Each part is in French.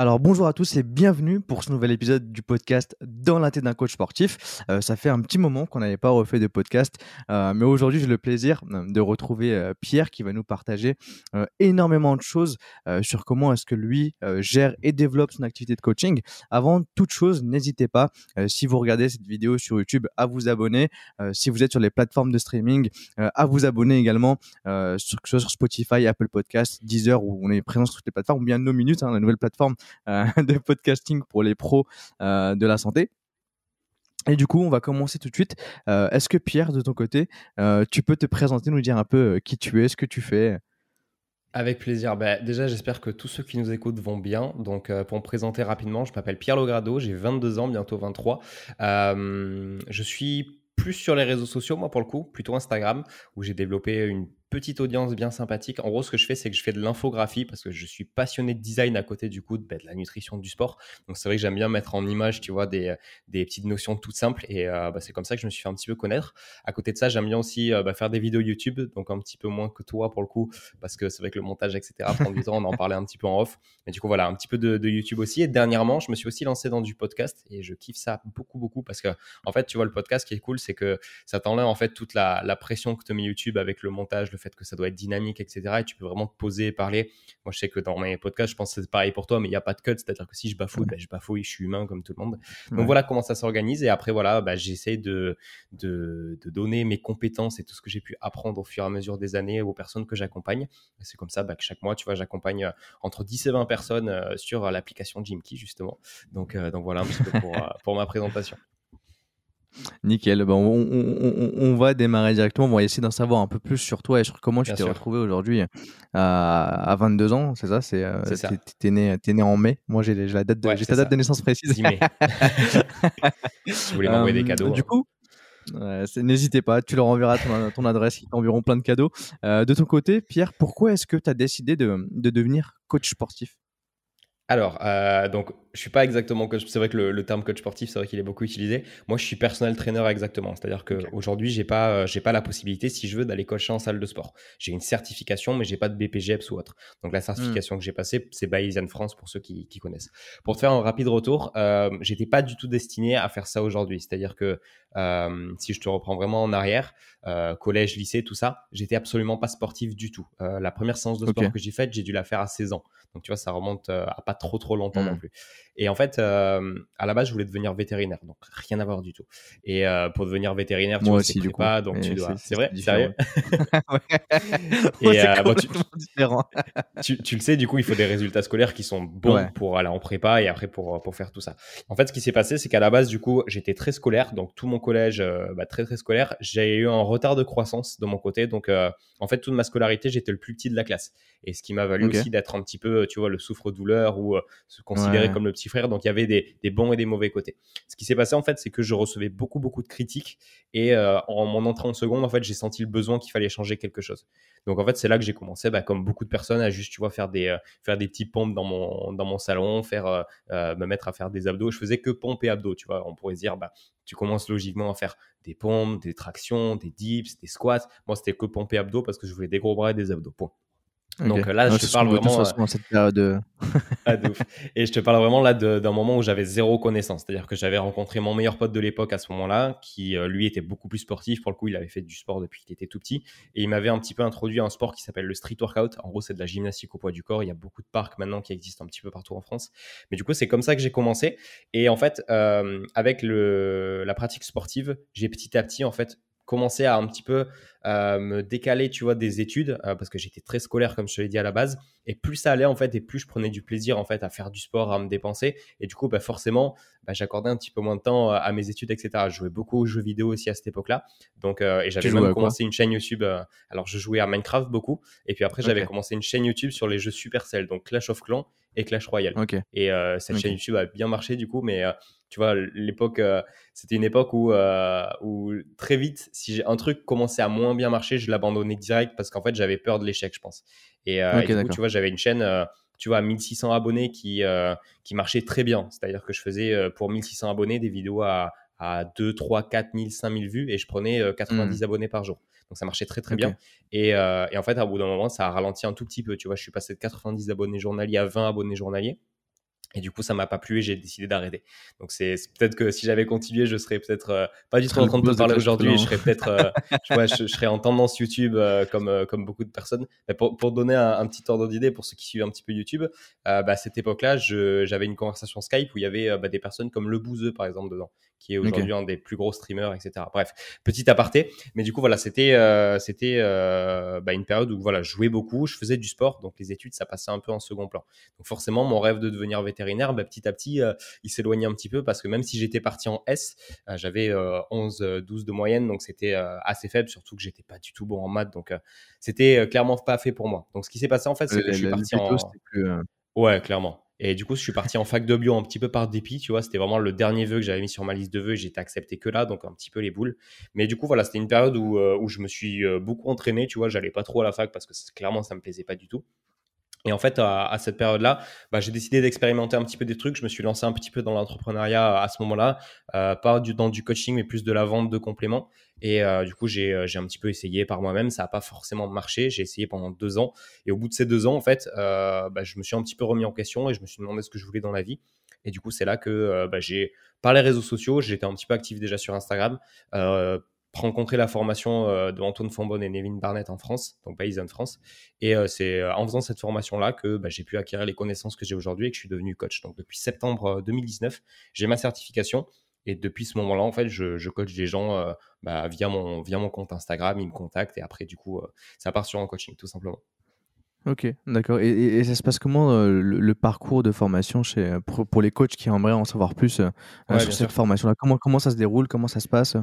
Alors bonjour à tous et bienvenue pour ce nouvel épisode du podcast Dans l'inté d'un coach sportif. Euh, ça fait un petit moment qu'on n'avait pas refait de podcast, euh, mais aujourd'hui j'ai le plaisir euh, de retrouver Pierre qui va nous partager énormément de choses sur comment est-ce que lui gère et développe son activité de coaching. Avant toute chose, n'hésitez pas, si vous regardez cette vidéo sur YouTube, à vous abonner. si vous êtes sur les plateformes de streaming, à vous abonner également, sur, que ce soit sur Spotify, Apple Podcasts, Deezer, où on est présent sur toutes les plateformes, ou bien nos minutes, hein, la nouvelle plateforme de podcasting pour les pros euh, de la santé. Et du coup, on va commencer tout de suite. Euh, est-ce que Pierre, de ton côté, tu peux te présenter, nous dire un peu qui tu es, ce que tu fais? Avec plaisir. Bah, déjà, j'espère que tous ceux qui nous écoutent vont bien. Donc, pour me présenter rapidement, je m'appelle Pierre Logrado, j'ai 22 ans, bientôt 23. je suis plus sur les réseaux sociaux, moi, pour le coup, plutôt Instagram, où j'ai développé une petite audience bien sympathique. En gros, ce que je fais, c'est que je fais de l'infographie parce que je suis passionné de design à côté du coup de, de la nutrition du sport. Donc, c'est vrai que j'aime bien mettre en image, tu vois, des, des petites notions toutes simples. Et euh, bah, c'est comme ça que je me suis fait un petit peu connaître. À côté de ça, j'aime bien aussi euh, bah, faire des vidéos YouTube, donc un petit peu moins que toi pour le coup, parce que c'est vrai que le montage, etc., prend du temps. On en parlait un petit peu en off. Mais du coup, voilà, un petit peu de, de, YouTube aussi. Et dernièrement, je me suis aussi lancé dans du podcast et je kiffe ça beaucoup, beaucoup parce que, en fait, tu vois, le podcast qui est cool, c'est que ça t'enlève en fait toute la, la pression que te met YouTube avec le montage, le fait que ça doit être dynamique, etc. Et tu peux vraiment te poser et parler. Moi, je sais que dans mes podcasts, je pense que c'est pareil pour toi, mais il n'y a pas de cut. C'est-à-dire que si je bafouille, ben, je bafouille, je suis humain comme tout le monde. Donc voilà comment ça s'organise. Et après, voilà, bah, j'essaie de, de, donner mes compétences et tout ce que j'ai pu apprendre au fur et à mesure des années aux personnes que j'accompagne. C'est comme ça bah, que chaque mois, tu vois, j'accompagne euh, entre 10 et 20 personnes euh, sur l'application Jimkey, justement. Donc, euh, donc voilà un petit peu pour, pour ma présentation. Nickel. Ben, on, va démarrer directement. On va essayer d'en savoir un peu plus sur toi et sur comment tu t'es retrouvé aujourd'hui à, 22 ans. C'est ça? C'est euh, T'es né, né, en mai. Moi, j'ai la date de, ta date de naissance précise. Je voulais m'envoyer des euh, cadeaux. Du hein. coup, N'hésitez pas, tu leur enverras ton, adresse, ils t'enverront plein de cadeaux. Euh, de ton côté, Pierre, pourquoi est-ce que tu as décidé de, de devenir coach sportif? Alors, euh, donc, je suis pas exactement coach. C'est vrai que le, terme coach sportif, c'est vrai qu'il est beaucoup utilisé. Moi, je suis personnel trainer exactement. C'est-à-dire qu'aujourd'hui, j'ai pas, euh, j'ai pas la possibilité, si je veux, d'aller coacher en salle de sport. J'ai une certification, mais j'ai pas de BPGEPS ou autre. Donc, la certification que j'ai passée, c'est Bayesian France pour ceux qui, qui, connaissent. Pour te faire un rapide retour, euh, j'étais pas du tout destiné à faire ça aujourd'hui. C'est-à-dire que euh, si je te reprends vraiment en arrière, euh, collège, lycée, tout ça, j'étais absolument pas sportif du tout. La première séance de sport que j'ai faite, j'ai dû la faire à 16 ans. Donc, tu vois, ça remonte à pas trop, trop longtemps non hmm. plus. Et en fait, euh, à la base, je voulais devenir vétérinaire, donc rien à voir du tout. Et euh, pour devenir vétérinaire, tu Moi vois, aussi, du pas, donc tu dois. C'est vrai, sérieux? et euh, bon, tu... différent. tu, tu, le sais, du coup, il faut des résultats scolaires qui sont bons pour aller en prépa et après pour pour faire tout ça. En fait, ce qui s'est passé, c'est qu'à la base, du coup, j'étais très scolaire, donc tout mon collège, bah, très très scolaire. J'ai eu un retard de croissance de mon côté, donc en fait, toute ma scolarité, j'étais le plus petit de la classe. Et ce qui m'a valu aussi d'être un petit peu, tu vois, le souffre-douleur ou se considérer comme le petit frère. Donc il y avait des, bons et des mauvais côtés. Ce qui s'est passé en fait, c'est que je recevais beaucoup beaucoup de critiques et euh, en mon entrée en seconde, en fait, j'ai senti le besoin qu'il fallait changer quelque chose. Donc en fait, c'est là que j'ai commencé, bah, comme beaucoup de personnes, à juste tu vois faire des euh, faire des petits pompes dans mon dans mon salon, faire euh, me mettre à faire des abdos. Je faisais que pompes et abdos, tu vois. On pourrait se dire bah tu commences logiquement à faire des pompes, des tractions, des dips, des squats. Moi, c'était que pompes et abdos parce que je voulais des gros bras et des abdos. Point. Donc là, je te parle vraiment. Euh, cette période. ah, et je te parle vraiment là d'un moment où j'avais zéro connaissance. C'est-à-dire que j'avais rencontré mon meilleur pote de l'époque à ce moment-là, qui euh, lui était beaucoup plus sportif. Pour le coup, il avait fait du sport depuis qu'il était tout petit. Et il m'avait un petit peu introduit à un sport qui s'appelle le street workout. En gros, c'est de la gymnastique au poids du corps. Il y a beaucoup de parcs maintenant qui existent un petit peu partout en France. Mais du coup, c'est comme ça que j'ai commencé. Et en fait, euh, avec le, la pratique sportive, j'ai petit à petit en fait commencé à un petit peu euh, me décaler, tu vois, des études, euh, parce que j'étais très scolaire, comme je te l'ai dit à la base. Et plus ça allait, en fait, et plus je prenais du plaisir, en fait, à faire du sport, à me dépenser. Et du coup, bah, forcément, bah, j'accordais un petit peu moins de temps euh, à mes études, etc. Je jouais beaucoup aux jeux vidéo aussi à cette époque-là. Donc, et j'avais même commencé une chaîne YouTube. alors, je jouais à Minecraft beaucoup. Et puis après, j'avais commencé une chaîne YouTube sur les jeux Supercell, donc Clash of Clans et Clash Royale. Et cette chaîne YouTube a bien marché, du coup, mais tu vois, l'époque, c'était une époque où, où très vite, si un truc commençait à moins bien marcher, je l'abandonnais direct parce qu'en fait, j'avais peur de l'échec, je pense. Et, euh, du coup, tu vois, j'avais une chaîne, euh, tu vois, à 1600 abonnés qui, euh, qui marchait très bien. C'est-à-dire que je faisais pour 1600 abonnés des vidéos à, à 2, 3, 4 000, 5 000 vues et je prenais 90 hmm. abonnés par jour. Donc ça marchait très très bien. Et, et, en fait, à bout d'un moment, ça a ralenti un tout petit peu. Tu vois, je suis passé de 90 abonnés journaliers à 20 abonnés journaliers. Et du coup, ça m'a pas plu et j'ai décidé d'arrêter. Donc, c'est peut-être que si j'avais continué, je serais peut-être euh, pas du tout en train de te parler aujourd'hui. Je serais peut-être, euh, je, serais en tendance YouTube euh, comme, comme beaucoup de personnes. Mais pour, pour donner un, petit ordre d'idée pour ceux qui suivent un petit peu YouTube, bah, à cette époque-là, j'avais une conversation Skype où il y avait bah, des personnes comme Le Bouzeux, par exemple, dedans, qui est aujourd'hui un des plus gros streamers, etc. Bref, petit aparté. Mais du coup, voilà, c'était c'était bah, une période où voilà, je jouais beaucoup, je faisais du sport, donc les études, ça passait un peu en second plan. Donc forcément, mon rêve de devenir vétérinaire vétérinaire, bah, petit à petit, euh, il s'éloignait un petit peu parce que même si j'étais parti en S, euh, j'avais 11, euh, 12 de moyenne, donc c'était assez faible, surtout que j'étais pas du tout bon en maths, donc c'était clairement pas fait pour moi. Donc ce qui s'est passé en fait, c'est que je suis parti en... Ouais, clairement. Et du coup, je suis parti en fac de bio un petit peu par dépit, tu vois. C'était vraiment le dernier vœu que j'avais mis sur ma liste de vœux et j'étais accepté que là, donc un petit peu les boules. Mais du coup, voilà, c'était une période où, où je me suis beaucoup entraîné, tu vois. J'allais pas trop à la fac parce que clairement, ça me plaisait pas du tout. Et en fait, à, cette période-là, bah, j'ai décidé d'expérimenter un petit peu des trucs. Je me suis lancé un petit peu dans l'entrepreneuriat à ce moment-là, euh, pas du, dans du coaching, mais plus de la vente de compléments. Et euh, du coup, j'ai un petit peu essayé par moi-même. Ça n'a pas forcément marché. J'ai essayé pendant deux ans. Et au bout de ces deux ans, en fait, euh, bah, je me suis un petit peu remis en question et je me suis demandé ce que je voulais dans la vie. Et du coup, c'est là que bah, j'ai, par les réseaux sociaux, j'étais un petit peu actif déjà sur Instagram rencontré la formation euh, de Antoine Fambonne et Nevin Barnett en France, donc Paysan France. Et euh, c'est euh, en faisant cette formation-là que bah, j'ai pu acquérir les connaissances que j'ai aujourd'hui et que je suis devenu coach. Donc depuis septembre 2019, j'ai ma certification. Et depuis ce moment-là, en fait, je, coach des gens bah, via, mon, via mon compte Instagram, ils me contactent et après, du coup, ça part sur un coaching, tout simplement. Ok, d'accord. Et, ça se passe comment le, parcours de formation chez, pour, les coachs qui aimeraient en savoir plus sur cette formation-là? Comment, comment ça se déroule? Comment ça se passe?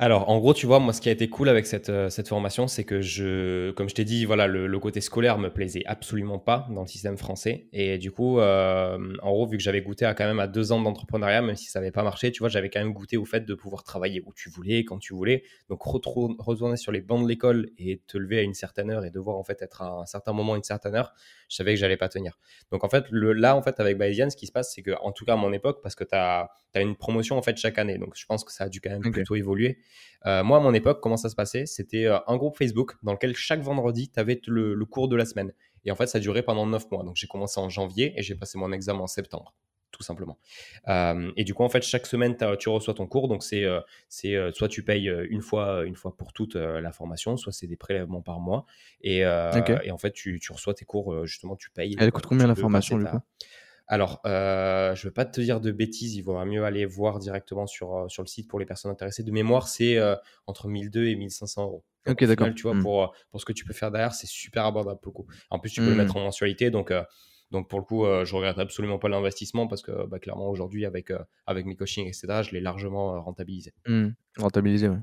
Alors, en gros, tu vois, moi, ce qui a été cool avec cette, euh, cette formation, c'est que je, comme je t'ai dit, voilà, le, côté scolaire me plaisait absolument pas dans le système français. Et du coup, euh, en gros, vu que j'avais goûté à quand même à deux ans d'entrepreneuriat, même si ça n'avait pas marché, tu vois, j'avais quand même goûté au fait de pouvoir travailler où tu voulais, quand tu voulais. Donc, retourner sur les bancs de l'école et te lever à une certaine heure et devoir en fait être à un certain moment, une certaine heure, je savais que j'allais pas tenir. Donc, en fait, le, là, en fait, avec Bayesian, ce qui se passe, c'est que, en tout cas, à mon époque, parce que tu as, as, une promotion en fait chaque année. Donc, je pense que ça a dû quand même plutôt évoluer. Euh, moi, à mon époque, comment ça se passait? C'était euh, un groupe Facebook dans lequel chaque vendredi, tu avais le, cours de la semaine. Et en fait, ça durait pendant 9 mois. Donc, j'ai commencé en janvier et j'ai passé mon examen en septembre tout simplement. Euh, et du coup, en fait, chaque semaine, tu reçois ton cours. Donc, c'est c'est soit tu payes une fois, une fois pour toute la formation, soit c'est des prélèvements par mois. Et, et en fait, tu, tu, reçois tes cours, justement, tu payes. Elle coûte combien la formation, du coup? alors, euh, je ne veux pas te dire de bêtises, il vaudra mieux aller voir directement sur, euh, sur le site pour les personnes intéressées. De mémoire, c'est euh, entre 1200 et 1500 euros. ok, d'accord. Tu vois, hmm. pour, pour ce que tu peux faire derrière, c'est super abordable pour le coup. En plus, tu peux le hmm. mettre en mensualité. Donc, donc pour le coup, je regrette absolument pas l'investissement parce que bah, clairement, aujourd'hui, avec, avec mes coachings, etc., je l'ai largement rentabilisé. Hmm. Rentabilisé, oui.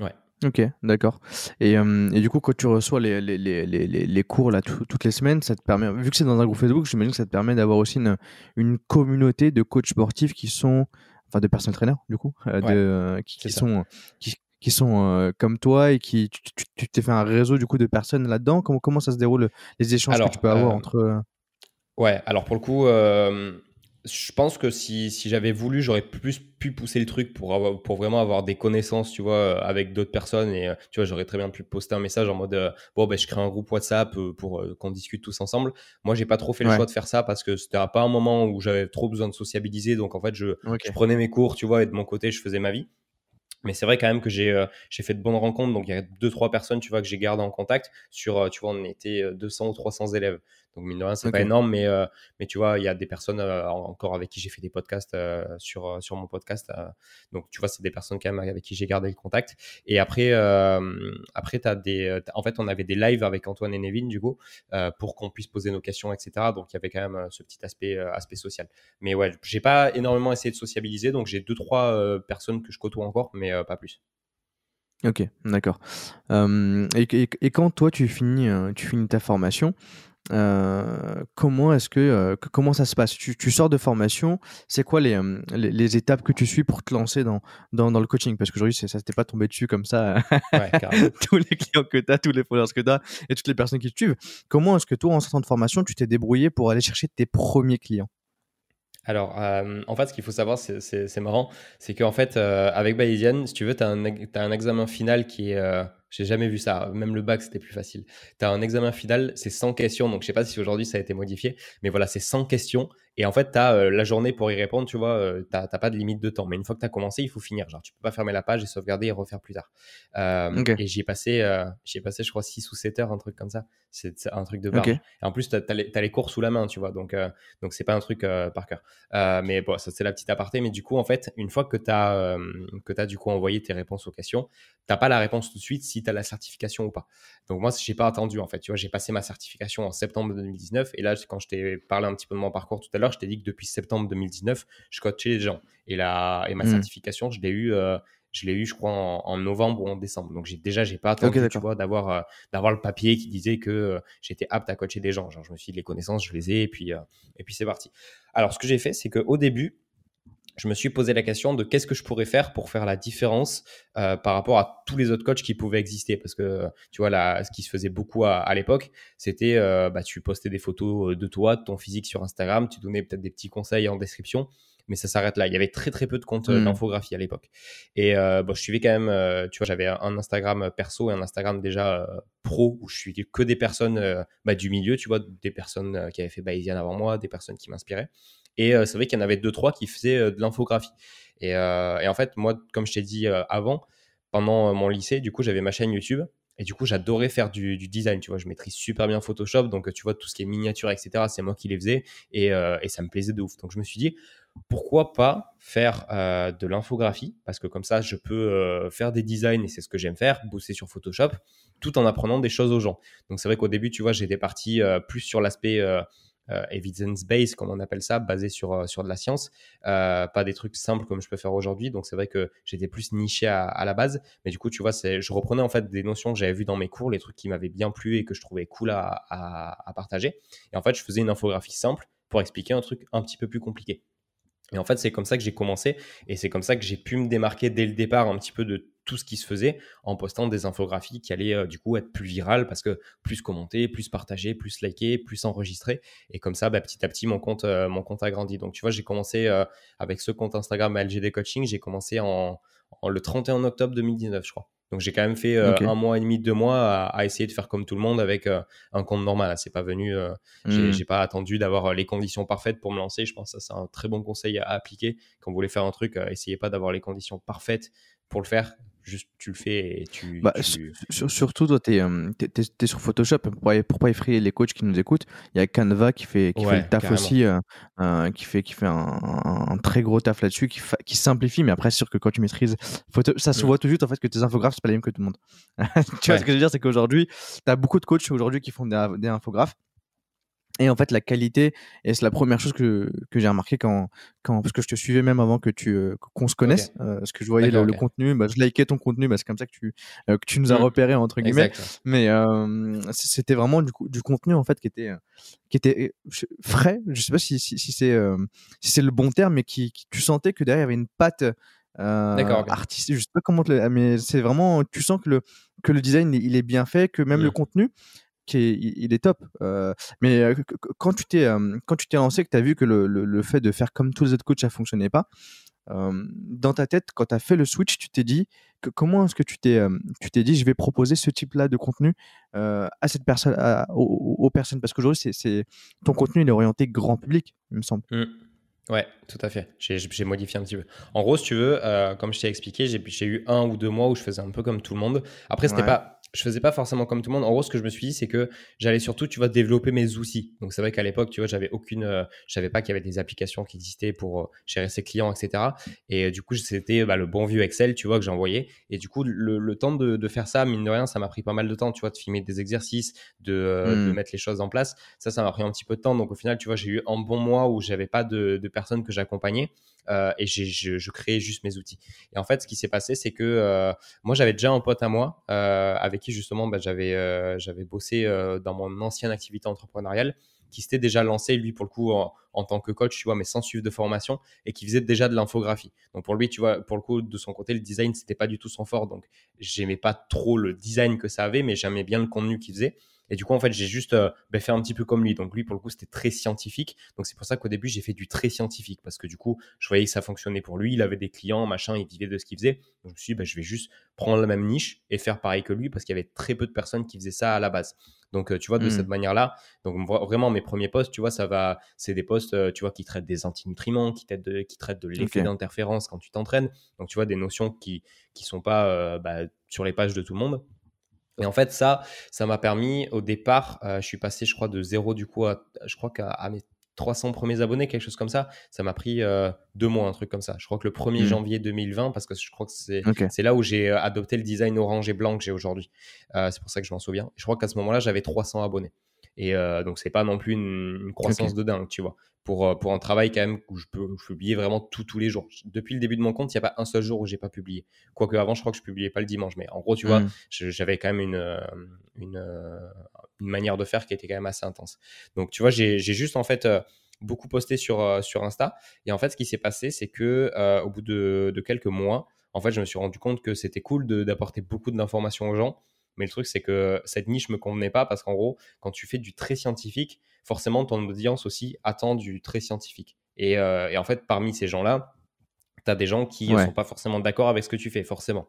Ouais. Ok, d'accord. Et, et, du coup, quand tu reçois les, les, les, les cours là, toutes les semaines, ça te permet, vu que c'est dans un groupe Facebook, j'imagine que ça te permet d'avoir aussi une, une, communauté de coachs sportifs qui sont, enfin de personal trainers, du coup, euh, de, qui, sont, qui, qui sont euh, comme toi et qui, tu t'es fait un réseau du coup de personnes là-dedans. Comment, comment ça se déroule, les échanges que tu peux avoir euh, entre. Ouais, alors pour le coup, je pense que si, si j'avais voulu, j'aurais plus pu pousser le truc pour, avoir, pour vraiment avoir des connaissances, tu vois, avec d'autres personnes. Et euh, tu vois, j'aurais très bien pu poster un message en mode euh, bon, ben, je crée un groupe WhatsApp euh, pour qu'on discute tous ensemble. Moi, j'ai pas trop fait le choix de faire ça parce que c'était pas un moment où j'avais trop besoin de sociabiliser. Donc, en fait, je, je, prenais mes cours, tu vois, et de mon côté, je faisais ma vie. Mais c'est vrai quand même que j'ai j'ai fait de bonnes rencontres. Donc, il y a deux, trois personnes, tu vois, que j'ai gardé en contact. Sur, tu vois, on était 200 ou 300 élèves. Donc, mine de rien, c'est pas énorme, mais, euh, mais tu vois, il y a des personnes euh, encore avec qui j'ai fait des podcasts euh, sur, sur mon podcast. donc, tu vois, c'est des personnes quand même avec qui j'ai gardé le contact. Et après, après as des, en fait, on avait des lives avec Antoine et Nevin, du coup, pour qu'on puisse poser nos questions, etc. Donc, il y avait quand même ce petit aspect, aspect social. Mais ouais, j'ai pas énormément essayé de sociabiliser, donc j'ai deux, trois personnes que je côtoie encore, mais pas plus. Ok, d'accord. et, et, quand toi tu finis, tu finis ta formation, comment est-ce que euh, comment ça se passe? Tu, tu, sors de formation, c'est quoi les, euh, les, les, étapes que tu suis pour te lancer dans, dans, dans le coaching? Parce qu'aujourd'hui, ça t'est pas tombé dessus comme ça. Ouais, tous les clients que tu as, tous les followers que tu as et toutes les personnes qui te suivent. Comment est-ce que toi, en sortant de formation, tu t'es débrouillé pour aller chercher tes premiers clients? Alors, en fait, ce qu'il faut savoir, c'est marrant, c'est qu'en fait, avec Bayesian, si tu veux, tu as, as, un examen final qui est, j'ai jamais vu ça. Même le bac, c'était plus facile. Tu as un examen final, c'est 100 questions. Donc, je sais pas si aujourd'hui ça a été modifié, mais voilà, c'est 100 questions Et en fait, tu as la journée pour y répondre, tu vois, tu n'as pas de limite de temps. Mais une fois que tu as commencé, il faut finir. Genre, tu peux pas fermer la page et sauvegarder et refaire plus tard. Et j'y ai, passé, j'ai passé, je crois, 6 ou 7 heures, un truc comme ça. C'est un truc de barge. Et en plus, tu as, les cours sous la main, tu vois. Donc, donc c'est pas un truc par cœur. mais bon, ça, c'est la petite aparté. Mais du coup, en fait, une fois que tu as, que as du coup envoyé tes réponses aux questions, tu pas la réponse tout de suite si tu as la certification ou pas. Donc, moi, j'ai pas attendu, en fait. Tu vois, j'ai passé ma certification en septembre 2019. Et là, quand je t'ai parlé un petit peu de mon parcours tout à l'heure, je t'ai dit que depuis septembre 2019, je coachais les gens. Et, la, et ma mmh. certification, je l'ai eu, euh, je l'ai eu, je crois, en, novembre ou en décembre. Donc j'ai déjà, j'ai pas attendu, tu vois, d'avoir, euh, d'avoir le papier qui disait que euh, j'étais apte à coacher des gens. Genre, je me suis dit, les connaissances, je les ai, et puis, et puis c'est parti. Alors, ce que j'ai fait, c'est qu'au début, je me suis posé la question de qu'est-ce que je pourrais faire pour faire la différence par rapport à tous les autres coachs qui pouvaient exister. Parce que, tu vois, là, ce qui se faisait beaucoup à, l'époque, c'était, bah, tu postais des photos de toi, de ton physique sur Instagram, tu donnais peut-être des petits conseils en description mais ça s'arrête là. Il y avait très très peu de comptes euh, mmh. d'infographie à l'époque. Et euh, bon, je suivais quand même, euh, tu vois, j'avais un Instagram perso et un Instagram déjà pro où je suivais que des personnes bah, du milieu, tu vois, des personnes qui avaient fait Bayesian avant moi, des personnes qui m'inspiraient. Et c'est vrai qu'il y en avait deux, trois qui faisaient de l'infographie. Et, et, en fait, moi, comme je t'ai dit avant, pendant mon lycée, du coup, j'avais ma chaîne YouTube. Et du coup, j'adorais faire du, design. Tu vois, je maîtrise super bien Photoshop. Donc, tu vois, tout ce qui est miniature, etc., c'est moi qui les faisais. Et, ça me plaisait de ouf. Donc, je me suis dit, pourquoi pas faire euh, de l'infographie? Parce que comme ça, je peux euh, faire des designs et c'est ce que j'aime faire, bosser sur Photoshop, tout en apprenant des choses aux gens. Donc c'est vrai qu'au début, tu vois, j'étais parti euh, plus sur l'aspect evidence-based, comme on appelle ça, basé sur, sur de la science, pas des trucs simples comme je peux faire aujourd'hui. Donc c'est vrai que j'étais plus niché à, la base, mais du coup, tu vois, je reprenais en fait des notions que j'avais vues dans mes cours, les trucs qui m'avaient bien plu et que je trouvais cool à, à partager. Et en fait, je faisais une infographie simple pour expliquer un truc un petit peu plus compliqué. Et en fait, c'est comme ça que j'ai commencé et c'est comme ça que j'ai pu me démarquer dès le départ un petit peu de tout ce qui se faisait en postant des infographies qui allaient euh, du coup être plus virales parce que plus commenté, plus partagé, plus liké, plus enregistré. Et comme ça, bah, petit à petit, mon compte, euh, mon compte a grandi. Donc, tu vois, j'ai commencé euh, avec ce compte Instagram LGD Coaching, j'ai commencé en, en, le 31 octobre 2019, je crois. Donc j'ai quand même fait euh, un mois et demi, deux mois à, essayer de faire comme tout le monde avec euh, un compte normal. C'est pas venu, euh, mmh. j'ai pas attendu d'avoir les conditions parfaites pour me lancer. Je pense que ça c'est un très bon conseil à, appliquer quand vous voulez faire un truc. essayez pas d'avoir les conditions parfaites pour le faire juste tu le fais et tu. Bah, surtout, toi, tu es, es, sur Photoshop. Pour pas, pour pas effrayer les coachs qui nous écoutent, il y a Canva qui fait, qui fait le taf aussi, euh, euh, qui fait, qui fait un, très gros taf là-dessus, qui, qui simplifie. Mais après, c'est sûr que quand tu maîtrises photo, ça se voit tout de suite en fait que tes infographes, c'est pas les mêmes que tout le monde. tu vois ce que je veux dire? C'est qu'aujourd'hui, tu as beaucoup de coachs aujourd'hui qui font des, des infographes et en fait, la qualité, et c'est la première chose que, que j'ai remarqué quand, quand, parce que je te suivais même avant que tu, euh, qu'on se connaisse, euh, parce que je voyais le, contenu, bah, je likais ton contenu, bah, c'est comme ça que tu, euh, que tu nous as mmh. repéré entre guillemets. Mais c'était vraiment du, du contenu en fait qui était, qui était frais. Je sais pas si, si, si c'est, si c'est le bon terme, mais qui, tu sentais que derrière il y avait une patte. artistique, je sais pas comment, mais c'est vraiment, tu sens que le, que le design il est bien fait, que même le mmh. contenu, qui est, il est top. Euh, mais euh, quand tu t'es quand tu t'es lancé, que tu as vu que le, le, fait de faire comme tous les autres coachs, ça fonctionnait pas. dans ta tête, quand tu as fait le switch, tu t'es dit que, comment est-ce que tu t'es tu t'es dit je vais proposer ce type-là de contenu à cette personne, aux, personnes? Parce qu'aujourd'hui c'est ton contenu il est orienté grand public, il me semble. Mmh. Ouais, tout à fait. J'ai modifié un petit peu. En gros, si tu veux, euh, comme je t'ai expliqué, j'ai eu un ou deux mois où je faisais un peu comme tout le monde. Après, c'était pas je faisais pas forcément comme tout le monde. En gros, ce que je me suis dit, c'est que j'allais surtout, tu vois, développer mes outils. Donc, c'est vrai qu'à l'époque, tu vois, j'avais aucune, euh, je savais pas qu'il y avait des applications qui existaient pour euh, gérer ses clients, etc. Et euh, du coup, c'était bah, le bon vieux Excel, tu vois, que j'envoyais. Et du coup, le, temps de, faire ça, mine de rien, ça m'a pris pas mal de temps, tu vois, de filmer des exercices, de, mmh. mettre les choses en place. Ça, ça m'a pris un petit peu de temps. Donc, au final, tu vois, j'ai eu un bon mois où j'avais pas de, de personnes que j'accompagnais. Euh, et je, je, créais juste mes outils. Et en fait, ce qui s'est passé, c'est que euh, moi, j'avais déjà un pote à moi euh, avec justement bah, j'avais j'avais bossé dans mon ancienne activité entrepreneuriale qui s'était déjà lancé, lui, pour le coup, en, tant que coach, tu vois, mais sans suivre de formation, et qui faisait déjà de l'infographie. Donc, pour lui, tu vois, pour le coup, de son côté, le design, c'était pas du tout son fort. Donc, j'aimais pas trop le design que ça avait, mais j'aimais bien le contenu qu'il faisait. Et du coup, en fait, j'ai juste ben, fait un petit peu comme lui. Donc lui, pour le coup, c'était très scientifique. Donc c'est pour ça qu'au début, j'ai fait du très scientifique parce que du coup, je voyais que ça fonctionnait pour lui. Il avait des clients, machin, il vivait de ce qu'il faisait. Donc je me suis dit, ben, je vais juste prendre la même niche et faire pareil que lui parce qu'il y avait très peu de personnes qui faisaient ça à la base. Donc, tu vois, de cette mmh. manière-là, donc vraiment, mes premiers posts, tu vois, ça va, c'est des posts, tu vois, qui traitent des antinutriments, qui, de, qui traitent de l'effet d'interférence quand tu t'entraînes. Donc, tu vois, des notions qui qui sont pas bah, sur les pages de tout le monde. Et en fait, ça, ça m'a permis au départ, je suis passé, je crois, de zéro du coup à, je crois qu'à mes 300 premiers abonnés, quelque chose comme ça. Ça m'a pris euh, deux mois, un truc comme ça. Je crois que le 1er hmm. janvier 2020, parce que je crois que c'est c'est là où j'ai euh, adopté le design orange et blanc que j'ai aujourd'hui. Euh, c'est pour ça que je m'en souviens. Je crois qu'à ce moment-là, j'avais 300 abonnés. Et donc, c'est pas non plus une, croissance de dingue, tu vois. Pour, pour un travail quand même où je peux je publier vraiment tout, tous les jours. Depuis le début de mon compte, il n'y a pas un seul jour où j'ai pas publié. Quoique avant, je crois que je publiais pas le dimanche. Mais en gros, tu vois, hmm. j'avais quand même une, une, une, manière de faire qui était quand même assez intense. Donc, tu vois, j'ai juste en fait beaucoup posté sur, euh, sur Insta. Et en fait, ce qui s'est passé, c'est que euh, au bout de, quelques mois, en fait, je me suis rendu compte que c'était cool d'apporter beaucoup d'informations aux gens. Mais le truc, c'est que cette niche me convenait pas parce qu'en gros, quand tu fais du très scientifique, forcément, ton audience aussi attend du très scientifique. Et, euh, en fait, parmi ces gens-là, tu as des gens qui ne sont pas forcément d'accord avec ce que tu fais, forcément.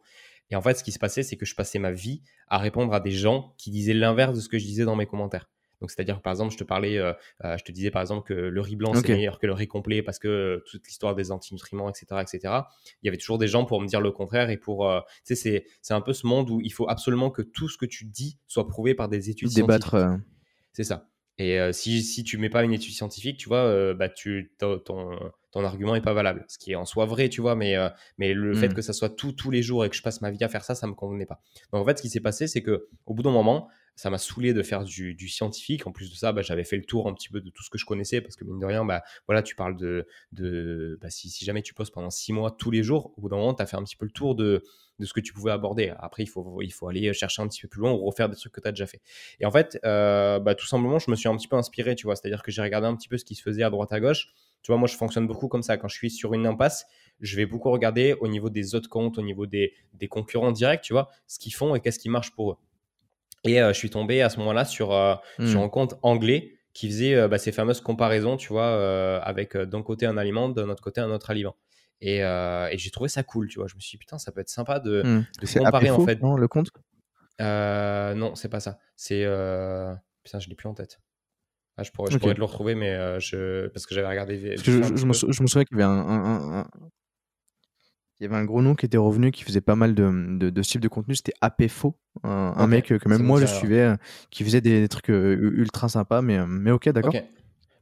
Et en fait, ce qui se passait, c'est que je passais ma vie à répondre à des gens qui disaient l'inverse de ce que je disais dans mes commentaires. Donc, c'est-à-dire, par exemple, je te parlais, euh, euh, je te disais par exemple que le riz blanc, c'est meilleur que le riz complet parce que euh, toute l'histoire des antinutriments, etc., etc. Il y avait toujours des gens pour me dire le contraire et pour, tu sais, c'est un peu ce monde où il faut absolument que tout ce que tu dis soit prouvé par des études Débattre, scientifiques. C'est ça. Et si, si tu mets pas une étude scientifique, tu vois, bah, tu, ton, ton argument est pas valable. Ce qui est en soi vrai, tu vois, mais, mais le fait mmh. que ça soit tout, tous les jours et que je passe ma vie à faire ça, ça me convenait pas. Donc en fait, ce qui s'est passé, c'est que au bout d'un moment, ça m'a saoulé de faire du, scientifique. En plus de ça, bah, j'avais fait le tour un petit peu de tout ce que je connaissais parce que mine de rien, bah, voilà, tu parles de, bah, si, jamais tu postes pendant six mois tous les jours, au bout d'un moment, tu as fait un petit peu le tour de, ce que tu pouvais aborder. Après, il faut, aller chercher un petit peu plus loin ou refaire des trucs que tu as déjà fait. Et en fait, euh, tout simplement, je me suis un petit peu inspiré, tu vois, c'est-à-dire que j'ai regardé un petit peu ce qui se faisait à droite à gauche. Tu vois, moi, je fonctionne beaucoup comme ça. Quand je suis sur une impasse, je vais beaucoup regarder au niveau des autres comptes, au niveau des, des concurrents directs, tu vois, ce qu'ils font et qu'est-ce qui marche pour eux. Et euh, je suis tombé à ce moment-là sur, euh, sur hmm. un compte anglais qui faisait euh, bah, ces fameuses comparaisons, tu vois, avec d'un côté un aliment, d'un autre côté un autre aliment. Et, et j'ai trouvé ça cool, tu vois. Je me suis dit, putain, ça peut être sympa de, hmm. de comparer en fait. Non, le compte? Non, c'est pas ça. C'est. Putain, je l'ai plus en tête. Ah, je pourrais, je pourrais te le retrouver, mais je... parce que j'avais regardé. je, je, me, souviens qu'il y avait un, il y avait un gros nom qui était revenu, qui faisait pas mal de, de, de ce type de contenu. C'était APFO, un, un mec que même moi je suivais, euh, qui faisait des, trucs euh, ultra sympas. Mais, euh, mais ok, d'accord.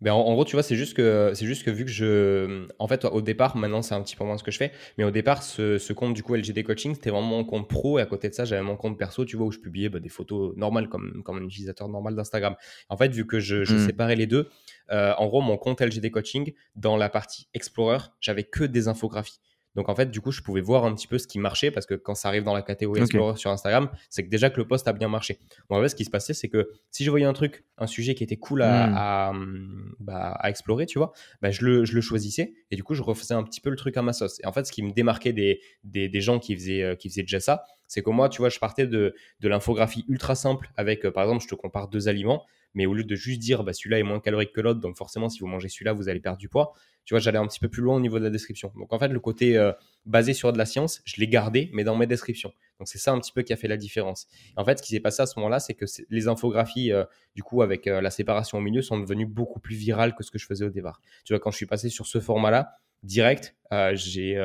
Ben en, gros, tu vois, c'est juste que c'est juste que vu que je, en fait, au départ, maintenant c'est un petit peu moins ce que je fais, mais au départ, ce, ce compte du coup LGD Coaching, c'était vraiment mon compte pro et à côté de ça, j'avais mon compte perso, tu vois, où je publiais bah, des photos normales comme comme un utilisateur normal d'Instagram. En fait, vu que je, je hmm. séparais les deux, en gros, mon compte LGD Coaching, dans la partie Explorer, j'avais que des infographies. Donc en fait, du coup, je pouvais voir un petit peu ce qui marchait parce que quand ça arrive dans la catégorie Explorer sur Instagram, c'est que déjà que le post a bien marché. Donc en fait, ce qui se passait, c'est que si je voyais un truc, un sujet qui était cool à, hmm. bah, à, explorer, tu vois, bah, je, le, je, le, choisissais et du coup, je refaisais un petit peu le truc à ma sauce. Et en fait, ce qui me démarquait des, des, des gens qui faisaient, euh, qui faisaient déjà ça, c'est que moi, tu vois, je partais de, de l'infographie ultra simple avec, euh, par exemple, je te compare deux aliments, mais au lieu de juste dire, bah, celui-là est moins calorique que l'autre, donc forcément, si vous mangez celui-là, vous allez perdre du poids tu vois, j'allais un petit peu plus loin au niveau de la description. Donc en fait, le côté euh, basé sur de la science, je l'ai gardé, mais dans mes descriptions. Donc c'est ça un petit peu qui a fait la différence. En fait, ce qui s'est passé à ce moment-là, c'est que les infographies, euh, du coup, avec la séparation au milieu, sont devenues beaucoup plus virales que ce que je faisais au départ. Tu vois, quand je suis passé sur ce format-là, direct, j'ai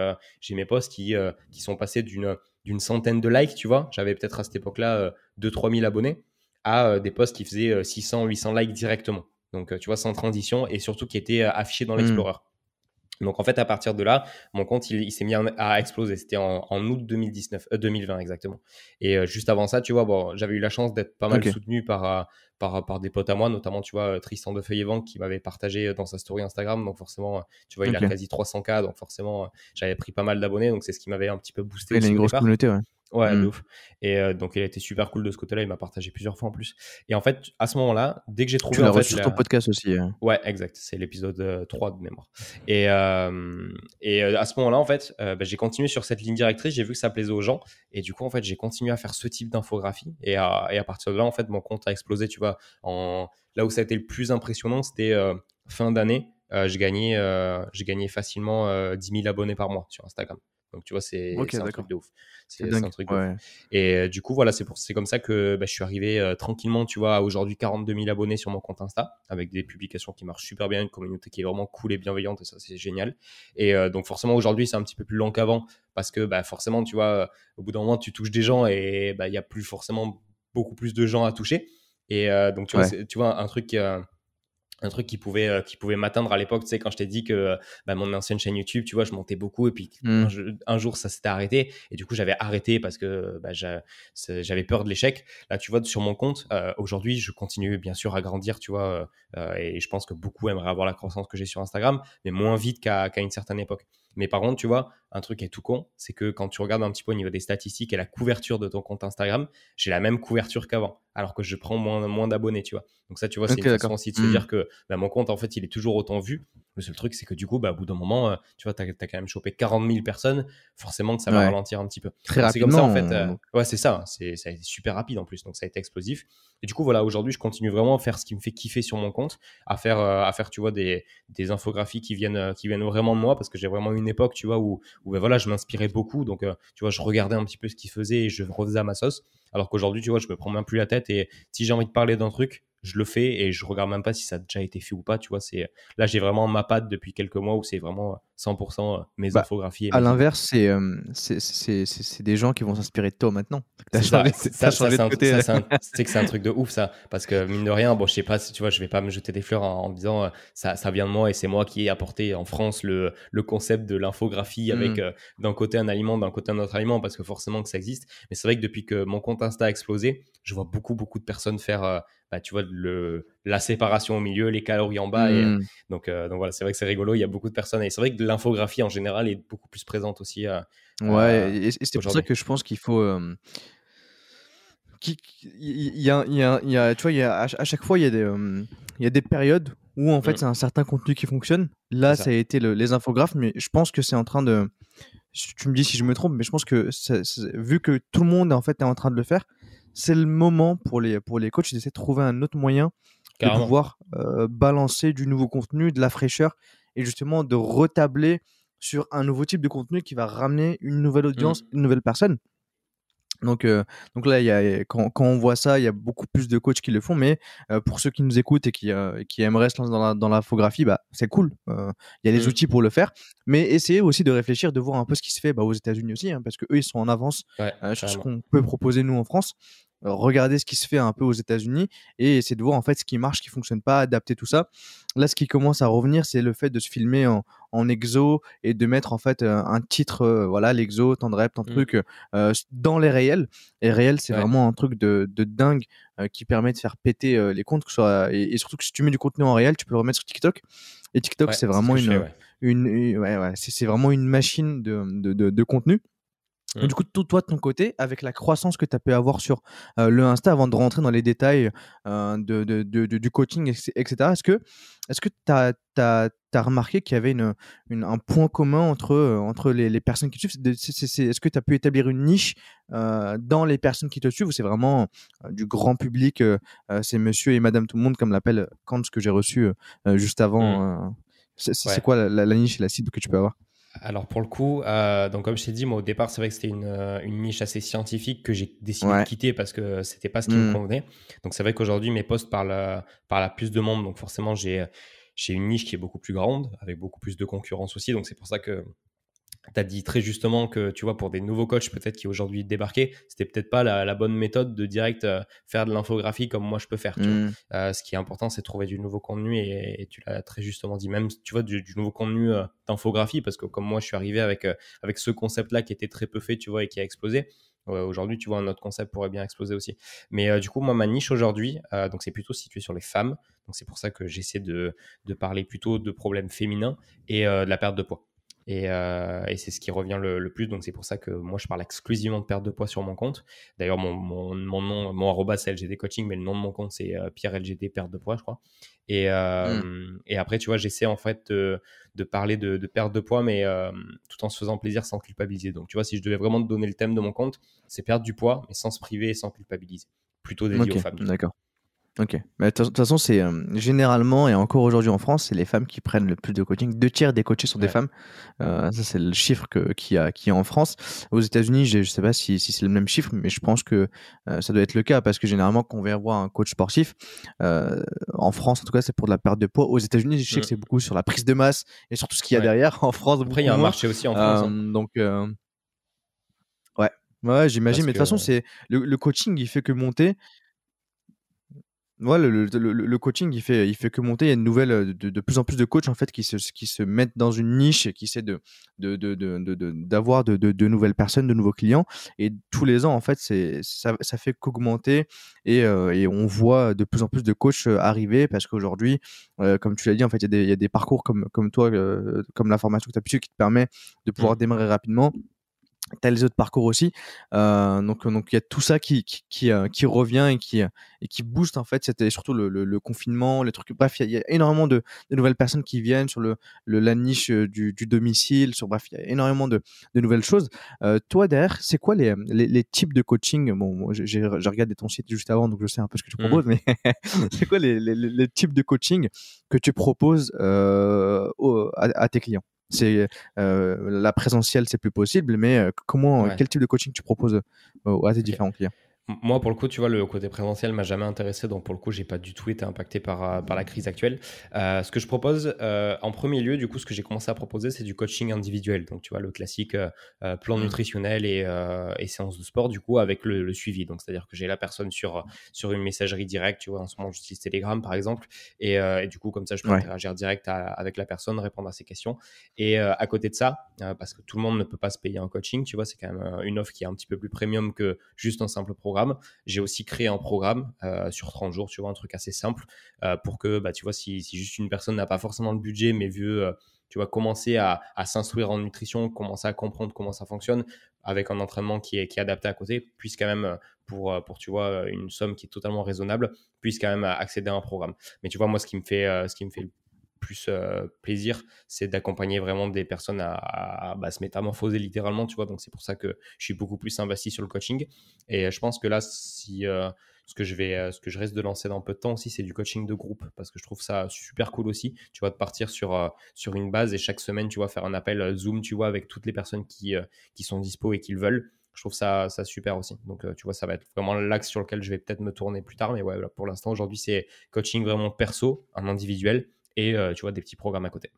mes posts qui, qui sont passés d'une centaine de likes, tu vois. J'avais peut-être à cette époque-là 2-3 000 abonnés à des posts qui faisaient 600, 800 likes directement. Donc, tu vois, sans transition et surtout qui étaient affichés dans mmh. Donc en fait, à partir de là, mon compte, il, s'est mis à exploser. C'était en, août 2019, 2020 euh, exactement. Et euh, juste avant ça, tu vois, bon, j'avais eu la chance d'être pas mal soutenu par, euh, par, par, des potes à moi, notamment, tu vois, Tristan de Feuillevent qui m'avait partagé dans sa story Instagram. Donc forcément, tu vois, il a quasi 300K. Donc forcément, j'avais pris pas mal d'abonnés. Donc c'est ce qui m'avait un petit peu boosté. Il a une grosse communauté, ouais. Ouais, Mm. de ouf. Et euh, donc, il a été super cool de ce côté-là. Il m'a partagé plusieurs fois en plus. Et en fait, à ce moment-là, dès que j'ai trouvé. Tu l'as reçu sur la- ton podcast aussi. hein. Ouais, exact. C'est l'épisode euh, 3 de mémoire. Et, euh, et euh, à ce moment-là, en fait, euh, bah, j'ai continué sur cette ligne directrice. J'ai vu que ça plaisait aux gens. Et du coup, en fait, j'ai continué à faire ce type d'infographie. Et à, et à partir de là, en fait, mon compte a explosé. Tu vois, en... là où ça a été le plus impressionnant, c'était euh, fin d'année. Euh, j'ai gagné, euh, j'ai gagné facilement euh, 10 000 abonnés par mois sur Instagram. Donc, tu vois, c'est un truc de ouf. C'est un truc de ouf. Et euh, du coup, voilà, c'est comme ça que bah, je suis arrivé euh, tranquillement, tu vois, à aujourd'hui 42 000 abonnés sur mon compte Insta, avec des publications qui marchent super bien, une communauté qui est vraiment cool et bienveillante, et ça, c'est génial. Et euh, donc, forcément, aujourd'hui, c'est un petit peu plus lent qu'avant, parce que bah, forcément, tu vois, au bout d'un moment, tu touches des gens et bah, il y a plus forcément beaucoup plus de gens à toucher. Et donc, tu vois, Ouais. tu vois, un truc. Un truc qui pouvait, euh, qui pouvait m'atteindre à l'époque, tu sais, quand je t'ai dit que euh, bah, mon ancienne chaîne YouTube, tu vois, je montais beaucoup et puis Mm. un, jour ça s'était arrêté et du coup j'avais arrêté parce que bah, j'avais peur de l'échec. Là, tu vois, sur mon compte, euh, aujourd'hui, je continue bien sûr à grandir, tu vois, euh, euh, et je pense que beaucoup aimeraient avoir la croissance que j'ai sur Instagram, mais moins vite qu'à qu'à une certaine époque. Mais par contre, tu vois, un truc qui est tout con, c'est que quand tu regardes un petit peu au niveau des statistiques et la couverture de ton compte Instagram, j'ai la même couverture qu'avant, alors que je prends moins, moins d'abonnés, tu vois. Donc ça, tu vois, c'est Ok, une façon aussi de se Mm. dire que bah, mon compte, en fait, il est toujours autant vu. Le seul truc, c'est que du coup, bah, au bout d'un moment, euh, tu vois, tu as, quand même chopé 40 000 personnes, forcément que ça va Ouais. ralentir un petit peu. Très Donc, C'est comme ça, rapidement. en fait. euh, donc. ouais, c'est ça. C'est, ça a été super rapide en plus. Donc, ça a été explosif. Et du coup, voilà, aujourd'hui, je continue vraiment à faire ce qui me fait kiffer sur mon compte, à faire, euh, à faire tu vois, des, des infographies qui viennent, euh, qui viennent vraiment de moi, parce que j'ai vraiment une époque, tu vois, où, où ben voilà, je m'inspirais beaucoup. Donc, euh, tu vois, je regardais un petit peu ce qu'ils faisaient et je refaisais à ma sauce. Alors qu'aujourd'hui, tu vois, je me prends même plus la tête et si j'ai envie de parler d'un truc, je le fais et je regarde même pas si ça a déjà été fait ou pas. Tu vois, c'est là, j'ai vraiment ma patte depuis quelques mois où c'est vraiment 100% mes Bah, infographies. À l'inverse, c'est euh, c'est- des gens qui vont s'inspirer de toi maintenant. C'est ça, ça, ça, c'est que c'est un truc de ouf ça parce que mine de rien bon je sais pas si tu vois je vais pas me jeter des fleurs en, en disant euh, ça, ça vient de moi et c'est moi qui ai apporté en France le, le concept de l'infographie avec Mm. euh, d'un côté un aliment d'un côté un autre aliment parce que forcément que ça existe mais c'est vrai que depuis que mon compte Insta a explosé je vois beaucoup beaucoup de personnes faire euh, bah, tu vois le, la séparation au milieu les calories en bas et, Mm. donc, euh, donc voilà c'est vrai que c'est rigolo il y a beaucoup de personnes et c'est vrai que l'infographie en général est beaucoup plus présente aussi euh, Ouais, et, et c'est pour ça que je pense qu'il faut. euh, qu'il- Il y, a, il y a- il y a- tu vois, il y a, à ch- à chaque fois, il y, a des, euh, il y a des périodes où en fait c'est un certain contenu qui fonctionne. Là, ça. ça. a été le- les infographes, mais je pense que c'est en train de. Tu me dis si je me trompe, mais je pense que vu que tout le monde en fait est en train de le faire, c'est le moment pour les, pour les coachs d'essayer de trouver un autre moyen de pouvoir euh, balancer du nouveau contenu, de la fraîcheur et justement de retabler sur un nouveau type de contenu qui va ramener une nouvelle audience, une nouvelle personne. Donc, euh, donc là, il y a, quand, quand on voit ça, il y a beaucoup plus de coachs qui le font, mais euh, pour ceux qui nous écoutent et qui, euh, qui aimeraient se lancer dans la- dans l'infographie, bah, c'est cool. Euh, Il y a les Mm. outils pour le faire, mais essayez aussi de réfléchir, de voir un peu ce qui se fait bah, aux États-Unis aussi, hein, parce que eux, ils sont en avance Ouais, euh, sur ce qu'on peut proposer nous en France. Euh, regardez ce qui se fait un peu aux États-Unis et essayer de voir en fait ce qui marche, ce qui fonctionne pas, adapter tout ça. Là, ce qui commence à revenir, c'est le fait de se filmer en, en exo et de mettre en fait euh, un titre, euh, voilà, l'exo, tant de reps, tant de Mm. trucs euh, dans les réels. Et réels, c'est Ouais. vraiment un truc de, de dingue euh, qui permet de faire péter euh, les comptes, que ce soit, et, et surtout que si tu mets du contenu en réel, tu peux le remettre sur TikTok. Et TikTok, Ouais, c'est ce vraiment une, fais, ouais. une, une- ouais, ouais, c'est vraiment une machine de, de- de contenu. Mm. Du coup, toi, de ton côté, avec la croissance que tu as pu avoir sur euh, le Insta, avant de rentrer dans les détails euh, de, de- de- de- du coaching, etc., est-ce que tu as, remarqué qu'il y avait une, une- un point commun entre, euh, entre les, les personnes qui te suivent? Est-ce que tu as pu établir une niche euh, dans les personnes qui te suivent ou c'est vraiment du grand public C'est monsieur et madame tout le monde, comme l'appelle Kant, ce que j'ai reçu juste avant euh, c'est c'est Ouais. quoi la, la- la niche et la cible que tu peux avoir? Alors pour le coup, euh, donc comme je t'ai dit, moi au départ, c'est vrai que c'était une, euh, une niche assez scientifique que j'ai décidé Ouais. de quitter parce que c'était pas ce qui me Mm. convenait. Donc c'est vrai qu'aujourd'hui, mes posts parlent, euh, parlent à plus de monde. Donc forcément, j'ai une niche qui est beaucoup plus grande, avec beaucoup plus de concurrence aussi. Donc c'est pour ça que tu as dit très justement que, tu vois, pour des nouveaux coachs peut-être qui aujourd'hui débarquaient, c'était peut-être pas la, la bonne méthode de direct euh, faire de l'infographie comme moi je peux faire. tu vois. Mm. Euh, ce qui est important, c'est de trouver du nouveau contenu et, et tu l'as très justement dit, même tu vois du, du nouveau contenu euh, d'infographie parce que comme moi je suis arrivé avec avec ce concept-là qui était très peu fait, tu vois, et qui a explosé. Aujourd'hui, tu vois, un autre concept pourrait bien exploser aussi. Mais du coup, moi, ma niche aujourd'hui, donc c'est plutôt situé sur les femmes. Donc c'est pour ça que j'essaie de, de parler plutôt de problèmes féminins et de la perte de poids. Et, et c'est ce qui revient le, plus. Donc, c'est pour ça que moi, je parle exclusivement de perte de poids sur mon compte. D'ailleurs, mon, mon, mon, nom, mon arroba, c'est LGD Coaching, mais le nom de mon compte, c'est Pierre LGD Perte de poids, je crois. Et, mmh. et après, tu vois, j'essaie en fait de, de parler de, de, perte de poids, mais tout en se faisant plaisir sans culpabiliser. Donc, tu vois, si je devais vraiment te donner le thème de mon compte, c'est perdre du poids, mais sans se priver et sans culpabiliser. Plutôt dédié aux femmes. D'accord. Ok. De toute façon, c'est euh, généralement, et encore aujourd'hui en France, c'est les femmes qui prennent le plus de coaching. Deux tiers des coachés sont des femmes. Euh, ça, c'est le chiffre qu'il y, a, qui a en France. Aux États-Unis, je ne sais pas si, si c'est le même chiffre, mais je pense que euh, ça doit être le cas parce que généralement, quand on vient voir un coach sportif, en France, en tout cas, c'est pour de la perte de poids. Aux États-Unis, je sais que mm. c'est beaucoup sur la prise de masse et sur tout ce qu'il y a derrière. En France, après, il y a un marché aussi en France. Hein. Donc, ouais. Ouais, j'imagine. Mais de toute façon, c'est le, le, coaching, il fait que monter. Ouais, le, le, le, coaching, il fait, il fait que monter. Il y a une nouvelle, euh, de, de plus en plus de coachs en fait qui se, qui se mettent dans une niche et qui essaient de, de, d'avoir de, de, de, nouvelles personnes, de nouveaux clients. Et tous les ans, en fait, c'est, ça, ça fait qu'augmenter et, euh, et on voit de plus en plus de coachs euh, arriver parce qu'aujourd'hui, comme tu l'as dit, en fait, il y, a des, il y a des parcours comme, comme toi, comme la formation que tu as pu qui te permet de pouvoir mmh. démarrer rapidement tu as les autres parcours aussi. Euh, donc donc il y a tout ça qui qui, qui, euh, qui revient et qui et qui booste en fait. C'était surtout le, le, confinement, les trucs. Bref, il y, a énormément de, de, nouvelles personnes qui viennent sur le, le la niche euh, du, du, domicile. Sur bref, il y a énormément de, de nouvelles choses. Euh, toi derrière, c'est quoi les, les, les, types de coaching? Bon, j'ai regardé ton site juste avant, donc je sais un peu ce que tu mmh. proposes. Mais c'est quoi les, les, les, types de coaching que tu proposes euh, à, à tes clients? C'est euh, la présentielle, c'est plus possible, mais euh, comment, quel type de coaching tu proposes euh, à tes différents clients? Moi, pour le coup, tu vois, le côté présentiel m'a jamais intéressé, donc pour le coup, j'ai pas du tout été impacté par, euh, par la crise actuelle. Euh, ce que je propose, euh, en premier lieu, du coup, ce que j'ai commencé à proposer, c'est du coaching individuel. Donc, tu vois, le classique plan mmh. nutritionnel et, et, séance de sport, du coup, avec le, suivi. Donc, c'est-à-dire que j'ai la personne sur, sur une messagerie directe, tu vois, en ce moment, j'utilise Telegram, par exemple, et, du coup, comme ça, je peux interagir direct avec la personne, répondre à ses questions. Et à côté de ça, parce que tout le monde ne peut pas se payer un coaching, tu vois, c'est quand même une offre qui est un petit peu plus premium que juste un simple programme j'ai aussi créé un programme euh, sur 30 jours, tu vois, un truc assez simple euh, pour que, bah, tu vois, si, juste une personne n'a pas forcément le budget, mais veut, euh, tu vois, commencer à, s'instruire en nutrition, commencer à comprendre comment ça fonctionne avec un entraînement qui est, qui est adapté à côté, puisse quand même, pour, pour, tu vois, une somme qui est totalement raisonnable, puisse quand même accéder à un programme. Mais tu vois, moi, ce qui me fait, ce qui me fait plus euh, plaisir, c'est d'accompagner vraiment des personnes à, bah, se métamorphoser littéralement, tu vois? Donc c'est pour ça que je suis beaucoup plus investi sur le coaching. Et je pense que là, si euh, ce que je vais, euh, ce que je reste de lancer dans peu de temps aussi, c'est du coaching de groupe parce que je trouve ça super cool aussi. Tu vois, de partir sur sur une base et chaque semaine, tu vois, faire un appel Zoom, tu vois, avec toutes les personnes qui qui sont dispo et qui le veulent. Je trouve ça, ça super aussi. Donc, tu vois, ça va être vraiment l'axe sur lequel je vais peut-être me tourner plus tard. Mais ouais, pour l'instant, aujourd'hui, c'est coaching vraiment perso, en individuel et euh, tu vois des petits programmes à côté.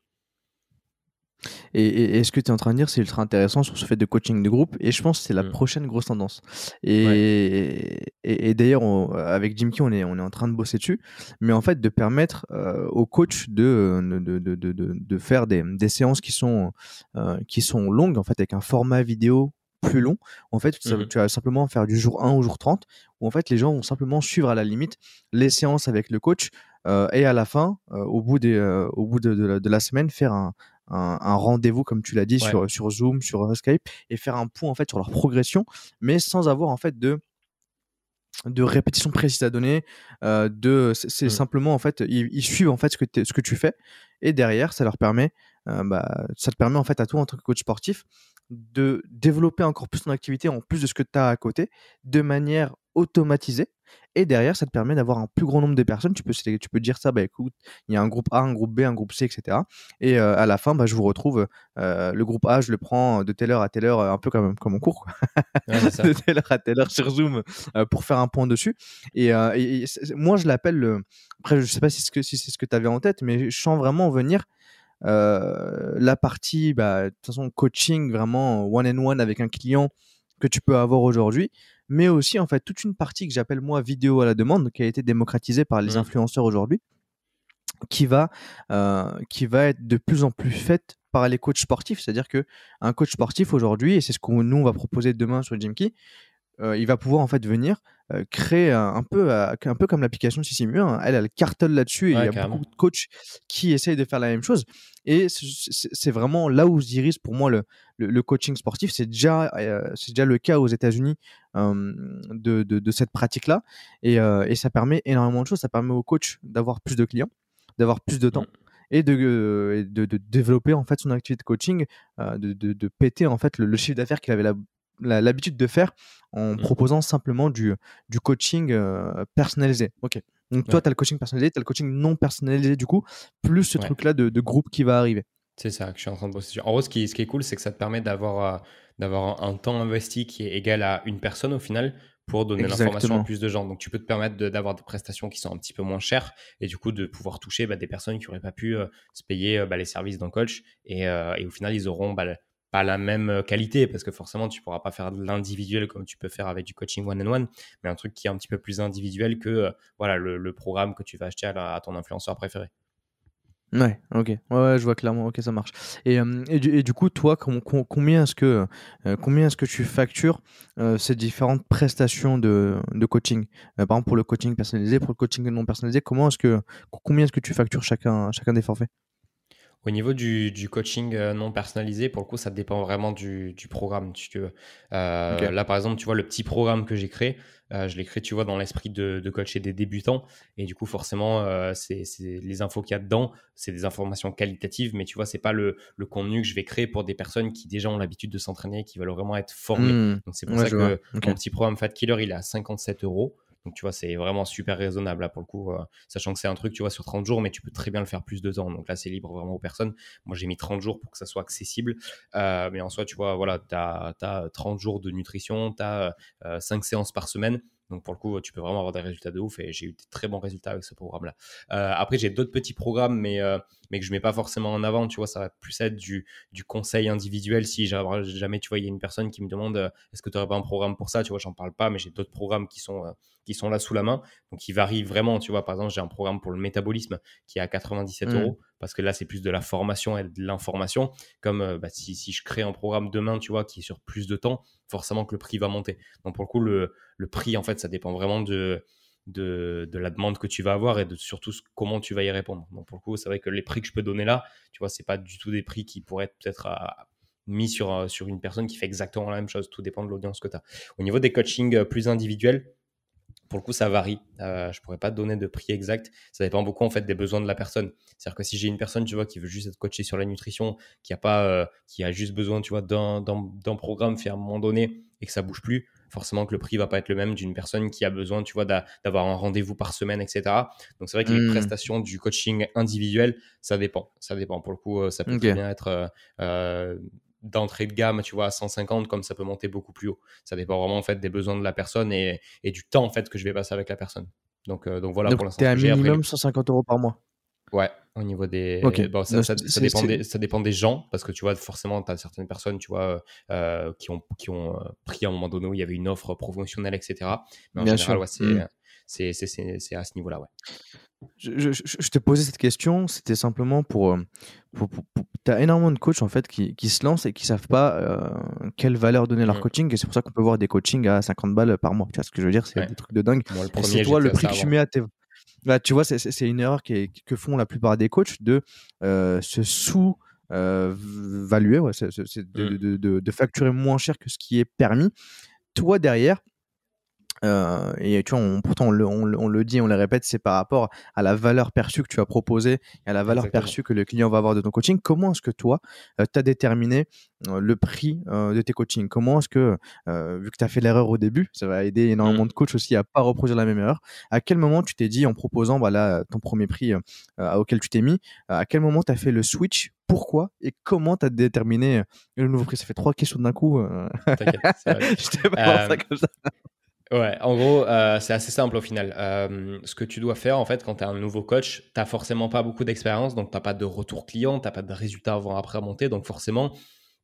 Et, ce que tu es en train de dire, c'est ultra intéressant sur ce fait de coaching de groupe. Et je pense que c'est la mmh. prochaine grosse tendance. Et, et, d'ailleurs, avec Jim Key, on est, on est en train de bosser dessus. Mais en fait, de permettre euh, aux coachs de, de, de, de, de faire des, des, séances qui sont, euh, qui sont longues, en fait, avec un format vidéo plus long. En fait, mmh tu vas simplement faire du jour 1 au jour 30, où en fait, les gens vont simplement suivre à la limite les séances avec le coach et à la fin, euh, au bout, des, euh, au bout de, de, la, semaine, faire un, un, rendez-vous, comme tu l'as dit, sur, sur Zoom, sur Skype, et faire un point en fait sur leur progression, mais sans avoir en fait de de répétition précise à donner de c'est mmh. simplement en fait ils, suivent en fait ce que ce que tu fais et derrière ça leur permet bah, ça te permet en fait à toi en tant que coach sportif de développer encore plus ton activité en plus de ce que tu as à côté de manière automatisée et derrière, ça te permet d'avoir un plus grand nombre de personnes. Tu peux, tu peux dire ça, bah écoute, il y a un groupe A, un groupe B, un groupe C, etc. Et euh, à la fin, bah, je vous retrouve. Euh, le groupe A, je le prends de telle heure à telle heure, un peu comme, comme en cours, de telle heure à telle heure sur Zoom euh, pour faire un point dessus. Et, moi, je l'appelle. Après, je sais pas si c'est ce que, si ce que tu avais en tête, mais je sens vraiment venir. La partie, bah, de toute façon, coaching vraiment one on one avec un client que tu peux avoir aujourd'hui, mais aussi en fait toute une partie que j'appelle moi vidéo à la demande, qui a été démocratisée par les mmh. influenceurs aujourd'hui, qui va euh, qui va être de plus en plus faite par les coachs sportifs. C'est-à-dire que un coach sportif aujourd'hui, et c'est ce que nous on va proposer demain sur Jimkey, il va pouvoir en fait venir créer un, peu, un peu comme l'application Sissimur. Hein. Elle, elle cartonne là-dessus et il y a beaucoup de coachs qui essayent de faire la même chose. Et c'est vraiment là où se dirige pour moi le, le, coaching sportif. C'est déjà, c'est déjà le cas aux États-Unis de, de, cette pratique-là. Et, et, ça permet énormément de choses. Ça permet aux coachs d'avoir plus de clients, d'avoir plus de temps. Mmh. Et de, de, de, développer en fait son activité de coaching, de, de, péter en fait le chiffre d'affaires qu'il avait la, l'habitude de faire en mmh. proposant simplement du, du coaching euh, personnalisé. Ok. Donc toi, tu as le coaching personnalisé, tu as le coaching non personnalisé du coup, plus ce truc-là de, de, groupe qui va arriver. C'est ça que je suis en train de bosser En gros, ce qui, ce qui est cool, c'est que ça te permet d'avoir, euh, d'avoir un, temps investi qui est égal à une personne au final pour donner l'information à plus de gens. Donc tu peux te permettre d'avoir des prestations qui sont un petit peu moins chères et du coup de pouvoir toucher bah, des personnes qui n'auraient pas pu euh, se payer bah, les services d'un coach et, et, au final ils auront bah, pas la même euh, qualité parce que forcément tu pourras pas faire de l'individuel comme tu peux faire avec du coaching one on one mais un truc qui est un petit peu plus individuel que euh, voilà le, programme que tu vas acheter à, ton influenceur préféré. Ouais ok. Ouais, je vois clairement. Ok ça marche. Et, euh, du, coup toi combien est-ce que tu factures ces différentes prestations de, coaching? Par exemple pour le coaching personnalisé pour le coaching non personnalisé comment est-ce que combien est-ce que tu factures chacun des forfaits? Au niveau du, du, coaching euh, non personnalisé, pour le coup, ça dépend vraiment du, du programme. Tu veux. Euh, Là, par exemple, tu vois, le petit programme que j'ai créé, euh, je l'ai créé, tu vois, dans l'esprit de, de, coacher des débutants. Et du coup, forcément, euh, c'est les infos qu'il y a dedans, c'est des informations qualitatives, mais tu vois, c'est pas le, le, contenu que je vais créer pour des personnes qui déjà ont l'habitude de s'entraîner, qui veulent vraiment être formées. Mmh. Donc, c'est pour ça que mon petit programme Fat Killer, il est à 57 euros. Donc, tu vois, c'est vraiment super raisonnable là pour le coup, euh, sachant que c'est un truc, tu vois, sur 30 jours, mais tu peux très bien le faire plus de temps. Donc là, c'est libre vraiment aux personnes. Moi, j'ai mis 30 jours pour que ça soit accessible. Euh, mais en soi, tu vois, voilà, tu as, as, 30 jours de nutrition, tu as 5 séances par semaine. Donc pour le coup, tu peux vraiment avoir des résultats de ouf et j'ai eu des très bons résultats avec ce programme-là. Euh, après, j'ai d'autres petits programmes, mais, euh, mais que je mets pas forcément en avant. Tu vois, ça va plus être du, du conseil individuel. Si jamais, tu vois, il y a une personne qui me demande euh, est-ce que tu n'aurais pas un programme pour ça Tu vois, j'en parle pas, mais j'ai d'autres programmes qui sont, qui sont là sous la main. Donc, ils varient vraiment. Tu vois, par exemple, j'ai un programme pour le métabolisme qui est à 97 mmh. euros parce que là, c'est plus de la formation et de l'information. Comme bah, si, je crée un programme demain, tu vois, qui est sur plus de temps, forcément que le prix va monter. Donc, pour le coup, le, prix, en fait, ça dépend vraiment de, de, la demande que tu vas avoir et de surtout comment tu vas y répondre. Donc pour le coup, c'est vrai que les prix que je peux donner là, tu vois, c'est pas du tout des prix qui pourraient être peut-être mis sur, euh, sur une personne qui fait exactement la même chose. Tout dépend de l'audience que tu as. Au niveau des coachings euh, plus individuels, pour le coup, ça varie. Euh, je pourrais pas te donner de prix exact. Ça dépend beaucoup en fait des besoins de la personne. C'est-à-dire que si j'ai une personne, tu vois, qui veut juste être coachée sur la nutrition, qui a pas, qui a juste besoin, tu vois, d'un programme fait à un moment donné et que ça bouge plus, forcément que le prix va pas être le même d'une personne qui a besoin, tu vois, d'avoir un rendez-vous par semaine, etc. Donc c'est vrai que les mmh. prestations du coaching individuel, ça dépend. Ça dépend. Pour le coup, euh, ça peut bien être euh, euh, d'entrée de gamme, tu vois, à 150, comme ça peut monter beaucoup plus haut. Ça dépend vraiment en fait des besoins de la personne et, du temps en fait que je vais passer avec la personne. Donc, donc voilà pour l'instant. Tu es à minimum 150 euros par mois. Ouais, au niveau des. Bon, ça, ça, dépend des, ça dépend des gens, parce que tu vois, forcément, tu as certaines personnes, tu vois, euh, qui ont, qui ont euh, pris à un moment donné où il y avait une offre promotionnelle, etc. Mais en général, ouais, mmh. c'est c'est à ce niveau-là, ouais. Je, je, je, te posais cette question, c'était simplement pour. Euh, pour, tu as énormément de coachs en fait qui, qui se lancent et qui savent pas quelle valeur donner leur mmh. coaching, et c'est pour ça qu'on peut voir des coachings à 50 balles par mois. Tu vois ce que je veux dire C'est des trucs de dingue. C'est toi le prix que tu mets à tes bah, tu vois, c'est une erreur qui que font la plupart des coachs de euh, se sous euh, valuer, ouais, c'est de, mmh. de, de, de, facturer moins cher que ce qui est permis. Toi derrière, euh, et tu vois, pourtant on le, on, le, dit, on le répète, c'est par rapport à la valeur perçue que tu as proposée et à la valeur perçue que le client va avoir de ton coaching. Comment est-ce que toi, euh, tu as déterminé euh, le prix de tes coachings? Comment est-ce que, vu que tu as fait l'erreur au début, ça va aider énormément mmh. de coachs aussi à pas reproduire la même erreur, à quel moment tu t'es dit en proposant voilà, ton premier prix auquel tu t'es mis, à quel moment tu as fait le switch? Pourquoi et comment tu as déterminé le nouveau prix? Ça fait trois questions d'un coup. T'inquiète, Je pas ça comme ça. Ouais, en gros, euh, c'est assez simple au final. Euh, ce que tu dois faire, en fait, quand tu es un nouveau coach, tu forcément pas beaucoup d'expérience, donc tu pas de retour client, tu pas de résultats avant-après à monter, donc forcément,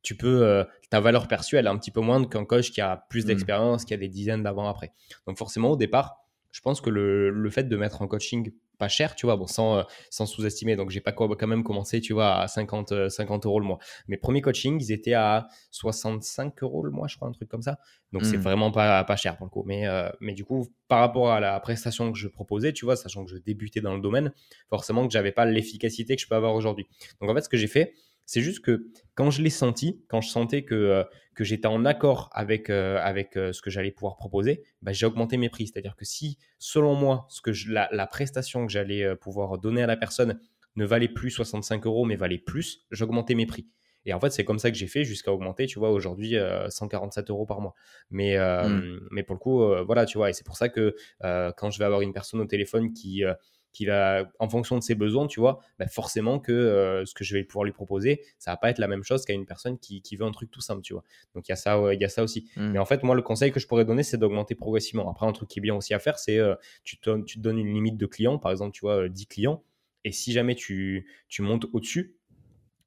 tu peux, euh, ta valeur perçue, elle est un petit peu moindre qu'un coach qui a plus mmh. d'expérience, qui a des dizaines d'avant-après. Donc forcément, au départ, je pense que le, le fait de mettre un coaching pas cher, tu vois, bon, sans, euh, sans sous-estimer. Donc, j'ai pas quand même commencé, tu vois, à 50, 50 euh, euros le mois. Mes premiers coachings, ils étaient à 65 euros le mois, je crois, un truc comme ça. Donc, c'est hmm. vraiment pas, pas cher pour le coup. Mais, euh, mais du coup, par rapport à la prestation que je proposais, tu vois, sachant que je débutais dans le domaine, forcément que j'avais pas l'efficacité que je peux avoir aujourd'hui. Donc, en fait, ce que j'ai fait, c'est juste que quand je l'ai senti, quand je sentais que, euh, que j'étais en accord avec, euh, avec euh, ce que j'allais pouvoir proposer, bah, j'ai augmenté mes prix. C'est-à-dire que si, selon moi, ce que je, la, prestation que j'allais pouvoir donner à la personne ne valait plus 65 euros, mais valait plus, j'augmentais mes prix. Et en fait, c'est comme ça que j'ai fait jusqu'à augmenter, tu vois, aujourd'hui 147 euros par mois. Mais, mmh. mais pour le coup, voilà, tu vois, et c'est pour ça que quand je vais avoir une personne au téléphone qui qui va, en fonction de ses besoins, tu vois, bah, forcément que euh, ce que je vais pouvoir lui proposer, ça va pas être la même chose qu'à une personne qui, veut un truc tout simple, tu vois. Donc il y a ça, il y a ça aussi. Mmh. Mais en fait, moi, le conseil que je pourrais donner, c'est d'augmenter progressivement. Après, un truc qui est bien aussi à faire, c'est euh, tu, te, tu te donnes une limite de clients, par exemple, tu vois, 10 euh, clients, et si jamais tu, tu montes au-dessus,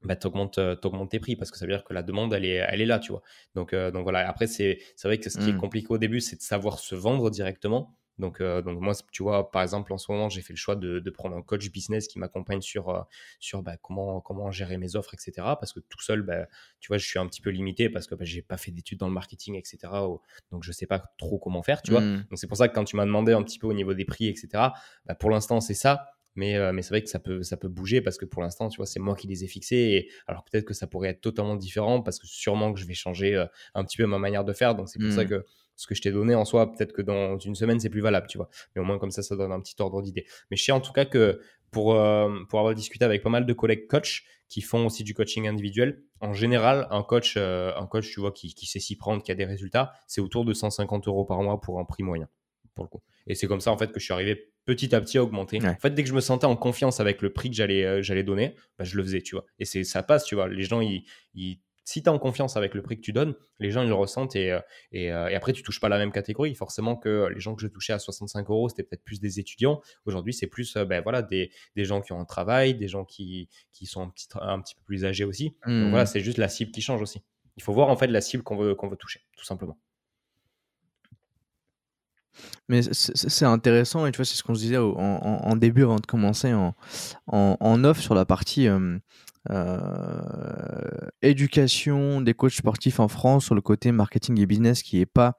bah, tu augmentes, tes prix parce que ça veut dire que la demande, elle est, elle est là, tu vois. Donc, donc voilà, après, c'est vrai que ce qui est mmh. compliqué au début, c'est de savoir se vendre directement. Donc, euh, donc moi, tu vois, par exemple, en ce moment, j'ai fait le choix de, prendre un coach business qui m'accompagne sur, euh, sur bah, comment, comment gérer mes offres, etc. Parce que tout seul, bah, tu vois, je suis un petit peu limité parce que bah, j'ai pas fait d'études dans le marketing, etc. Donc, je sais pas trop comment faire, tu vois. Mmh. Donc, c'est pour ça que quand tu m'as demandé un petit peu au niveau des prix, etc., bah, pour l'instant, c'est ça. Mais, euh, mais c'est vrai que ça peut, ça peut bouger parce que pour l'instant, tu vois, c'est moi qui les ai fixés. Et alors peut-être que ça pourrait être totalement différent parce que sûrement que je vais changer un petit peu ma manière de faire. Donc c'est pour ça mmh. que ce que je t'ai donné en soi, peut-être que dans une semaine, c'est plus valable, tu vois. Mais au moins, comme ça, ça donne un petit ordre d'idée. Mais je sais en tout cas que pour, euh, pour avoir discuté avec pas mal de collègues coachs qui font aussi du coaching individuel, en général, un coach, euh, un coach tu vois, qui, qui sait s'y prendre, qui a des résultats, c'est autour de 150 euros par mois pour un prix moyen, pour le coup. Et c'est comme ça, en fait, que je suis arrivé petit à petit à augmenter. En fait, dès que je me sentais en confiance avec le prix que j'allais euh, j'allais donner, bah, je le faisais, tu vois. Et c'est ça passe, tu vois. Les gens, ils, ils si tu es en confiance avec le prix que tu donnes, les gens ils le ressentent et, euh, euh, et, après tu touches pas la même catégorie. Forcément que les gens que je touchais à 65 euros, c'était peut-être plus des étudiants. Aujourd'hui, c'est plus euh, ben, voilà, des, des, gens qui ont un travail, des gens qui, qui sont un petit, un petit peu plus âgés aussi. Donc voilà, mmh. c'est juste la cible qui change aussi. Il faut voir en fait la cible qu'on veut, qu'on veut toucher, tout simplement. Mais c'est intéressant, et tu vois, c'est ce qu'on se disait en, en, début avant de commencer en, en, off sur la partie euh, éducation des coachs sportifs en France sur le côté marketing et business qui est pas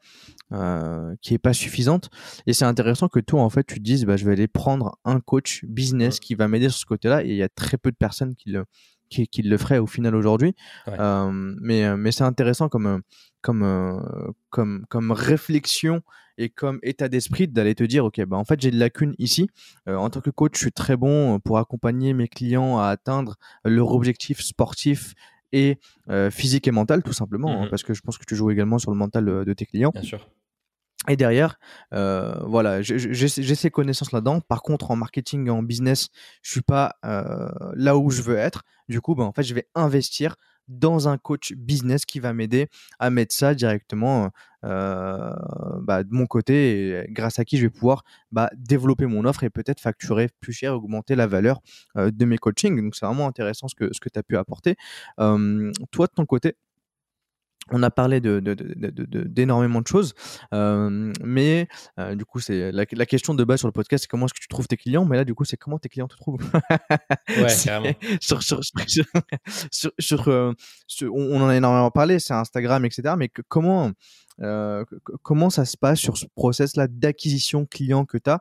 euh, qui est pas suffisante. Et c'est intéressant que toi en fait tu te dises bah je vais aller prendre un coach business qui va m'aider sur ce côté-là. Et il y a très peu de personnes qui le qui, qui le feraient au final aujourd'hui. Euh, mais mais c'est intéressant comme comme comme comme réflexion et comme état d'esprit d'aller te dire, OK, bah, en fait, j'ai de lacunes ici. Euh, en tant que coach, je suis très bon pour accompagner mes clients à atteindre leur objectif sportif et euh, physique et mental, tout simplement, hein, mmh parce que je pense que tu joues également sur le mental euh, de tes clients. Bien sûr. Et derrière, euh, voilà, j'ai ces connaissances là-dedans. Par contre, en marketing et en business, je suis pas euh, là où je veux être. Du coup, ben, en fait, je vais investir dans un coach business qui va m'aider à mettre ça directement euh, bah, de mon côté, grâce à qui je vais pouvoir bah, développer mon offre et peut-être facturer plus cher, augmenter la valeur euh, de mes coachings. Donc c'est vraiment intéressant ce que, tu as pu apporter. Toi, de ton côté, on a parlé de, d'énormément de, choses, euh, mais euh, du coup, c'est la, question de base sur le podcast, c'est comment est-ce que tu trouves tes clients, mais là, du coup, c'est comment tes clients te trouvent. ouais, carrément. sur, sur, sur, euh, on en a énormément parlé, c'est Instagram, etc. Mais comment, comment ça se passe sur ce process-là d'acquisition client que tu as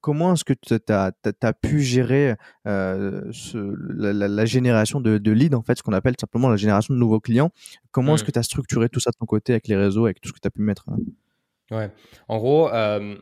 comment est-ce que tu as, pu gérer la, génération de, de leads, en fait, ce qu'on appelle simplement la génération de nouveaux clients? Comment est-ce mmh. que tu as structuré tout ça de ton côté avec les réseaux, avec tout ce que tu as pu mettre hein? Ouais, en gros,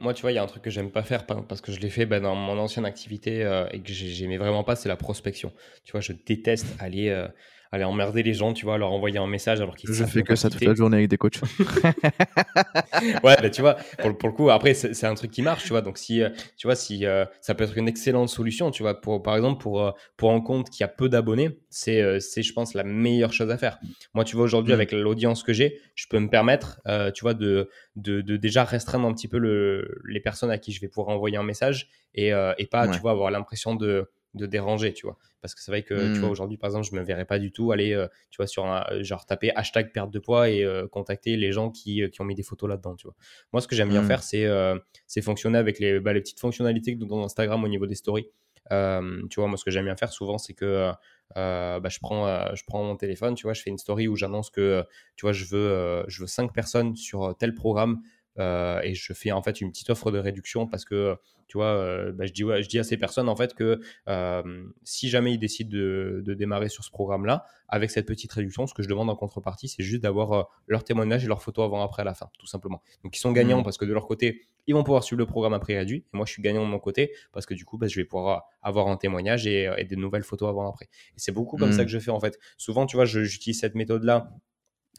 moi, tu vois, il y a un truc que j'aime pas faire parce que je l'ai fait bah, dans mon ancienne activité et que j'aimais vraiment pas, c'est la prospection. Tu vois, je déteste aller aller emmerder les gens, tu vois, leur envoyer un message alors qu'ils Je fais que ça toute la journée avec des coachs. ouais, bah, tu vois, pour, pour, le coup, après, c'est un truc qui marche, tu vois. Donc, si, euh, tu vois, si euh, ça peut être une excellente solution, tu vois, pour, par exemple, pour, euh, pour un compte qui a peu d'abonnés, c'est, c'est, je pense, la meilleure chose à faire. Moi, tu vois, aujourd'hui, mm. avec l'audience que j'ai, je peux me permettre, tu vois, de, de, de, déjà restreindre un petit peu le, les personnes à qui je vais pouvoir envoyer un message et, et pas, tu vois, avoir l'impression de de déranger, tu vois. Parce que c'est vrai que, tu vois, Mmh. aujourd'hui, par exemple, je me verrais pas du tout aller, euh, tu vois, sur un, genre taper hashtag perte de poids et euh, contacter les gens qui, euh, qui ont mis des photos là-dedans, tu vois. Moi, ce que j'aime bien Mmh. faire, c'est euh, fonctionner avec les, bah, les petites fonctionnalités que dans Instagram au niveau des stories. Euh, tu vois, moi, ce que j'aime bien faire souvent, c'est que euh, euh, bah, je, prends, euh, je prends mon téléphone, tu vois, je fais une story où j'annonce que, euh, tu vois, je veux, euh, je veux 5 personnes sur euh, tel programme euh, et je fais en fait une petite offre de réduction parce que, tu vois, euh, bah, je, dis, ouais, je dis à ces personnes en fait que euh, si jamais ils décident de, de démarrer sur ce programme-là, avec cette petite réduction, ce que je demande en contrepartie, c'est juste d'avoir leur témoignage et leur photo avant-après à la fin, tout simplement. Donc ils sont gagnants Mmh. parce que de leur côté, ils vont pouvoir suivre le programme à prix réduit. Et moi, je suis gagnant de mon côté parce que du coup, bah, je vais pouvoir avoir un témoignage et, et des nouvelles photos avant-après. Et c'est beaucoup comme ça Mmh. que je fais en fait. Souvent, tu vois, j'utilise cette méthode-là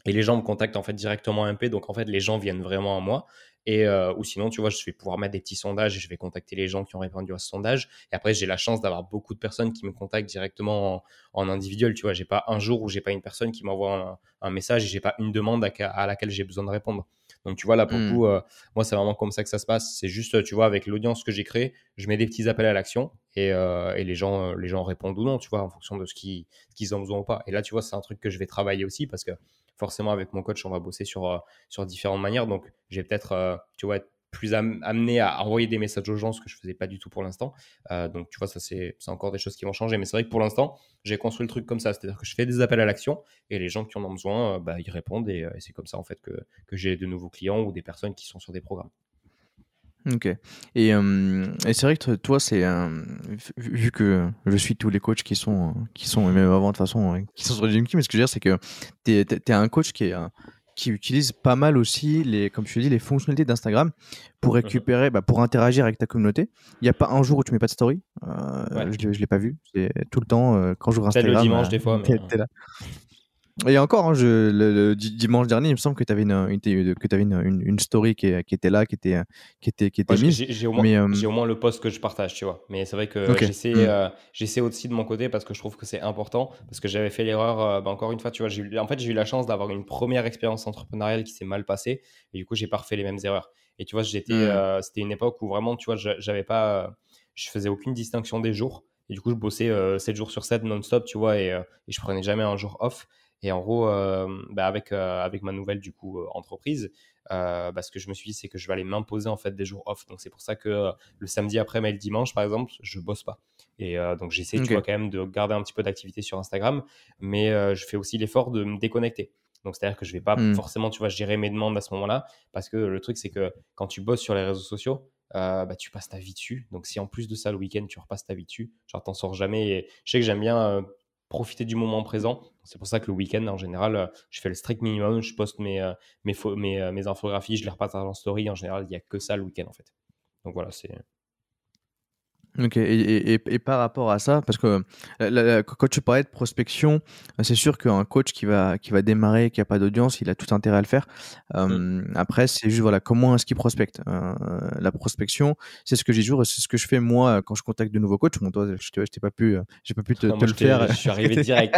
et les gens me contactent en fait directement en MP. Donc en fait, les gens viennent vraiment à moi. Et, euh, ou sinon, tu vois, je vais pouvoir mettre des petits sondages et je vais contacter les gens qui ont répondu à ce sondage. Et après, j'ai la chance d'avoir beaucoup de personnes qui me contactent directement en, en individuel. Tu vois, j'ai pas un jour où j'ai pas une personne qui m'envoie un, un message et j'ai pas une demande à, à laquelle j'ai besoin de répondre. Donc, tu vois, là, pour le Mmh. coup, euh, moi, c'est vraiment comme ça que ça se passe. C'est juste, tu vois, avec l'audience que j'ai créée, je mets des petits appels à l'action et, euh, et les, gens, les gens répondent ou non, tu vois, en fonction de ce qu'ils ce qu'ils ont besoin ou pas. Et là, tu vois, c'est un truc que je vais travailler aussi parce que forcément, avec mon coach, on va bosser sur, euh, différentes manières. Donc, j'ai peut-être, euh, tu vois, être plus am- amené à envoyer des messages aux gens, ce que je faisais pas du tout pour l'instant. Euh, donc, tu vois, ça, c'est encore des choses qui vont changer. Mais c'est vrai que pour l'instant, j'ai construit le truc comme ça. C'est-à-dire que je fais des appels à l'action et les gens qui en ont besoin, bah, ils répondent. Et, c'est comme ça, en fait, que j'ai de nouveaux clients ou des personnes qui sont sur des programmes. Ok. Et, euh, et c'est vrai que toi, c'est euh, vu que je suis tous les coachs qui sont, qui sont même avant de toute façon, euh, qui sont sur Gymkey, mais ce que je veux dire, c'est que tu es, un coach qui, est, euh, qui utilise pas mal aussi, les, comme tu dis, les fonctionnalités d'Instagram pour récupérer, bah, pour interagir avec ta communauté. Il n'y a pas un jour où tu mets pas de story. Euh, Ouais. Je ne l'ai pas vu. C'est tout le temps, euh, quand j'ouvre Instagram. le dimanche, euh, des fois, mais- t'es là. Et encore, hein, je, le, le di- dimanche dernier, il me semble que tu avais, une, une, que avais une, une, story qui, qui était là, qui était, qui était, qui était mise. j'ai au, moins- euh, au le post que je partage, tu vois. Mais c'est vrai que Ok. j'essaie Mm. euh, j'essaie aussi de mon côté parce que je trouve que c'est important. Parce que j'avais fait l'erreur, euh, bah, encore une fois, tu vois, eu- en fait, j'ai eu la chance d'avoir une première expérience entrepreneuriale qui s'est mal passée. Et du coup, j'ai pas refait les mêmes erreurs. Et tu vois, j'étais, Mm. euh, c'était une époque où vraiment, tu vois, je- j'avais pas, euh, je faisais aucune distinction des jours. Et du coup, je bossais euh, 7 jours sur 7 non-stop, tu vois, et, euh, et je prenais jamais un jour off. Et en gros, euh, bah, avec, euh, avec ma nouvelle du coup euh, entreprise, euh, bah, ce que je me suis dit, c'est que je vais aller m'imposer en fait des jours off. Donc c'est pour ça que euh, le samedi après, mais le dimanche, par exemple, je bosse pas. Et euh, donc j'essaie, Ok. tu vois, quand même de garder un petit peu d'activité sur Instagram, mais je fais aussi l'effort de me déconnecter. Donc c'est-à-dire que je vais pas Mm. forcément, tu vois, gérer mes demandes à ce moment-là, parce que le truc c'est que quand tu bosses sur les réseaux sociaux, bah, tu passes ta vie dessus. Donc si en plus de ça le week-end tu repasses ta vie dessus, genre t'en sors jamais. Et je sais que j'aime bien profiter du moment présent. C'est pour ça que le week-end en général, euh, je fais le strict minimum. Je poste mes euh, euh, mes infographies, je les repasse en story. En général, il y a que ça le week-end en fait. Donc voilà, c'est Ok, et, et- par rapport à ça, parce que la- la- quand tu parlais de prospection, euh, c'est sûr qu'un coach qui va, qui va démarrer, qui n'a pas d'audience, il a tout intérêt à le faire. Euh, Après, c'est juste voilà, comment est-ce qu'il prospecte Euh, La prospection, c'est ce que j'ai toujours, et c'est ce que je fais moi quand je contacte de nouveaux coachs. Bon, toi, je t'ai pas pu, j'ai pas pu te, Ah, te le faire. Je suis arrivé direct.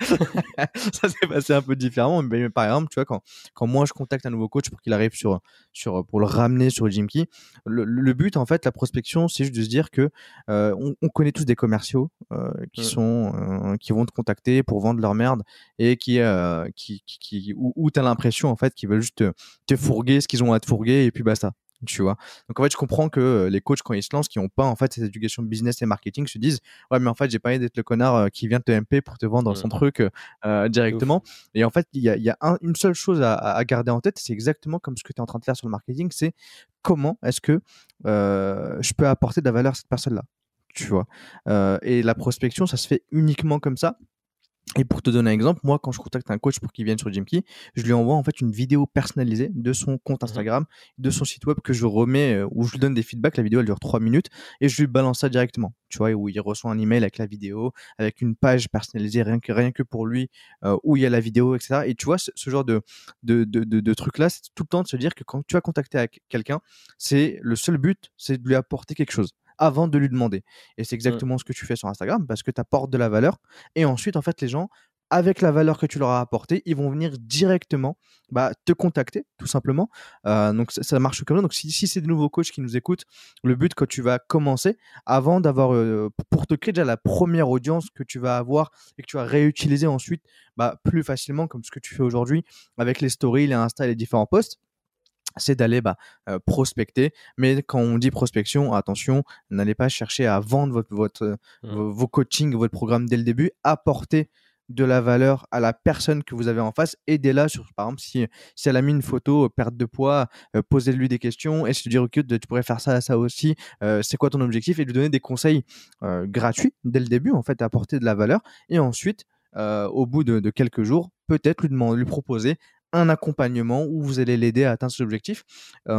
ça s'est passé un peu différemment. Mais, par exemple, tu vois, quand, quand moi je contacte un nouveau coach pour qu'il arrive sur, sur, pour le ramener sur Jimkey, le, le but, en fait, la prospection, c'est juste de se dire que euh, on, on connaît tous des commerciaux euh, qui, Mm. sont, euh, qui vont te contacter pour vendre leur merde et qui, qui, qui, qui- où, où tu as l'impression, en fait, qu'ils veulent juste te, te fourguer ce qu'ils ont à te fourguer et puis basta. Tu vois? Donc en fait, je comprends que les coachs quand ils se lancent, qui n'ont pas en fait cette éducation business et marketing, se disent ouais mais en fait j'ai pas envie d'être le connard qui vient te MP pour te vendre son truc euh, directement. Et en fait, il y a, il y a un- une seule chose à, à garder en tête, c'est exactement comme ce que tu es en train de faire sur le marketing, c'est comment est-ce que euh, je peux apporter de la valeur à cette personne-là. Tu vois? Euh, et la prospection, ça se fait uniquement comme ça. Et pour te donner un exemple, moi, quand je contacte un coach pour qu'il vienne sur Jimkey, je lui envoie en fait une vidéo personnalisée de son compte Mhm. Instagram, de son site web que je remets, euh, où je lui donne des feedbacks. La vidéo, elle dure 3 minutes et je lui balance ça directement. Tu vois, où il reçoit un email avec la vidéo, avec une page personnalisée rien que, rien que pour lui, euh, où il y a la vidéo, etc. Et tu vois, ce, ce genre de, de, de, de, de truc-là, c'est tout le temps de se dire que quand tu vas contacter avec quelqu'un, c'est le seul but, c'est de lui apporter quelque chose avant de lui demander. Et c'est exactement ce que tu fais sur Instagram parce que tu apportes de la valeur. Et ensuite, en fait, les gens avec la valeur que tu leur as apportée, ils vont venir directement bah, te contacter, tout simplement. Euh, donc ça, marche comme ça. Donc si, c'est des nouveaux coachs qui nous écoutent, le but quand tu vas commencer, avant d'avoir, euh, pour te créer déjà la première audience que tu vas avoir et que tu vas réutiliser ensuite bah, plus facilement, comme ce que tu fais aujourd'hui avec les stories, les Insta et les différents posts c'est d'aller bah, euh, prospecter. Mais quand on dit prospection, attention, n'allez pas chercher à vendre votre, votre, mmh. vos coachings, votre programme dès le début. Apportez de la valeur à la personne que vous avez en face. Aidez-la sur, par exemple, si, si elle a mis une photo, euh, perte de poids, euh, posez-lui des questions et se dire, ok, tu pourrais faire ça, ça aussi, euh, c'est quoi ton objectif? et lui donner des conseils gratuits dès le début, en fait, apporter de la valeur. Et ensuite, au bout de, de quelques jours, peut-être lui, demander, lui proposer un accompagnement où vous allez l'aider à atteindre ses objectifs. il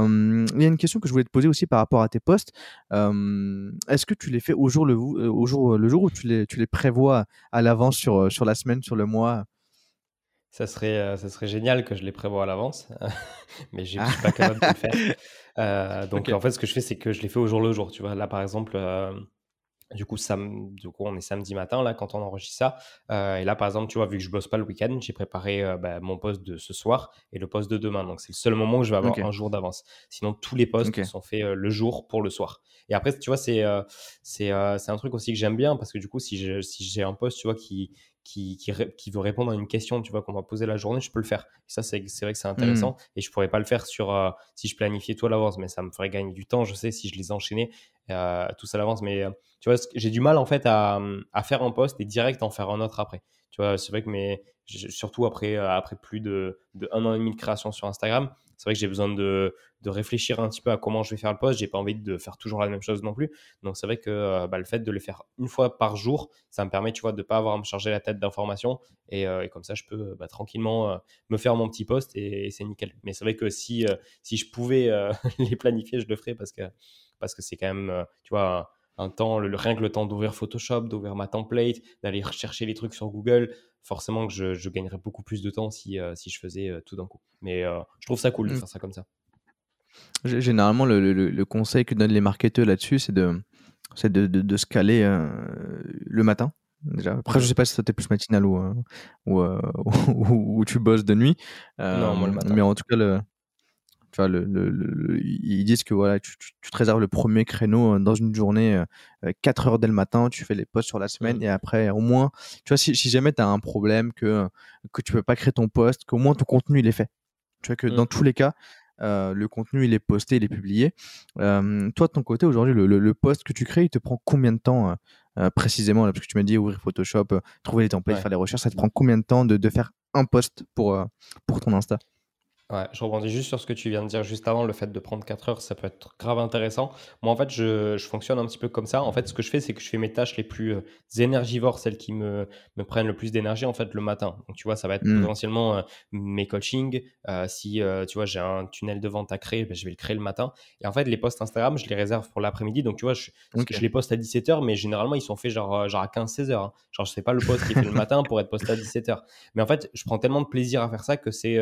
y a une question que je voulais te poser aussi par rapport à tes postes. Est-ce que tu les fais au jour le, euh, au jour, le jour où tu les, tu les prévois à l'avance sur, euh, sur la semaine, sur le mois? Ça serait, euh, ça serait génial que je les prévoie à l'avance, mais je ne suis pas capable de le faire. donc en fait, ce que je fais, c'est que je les fais au jour le jour. Tu vois, là par exemple, du coup, du coup, on est samedi matin là quand on enregistre ça. Euh, et là, par exemple, tu vois, vu que je bosse pas le week-end, j'ai préparé euh, bah, mon poste de ce soir et le poste de demain. Donc, c'est le seul moment où je vais avoir un jour d'avance. Sinon, tous les postes sont faits euh, le jour pour le soir. Et après, tu vois, c'est c'est un truc aussi que j'aime bien parce que du coup, si j'ai si un poste, tu vois, qui qui, qui, veut répondre à une question, tu vois, qu'on va poser la journée, je peux le faire. Et ça, c'est vrai que c'est intéressant. Mmh. Et je pourrais pas le faire sur euh, si je planifiais tout à l'avance, mais ça me ferait gagner du temps, je sais, si je les enchaînais euh, tous à l'avance. Mais euh, tu vois, j'ai du mal en fait à, à, faire un poste et direct en faire un autre après. Tu vois, c'est vrai que mais surtout après, après plus de, de un an et demi de création sur Instagram, c'est vrai que j'ai besoin de, de, réfléchir un petit peu à comment je vais faire le poste. J'ai pas envie de faire toujours la même chose non plus. Donc c'est vrai que euh, bah, le fait de le faire une fois par jour, ça me permet, tu vois, de pas avoir à me charger la tête d'informations et, euh, comme ça, je peux bah, tranquillement euh, me faire mon petit poste et, c'est nickel. Mais c'est vrai que si si je pouvais les planifier, je le ferais parce que parce que c'est quand même, tu vois temps, rien que le temps d'ouvrir Photoshop, d'ouvrir ma template, d'aller rechercher les trucs sur Google, forcément que je, gagnerais beaucoup plus de temps si, euh, si je faisais euh, tout d'un coup. Mais euh, je trouve ça cool de mmh. faire ça comme ça. Généralement, le, conseil que donnent les marketeurs là-dessus, c'est de, de, de, de, se caler le matin. Déjà. Après, je sais pas si c'était plus matinal ou, ou, ou, tu bosses de nuit. non, moi le matin. Mais en tout cas, le, le, ils disent que voilà, tu, te réserves le premier créneau euh, dans une journée, 4 euh, heures dès le matin, tu fais les posts sur la semaine mmh. et après, au moins, tu vois, si, jamais tu as un problème, que, que tu peux pas créer ton post, qu'au moins ton contenu il est fait. Tu vois que dans mmh. tous les cas, euh, le contenu il est posté, il est publié. toi, de ton côté, aujourd'hui, le, post que tu crées, il te prend combien de temps précisément Parce que tu m'as dit ouvrir Photoshop, trouver les templates, faire les recherches, ça te prend combien de temps de, de faire un post pour, pour ton Insta? Ouais, je rebondis juste sur ce que tu viens de dire juste avant, le fait de prendre 4 heures, ça peut être grave intéressant. Moi, en fait, je, je fonctionne un petit peu comme ça. En fait, ce que je fais, c'est que je fais mes tâches les plus euh, énergivores, celles qui me, me prennent le plus d'énergie, en fait, le matin. Donc, tu vois, ça va être mmh. potentiellement euh, mes coachings. Euh, si, tu vois, j'ai un tunnel de vente à créer, ben, je vais le créer le matin. Et en fait, les posts Instagram, je les réserve pour l'après-midi. Donc, tu vois, je, je les poste à 17h, mais généralement, ils sont faits genre, genre à 15-16h. Hein. Genre, je fais pas le post qui est fait le matin pour être posté à 17h. Mais en fait, je prends tellement de plaisir à faire ça que c'est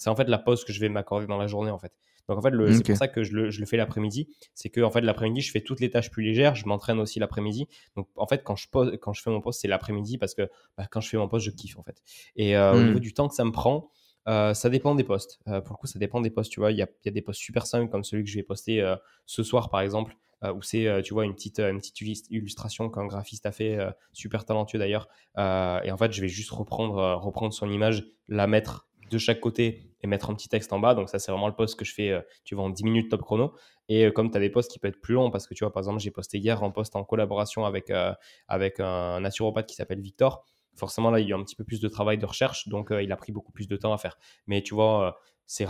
c'est en fait la pause que je vais m'accorder dans la journée en fait. Donc en fait, c'est pour ça que je le, je le fais l'après-midi. C'est que en fait, l'après-midi, je fais toutes les tâches plus légères. Je m'entraîne aussi l'après-midi. Donc en fait, quand je, pose, quand je fais mon poste, c'est l'après-midi parce que bah, quand je fais mon poste, je kiffe en fait. Et euh, au hmm. niveau du temps que ça me prend, euh, ça dépend des postes. Euh, pour le coup, ça dépend des postes. Tu vois, il y a, y a, des postes super simples comme celui que je vais poster ce soir par exemple. où c'est, tu vois, une petite, une petite illustration qu'un graphiste a fait, super talentueux d'ailleurs. et en fait, je vais juste reprendre, reprendre son image, la mettre de chaque côté et mettre un petit texte en bas. Donc ça, c'est vraiment le post que je fais, euh, tu vois, en 10 minutes top chrono. Et euh, comme tu as des posts qui peuvent être plus longs, parce que tu vois, par exemple, j'ai posté hier un post en collaboration avec, euh, avec un naturopathe qui s'appelle Victor. Forcément, là, il y a un petit peu plus de travail de recherche, donc il a pris beaucoup plus de temps à faire. Mais tu vois, c'est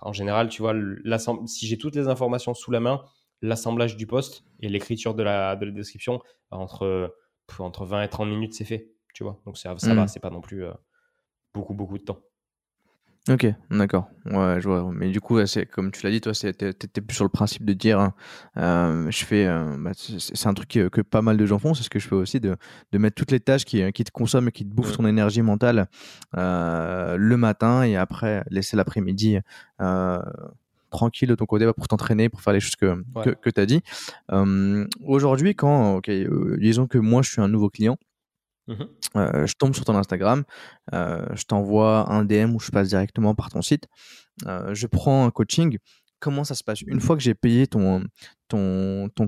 en général, tu vois, si j'ai toutes les informations sous la main, l'assemblage du post et l'écriture de la, de la description, entre, entre 20 et 30 minutes, c'est fait. Tu vois, donc ça, ça mmh. va, c'est pas non plus beaucoup, beaucoup de temps. Ok, d'accord. Ouais, je vois. Mais du coup, c'est comme tu l'as dit, toi, c'était plus sur le principe de dire, hein, euh, je fais, euh, bah, c'est un truc que, pas mal de gens font, c'est ce que je fais aussi, de, de mettre toutes les tâches qui, qui te consomment et qui te bouffent ton énergie mentale euh, le matin et après laisser l'après-midi tranquille de ton côté pour t'entraîner, pour faire les choses que, que, tu as dit. Aujourd'hui, quand, ok, disons que moi, je suis un nouveau client, Mmh je tombe sur ton Instagram, je t'envoie un DM ou je passe directement par ton site. je prends un coaching. Comment ça se passe? Une fois que j'ai payé ton,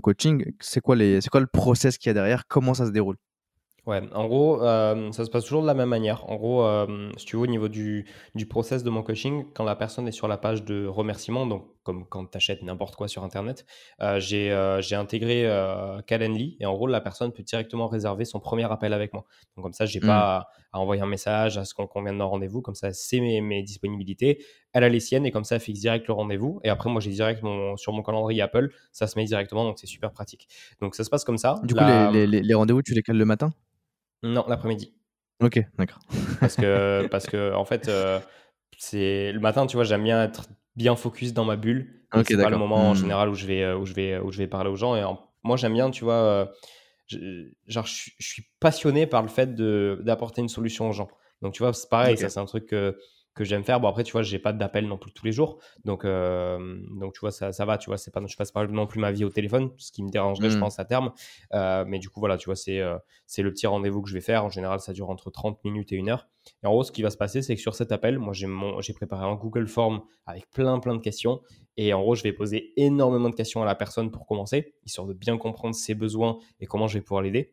coaching, c'est quoi, c'est quoi le process qu'il y a derrière? Comment ça se déroule? Ouais, en gros, euh, ça se passe toujours de la même manière. En gros, euh, si tu veux, au niveau du, du process de mon coaching, quand la personne est sur la page de remerciement, donc comme quand tu achètes n'importe quoi sur Internet, euh, j'ai j'ai intégré Calendly et en gros, la personne peut directement réserver son premier appel avec moi. Donc comme ça, j'ai n'ai pas mmh. à, envoyer un message, à ce qu'on convienne d'un rendez-vous. Comme ça, c'est mes, mes, disponibilités. Elle a les siennes et comme ça, elle fixe direct le rendez-vous. Et après, moi, j'ai direct mon, sur mon calendrier Apple, ça se met directement, donc c'est super pratique. Donc ça se passe comme ça. Du coup, les, les, les rendez-vous, tu les cales le matin? Non, l'après-midi. Ok, d'accord. parce que, parce que, en fait, euh, c'est le matin, tu vois, j'aime bien être bien focus dans ma bulle. Ok, c'est pas le moment en hmm. général où je vais, euh, où je vais, où je vais parler aux gens. Et moi, j'aime bien, tu vois, euh, je, genre, je, suis passionné par le fait d'apporter une solution aux gens. Donc, tu vois, c'est pareil, ça, c'est un truc que que j'aime faire. Bon, après, tu vois, j'ai pas d'appel non plus tous les jours. Donc, euh, donc tu vois, ça, ça va. Tu vois, c'est pas, je passe pas non plus ma vie au téléphone, ce qui me dérangerait, je mmh. pense, à terme. Euh, mais du coup, voilà, tu vois, c'est euh, c'est le petit rendez-vous que je vais faire. En général, ça dure entre 30 minutes et une heure. Et en gros, ce qui va se passer, c'est que sur cet appel, moi, j'ai préparé un Google Form avec plein, plein de questions. Et en gros, je vais poser énormément de questions à la personne pour commencer, histoire de bien comprendre ses besoins et comment je vais pouvoir l'aider.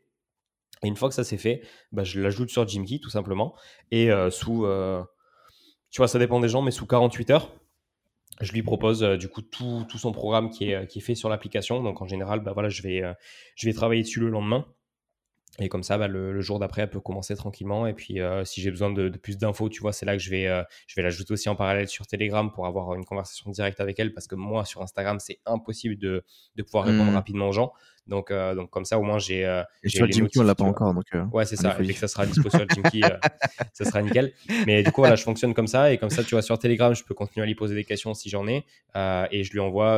Et une fois que ça c'est fait, bah, je l'ajoute sur Jimkey tout simplement. Et sous, tu vois, ça dépend des gens, mais sous 48 heures, je lui propose euh, du coup tout, tout, son programme qui est, qui est fait sur l'application. Donc en général, bah, voilà, je, vais, euh, je vais travailler dessus le lendemain. Et comme ça, bah, le, jour d'après, elle peut commencer tranquillement. Et puis, euh, si j'ai besoin de, plus d'infos, tu vois, c'est là que je vais, je vais l'ajouter aussi en parallèle sur Telegram pour avoir une conversation directe avec elle. Parce que moi, sur Instagram, c'est impossible de, de, pouvoir répondre mmh. rapidement aux gens. Donc, euh, donc comme ça, au moins, j'ai. Euh, et sur le Jimkey, on l'a pas encore. Donc, euh, ouais, c'est ça. Et que ça sera dispo sur le Jimkey, ça sera nickel. Mais du coup, voilà, je fonctionne comme ça. Et comme ça, tu vois, sur Telegram, je peux continuer à lui poser des questions si j'en ai. et je lui envoie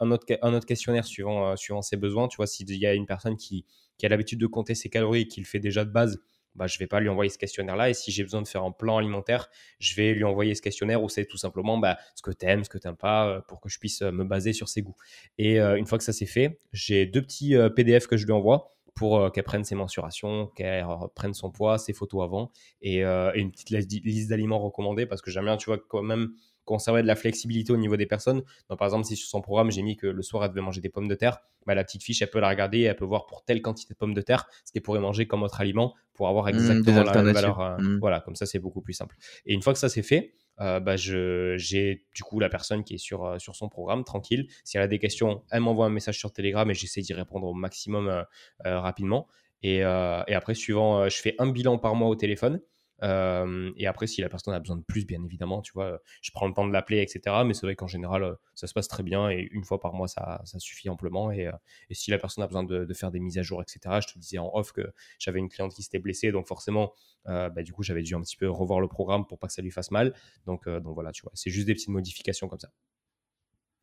un, autre, un autre questionnaire suivant, suivant ses besoins. Tu vois, s'il y a une personne qui, qui a l'habitude de compter ses calories et qui le fait déjà de base, bah, je ne vais pas lui envoyer ce questionnaire-là. Et si j'ai besoin de faire un plan alimentaire, je vais lui envoyer ce questionnaire où c'est tout simplement bah, ce que tu aimes, ce que tu n'aimes pas, euh, pour que je puisse euh, me baser sur ses goûts. Et euh, une fois que ça c'est fait, j'ai deux petits PDF que je lui envoie pour qu'elle prenne ses mensurations, qu'elle prenne son poids, ses photos avant et, et une petite liste d'aliments recommandés parce que j'aime bien, tu vois, quand même conserver de la flexibilité au niveau des personnes. Donc, par exemple, si sur son programme, j'ai mis que le soir, elle devait manger des pommes de terre, bah, la petite fiche, elle peut la regarder et elle peut voir pour telle quantité de pommes de terre ce qu'elle pourrait manger comme autre aliment pour avoir mmh, exactement la même valeur. Euh, mmh. Voilà, comme ça, c'est beaucoup plus simple. Et une fois que ça c'est fait, euh, bah, j'ai du coup la personne qui est sur, euh, sur son programme, tranquille. Si elle a des questions, elle m'envoie un message sur Telegram et j'essaie d'y répondre au maximum rapidement. Et, et, après, suivant, je fais un bilan par mois au téléphone. Euh, et après, si la personne a besoin de plus, bien évidemment, tu vois, je prends le temps de l'appeler, etc. Mais c'est vrai qu'en général, euh, ça se passe très bien et une fois par mois, ça, suffit amplement. Et, euh, et, si la personne a besoin de, de, faire des mises à jour, etc., je te disais en off que j'avais une cliente qui s'était blessée, donc forcément, bah, du coup, j'avais dû un petit peu revoir le programme pour pas que ça lui fasse mal. Donc, donc voilà, tu vois, c'est juste des petites modifications comme ça.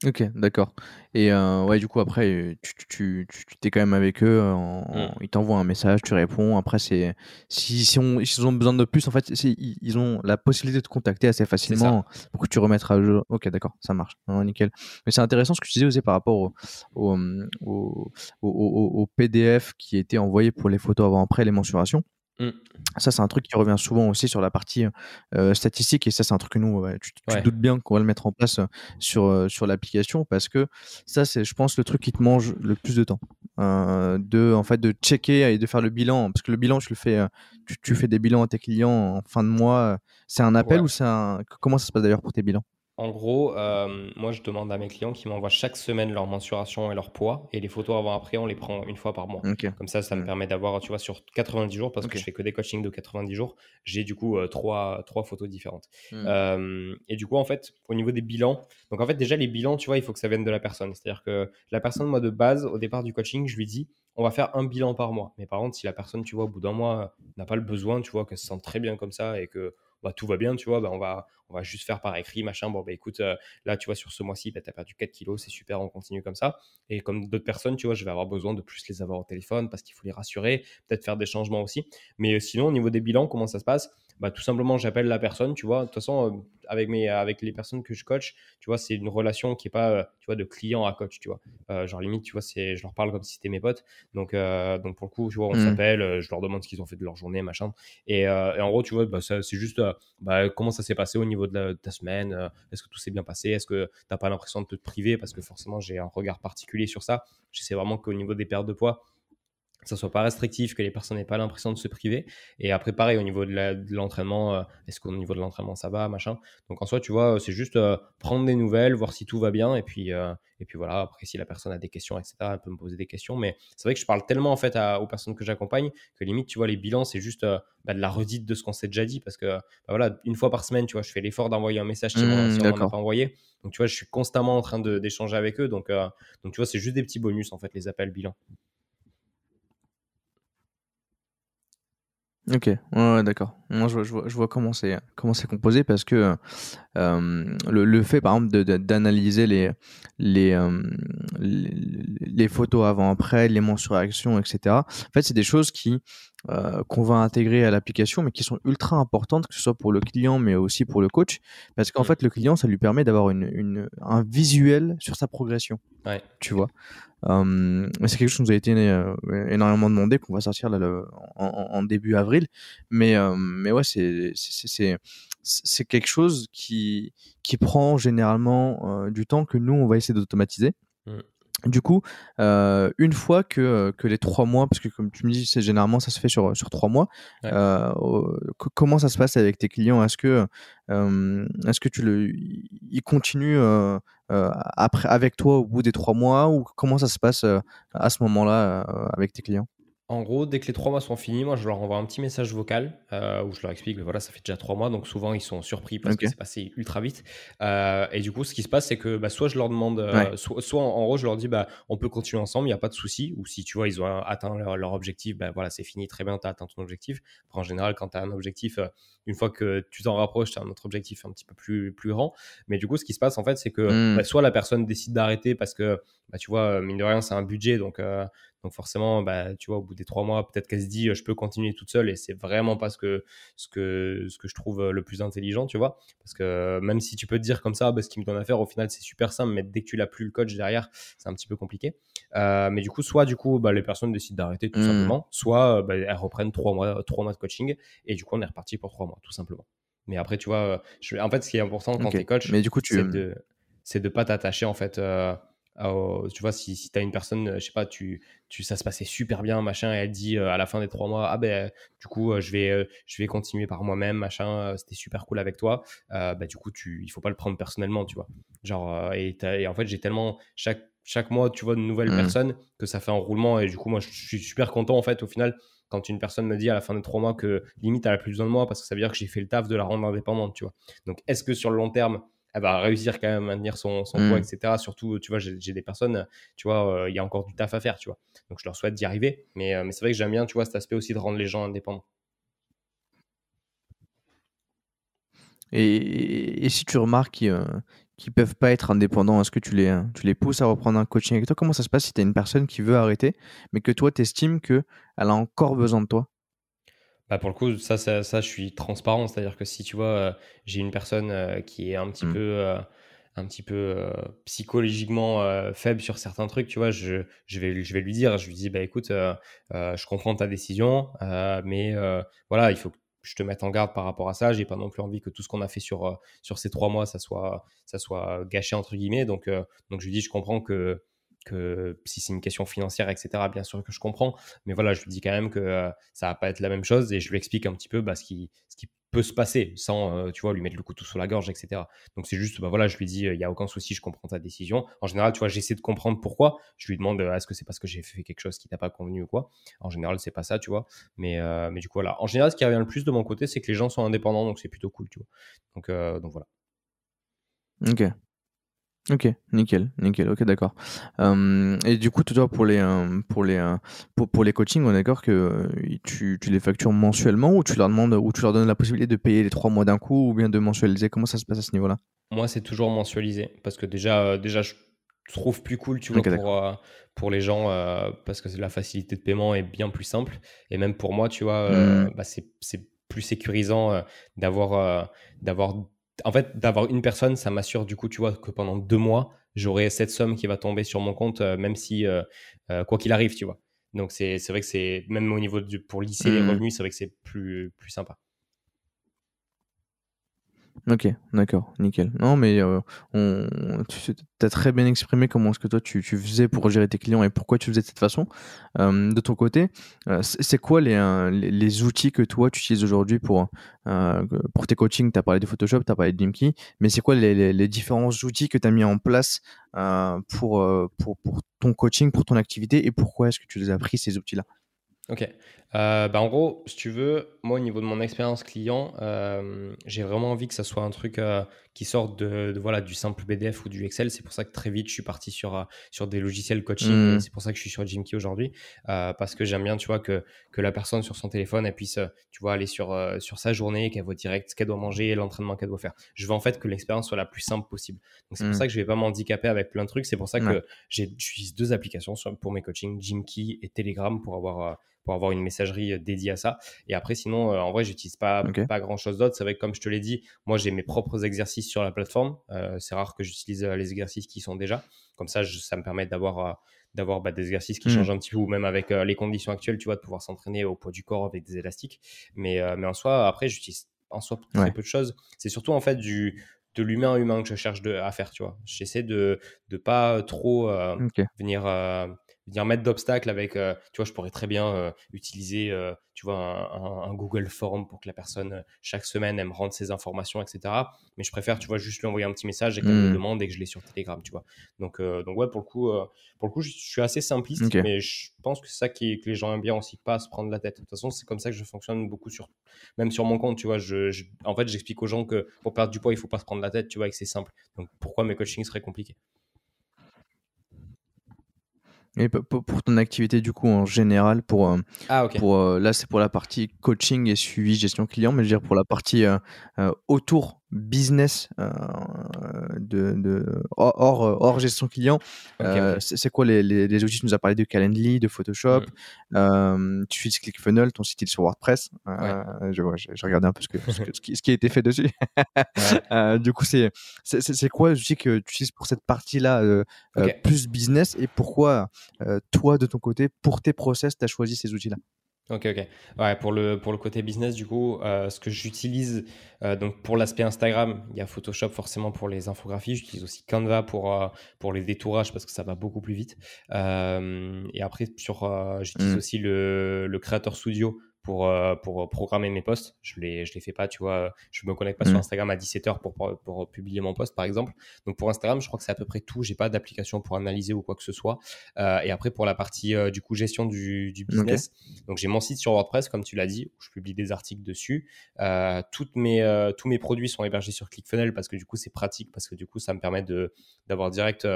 OK, d'accord et euh, ouais, du coup, après, tu tu tu tu quand même avec eux, en mmh. ils t'envoient un message, tu réponds. Après, c'est si si on s'ils ont besoin de plus, en fait, c'est ils ont la possibilité de te contacter assez facilement pour que tu remettes à jour OK, d'accord, ça marche. nickel. Mais c'est intéressant ce que tu disais aussi par rapport au au, mmh, au au au PDF qui était envoyé pour les photos avant-après, les mensurations. Mmh. Ça, c'est un truc qui revient souvent aussi sur la partie euh, statistique, et ça, c'est un truc que nous, tu, tu doutes bien qu'on va le mettre en place sur, euh, sur l'application, parce que ça, c'est, je pense, le truc qui te mange le plus de temps. Euh, de, en fait, de checker et de faire le bilan, parce que le bilan, tu le fais, tu, tu fais des bilans à tes clients en fin de mois. C'est un appel ou c'est un. Comment ça se passe d'ailleurs pour tes bilans? En gros, euh, moi, je demande à mes clients qui m'envoient chaque semaine leur mensuration et leur poids. Et les photos avant-après, on les prend une fois par mois. Comme ça, ça me permet d'avoir, tu vois, sur 90 jours, parce que je fais que des coachings de 90 jours, j'ai du coup euh, trois, trois photos différentes. Hmm. Euh, et du coup, en fait, au niveau des bilans, donc en fait, déjà, les bilans, tu vois, il faut que ça vienne de la personne. C'est-à-dire que la personne, moi, de base, au départ du coaching, je lui dis, on va faire un bilan par mois. Mais par contre, si la personne, tu vois, au bout d'un mois, n'a pas le besoin, tu vois, qu'elle se sent très bien comme ça et que bah, tout va bien, tu vois, bah, on, va, on va juste faire par écrit, machin. Bon, bah écoute, euh, là, tu vois, sur ce mois-ci, bah, tu as perdu 4 kilos, c'est super, on continue comme ça. Et comme d'autres personnes, tu vois, je vais avoir besoin de plus les avoir au téléphone parce qu'il faut les rassurer, peut-être faire des changements aussi. Mais euh, sinon, au niveau des bilans, comment ça se passe? Bah, tout simplement, j'appelle la personne, tu vois. De toute façon, euh, avec, mes, avec les personnes que je coach, tu vois, c'est une relation qui n'est pas, euh, tu vois, de client à coach, tu vois. Euh, genre, limite, tu vois, je leur parle comme si c'était mes potes. Donc, donc, pour le coup, tu vois, on mmh. s'appelle, je leur demande ce qu'ils ont fait de leur journée, machin. Et, en gros, tu vois, bah, c'est juste bah, comment ça s'est passé au niveau de, ta semaine. Est-ce que tout s'est bien passé Est-ce que tu n'as pas l'impression de te priver? Parce que forcément, j'ai un regard particulier sur ça. Je sais vraiment qu'au niveau des pertes de poids, que ça soit pas restrictif, que les personnes n'aient pas l'impression de se priver. Et après, pareil, au niveau de l'entraînement, euh, est-ce qu'au niveau de l'entraînement, ça va, machin. Donc en soi, tu vois, c'est juste euh, prendre des nouvelles, voir si tout va bien. Et puis, euh, et puis voilà, après, si la personne a des questions, etc., elle peut me poser des questions. Mais c'est vrai que je parle tellement en fait aux personnes que j'accompagne que limite, tu vois, les bilans, c'est juste bah, de la redite de ce qu'on s'est déjà dit. Parce que bah, voilà, une fois par semaine, tu vois, je fais l'effort d'envoyer un message si, mmh, on n'a pas envoyé. Donc tu vois, je suis constamment en train d'échanger avec eux. Donc, donc tu vois, c'est juste des petits bonus en fait, les appels bilans. Ok, ouais, d'accord. Moi, je, je, vois, je vois comment c'est comment c'est composé parce que euh, le, le, fait, par exemple, d'analyser les les, euh, les, les photos avant-après, les mentions réaction, etc. En fait, c'est des choses qui euh, qu'on va intégrer à l'application, mais qui sont ultra importantes, que ce soit pour le client, mais aussi pour le coach, parce qu'en fait, le client, ça lui permet d'avoir une, une, un visuel sur sa progression. Ouais. Tu vois. Euh, c'est quelque chose qui nous a été euh, énormément demandé, qu'on va sortir là, le, en, en, début avril. Mais, euh, mais ouais, c'est, c'est, c'est quelque chose qui, qui prend généralement euh, du temps que nous, on va essayer d'automatiser. Du coup, euh, une fois que, euh, que les trois mois, parce que comme tu me dis, c'est généralement ça se fait sur, sur trois mois, euh, comment ça se passe avec tes clients? Est-ce que, euh, est-ce que tu le, ils continuent euh, euh, après avec toi au bout des trois mois ou comment ça se passe à ce moment-là avec tes clients? En gros, dès que les trois mois sont finis, moi, je leur envoie un petit message vocal euh, où je leur explique que voilà, ça fait déjà trois mois, donc souvent ils sont surpris parce que c'est passé ultra vite. Euh, et du coup, ce qui se passe, c'est que bah, soit je leur demande, euh, soit, en, gros, je leur dis, bah, on peut continuer ensemble, il n'y a pas de souci. Ou si tu vois, ils ont atteint leur, objectif, bah, voilà, c'est fini, très bien, tu as atteint ton objectif. en général, quand tu as un objectif, une fois que tu t'en rapproches, tu as un autre objectif un petit peu plus, plus grand. Mais du coup, ce qui se passe, en fait, c'est que bah, soit la personne décide d'arrêter parce que, bah, tu vois, mine de rien, c'est un budget, donc donc forcément, bah, tu vois, au bout des trois mois, peut-être qu'elle se dit, je peux continuer toute seule et c'est vraiment pas ce que, ce, que, ce que je trouve le plus intelligent, tu vois. Parce que même si tu peux te dire comme ça, bah, ce qui me donne à faire, au final, c'est super simple, mais dès que tu n'as plus le coach derrière, c'est un petit peu compliqué. Euh, mais du coup, soit du coup, bah, les personnes décident d'arrêter tout mmh. simplement, soit bah, elles reprennent trois mois, trois mois de coaching et du coup, on est reparti pour trois mois, tout simplement. Mais après, tu vois, je... en fait, ce qui est important quand tu es coach, mais du coup, tu... c'est de, c'est de pas t'attacher en fait. Euh, tu vois, si, si tu as une personne, je sais pas, tu, tu, ça se passait super bien, machin, et elle dit euh, à la fin des trois mois, ah ben, du coup, euh, je, vais, euh, je vais continuer par moi-même, machin, c'était super cool avec toi, bah, du coup, tu, il faut pas le prendre personnellement, tu vois. Genre, et, et, en fait, j'ai tellement, chaque, chaque mois, tu vois, de nouvelles mmh. personnes que ça fait un roulement, et du coup, moi, je suis super content, en fait, au final, quand une personne me dit à la fin des trois mois que limite, elle a plus besoin de moi parce que ça veut dire que j'ai fait le taf de la rendre indépendante, tu vois. Donc, est-ce que sur le long terme, elle va réussir quand même à maintenir son, son poids, mmh. etc. Surtout, tu vois, j'ai des personnes, tu vois, euh, il y a encore du taf à faire, tu vois. Donc, je leur souhaite d'y arriver. Mais, euh, mais c'est vrai que j'aime bien, tu vois, cet aspect aussi de rendre les gens indépendants. Et, et si tu remarques qu'ils ne euh, peuvent pas être indépendants, est-ce que tu les, tu les pousses à reprendre un coaching avec toi? Comment ça se passe si tu as une personne qui veut arrêter, mais que toi, tu estimes qu'elle a encore besoin de toi? Bah pour le coup, ça, ça, ça, je suis transparent. C'est-à-dire que si tu vois, euh, j'ai une personne euh, qui est un petit mmh. peu, euh, un petit peu psychologiquement faible sur certains trucs, tu vois, je, je, vais, je vais lui dire, je lui dis, bah écoute, je comprends ta décision, mais voilà, il faut que je te mette en garde par rapport à ça. J'ai pas non plus envie que tout ce qu'on a fait sur, sur ces trois mois, ça soit, ça soit gâché entre guillemets. Donc, donc je lui dis, je comprends que que si c'est une question financière, etc., bien sûr que je comprends. Mais voilà, je lui dis quand même que euh, ça va pas être la même chose et je lui explique un petit peu bah, ce, qui, ce qui peut se passer sans, euh, tu vois, lui mettre le couteau sur la gorge, etc. Donc c'est juste, bah voilà, je lui dis, il n'y a aucun souci, je comprends ta décision. En général, tu vois, j'essaie de comprendre pourquoi. Je lui demande, est-ce que c'est parce que j'ai fait quelque chose qui t'a pas convenu ou quoi En général, c'est pas ça, tu vois. Mais, euh, mais du coup, voilà. En général, ce qui revient le plus de mon côté, c'est que les gens sont indépendants, donc c'est plutôt cool, tu vois. Donc, donc voilà. Ok. Ok, nickel, nickel, ok, d'accord. Euh, et du coup, toi, pour les, euh, pour les, euh, pour, pour les coachings, on est d'accord que tu, tu les factures mensuellement ou tu leur demandes, ou tu leur donnes la possibilité de payer les trois mois d'un coup ou bien de mensualiser? Comment ça se passe à ce niveau-là? Moi, c'est toujours mensualisé parce que déjà, déjà, je trouve plus cool, tu vois, pour, pour les gens parce que la facilité de paiement est bien plus simple. Et même pour moi, tu vois, mmh. bah, c'est plus sécurisant d'avoir d'avoir en fait, d'avoir une personne, ça m'assure du coup, tu vois, que pendant deux mois, j'aurai cette somme qui va tomber sur mon compte, euh, même si, euh, euh, quoi qu'il arrive, tu vois. Donc, c'est vrai que c'est, même au niveau du, pour lisser les mmh. revenus, c'est vrai que c'est plus, plus sympa. Ok, d'accord, nickel. Non, mais euh, tu as très bien exprimé comment est-ce que toi tu, faisais pour gérer tes clients et pourquoi tu faisais de cette façon. Euh, de ton côté, euh, c'est quoi les, outils que toi tu utilises aujourd'hui pour, tes coachings? Tu as parlé de Photoshop, tu as parlé de Dimkey, mais c'est quoi les, les, différents outils que tu as mis en place pour, pour, pour ton coaching, pour ton activité et pourquoi est-ce que tu les as pris ces outils-là? Ok. Euh, bah en gros, si tu veux, moi au niveau de mon expérience client, euh, j'ai vraiment envie que ça soit un truc euh, qui sorte de, voilà du simple PDF ou du Excel. C'est pour ça que très vite je suis parti sur sur des logiciels coaching. Mmh. C'est pour ça que je suis sur Jimkey aujourd'hui parce que j'aime bien, tu vois, que que la personne sur son téléphone elle puisse, tu vois, aller sur sur sa journée, qu'elle voit direct ce qu'elle doit manger, l'entraînement qu'elle doit faire. Je veux en fait que l'expérience soit la plus simple possible. Donc c'est pour mmh. ça que je vais pas m'handicaper avec plein de trucs. C'est pour ça que j'utilise deux applications pour mes coachings, Jimkey et Telegram pour avoir pour avoir une messagerie euh, dédiée à ça. Et après, sinon, euh, en vrai, j'utilise pas, pas grand chose d'autre. C'est vrai que, comme je te l'ai dit, moi, j'ai mes propres exercices sur la plateforme. Euh, c'est rare que j'utilise les exercices qui sont déjà. Comme ça, ça me permet d'avoir d'avoir bah, des exercices qui mmh. changent un petit peu, ou même avec les conditions actuelles, tu vois, de pouvoir s'entraîner au poids du corps avec des élastiques. Mais, mais en soi, après, j'utilise en soi très peu de choses. C'est surtout en fait du, de l'humain à humain que je cherche de, à faire, tu vois. J'essaie de ne pas trop venir venir mettre d'obstacles avec, euh, tu vois, je pourrais très bien euh, utiliser, euh, tu vois, un, Google Form pour que la personne, chaque semaine, elle me rende ses informations, etc. Mais je préfère, tu vois, juste lui envoyer un petit message et qu'elle me mmh. demande et que je l'ai sur Telegram, tu vois. Donc, donc ouais, pour le coup, pour le coup je, suis assez simpliste, mais je pense que c'est ça qui, que les gens aiment bien aussi, pas se prendre la tête. De toute façon, c'est comme ça que je fonctionne beaucoup sur, même sur mon compte, tu vois. Je, en fait, j'explique aux gens que pour perdre du poids, il faut pas se prendre la tête, tu vois, et que c'est simple. Donc, pourquoi mes coachings seraient compliqués? Et pour ton activité du coup en général, pour, euh, ah, pour euh, là c'est pour la partie coaching et suivi gestion client, mais je veux dire pour la partie euh, autour business euh, de, de, hors, hors gestion client. Euh, c'est quoi les, les, outils? Tu nous as parlé de Calendly, de Photoshop. Euh, tu utilises ClickFunnels, ton site est sur WordPress. je, j'ai regardé un peu ce, que, ce, qui, ce, qui, a été fait dessus. du coup, c'est, c'est, quoi les outils que tu utilises pour cette partie-là plus business et pourquoi toi, de ton côté, pour tes process, tu as choisi ces outils-là? Ok, ok. Ouais, pour le, pour le côté business, du coup, euh, ce que j'utilise, euh, donc pour l'aspect Instagram, il y a Photoshop forcément pour les infographies. J'utilise aussi Canva pour, euh, pour les détourages parce que ça va beaucoup plus vite. et après, sur, j'utilise mmh. aussi le, le Creator Studio pour, euh, pour programmer mes posts. Je ne les, je les fais pas, tu vois. Je me connecte pas sur mm. Instagram à 17h pour, pour, publier mon post, par exemple. Donc pour Instagram, je crois que c'est à peu près tout. J'ai pas d'application pour analyser ou quoi que ce soit. Euh, et après, pour la partie euh, du coup gestion du, du business, donc j'ai mon site sur WordPress, comme tu l'as dit, où je publie des articles dessus. toutes mes, tous mes produits sont hébergés sur ClickFunnels parce que du coup, c'est pratique, parce que du coup, ça me permet d'avoir direct,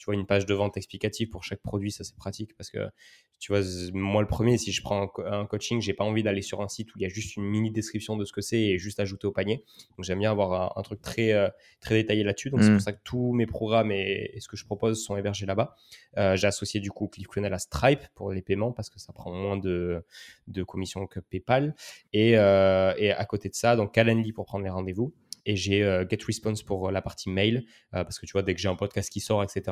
tu vois, une page de vente explicative pour chaque produit. Ça, c'est pratique parce que tu vois, moi le premier, si je prends un, coaching, j'ai pas envie d'aller sur un site où il y a juste une mini description de ce que c'est et juste ajouter au panier. Donc j'aime bien avoir un, truc très, euh, très détaillé là-dessus. Donc c'est pour mm. ça que tous mes programmes et, ce que je propose sont hébergés là-bas. Euh, j'ai associé du coup ClickFunnels à Stripe pour les paiements parce que ça prend moins de, de commissions que PayPal. Et, euh, et à côté de ça, donc Calendly pour prendre les rendez-vous et j'ai euh, GetResponse pour euh, la partie mail euh, parce que tu vois dès que j'ai un podcast qui sort etc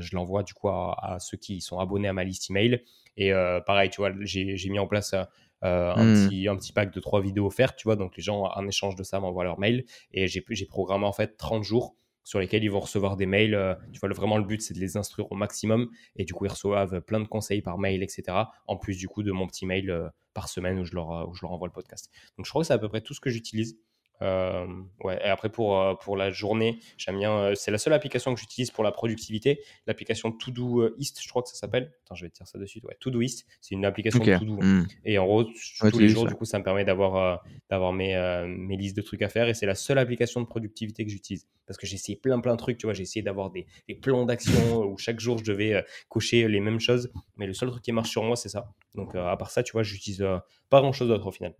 je l'envoie du coup à, ceux qui sont abonnés à ma liste email et pareil tu vois j'ai mis en place un, hmm. petit, un petit pack de trois vidéos offertes tu vois donc les gens en échange de ça m'envoient leur mail et j'ai programmé en fait 30 jours sur lesquels ils vont recevoir des mails. tu vois, vraiment, le but, c'est de les instruire au maximum. Et du coup, ils reçoivent plein de conseils par mail, etc. En plus, du coup, de mon petit mail par semaine où je, leur, où je leur envoie le podcast. Donc, je crois que c'est à peu près tout ce que j'utilise. Euh, ouais. Et après, pour, euh, pour la journée, j'aime bien. Euh, c'est la seule application que j'utilise pour la productivité. L'application Todoist, je crois que ça s'appelle. Attends, je vais te dire ça de suite. Ouais, Todoist, c'est une application Ok. de To-Do. Hmm. Et en gros, Ouais, tous les jours, ça. du coup, ça me permet d'avoir euh, d'avoir mes, euh, mes listes de trucs à faire. Et c'est la seule application de productivité que j'utilise. Parce que j'ai essayé plein, plein de trucs. Tu vois, j'ai essayé d'avoir des, des plans d'action où chaque jour, je devais cocher les mêmes choses. Mais le seul truc qui marche sur moi, c'est ça. Donc, à part ça, tu vois, j'utilise pas grand chose d'autre au final.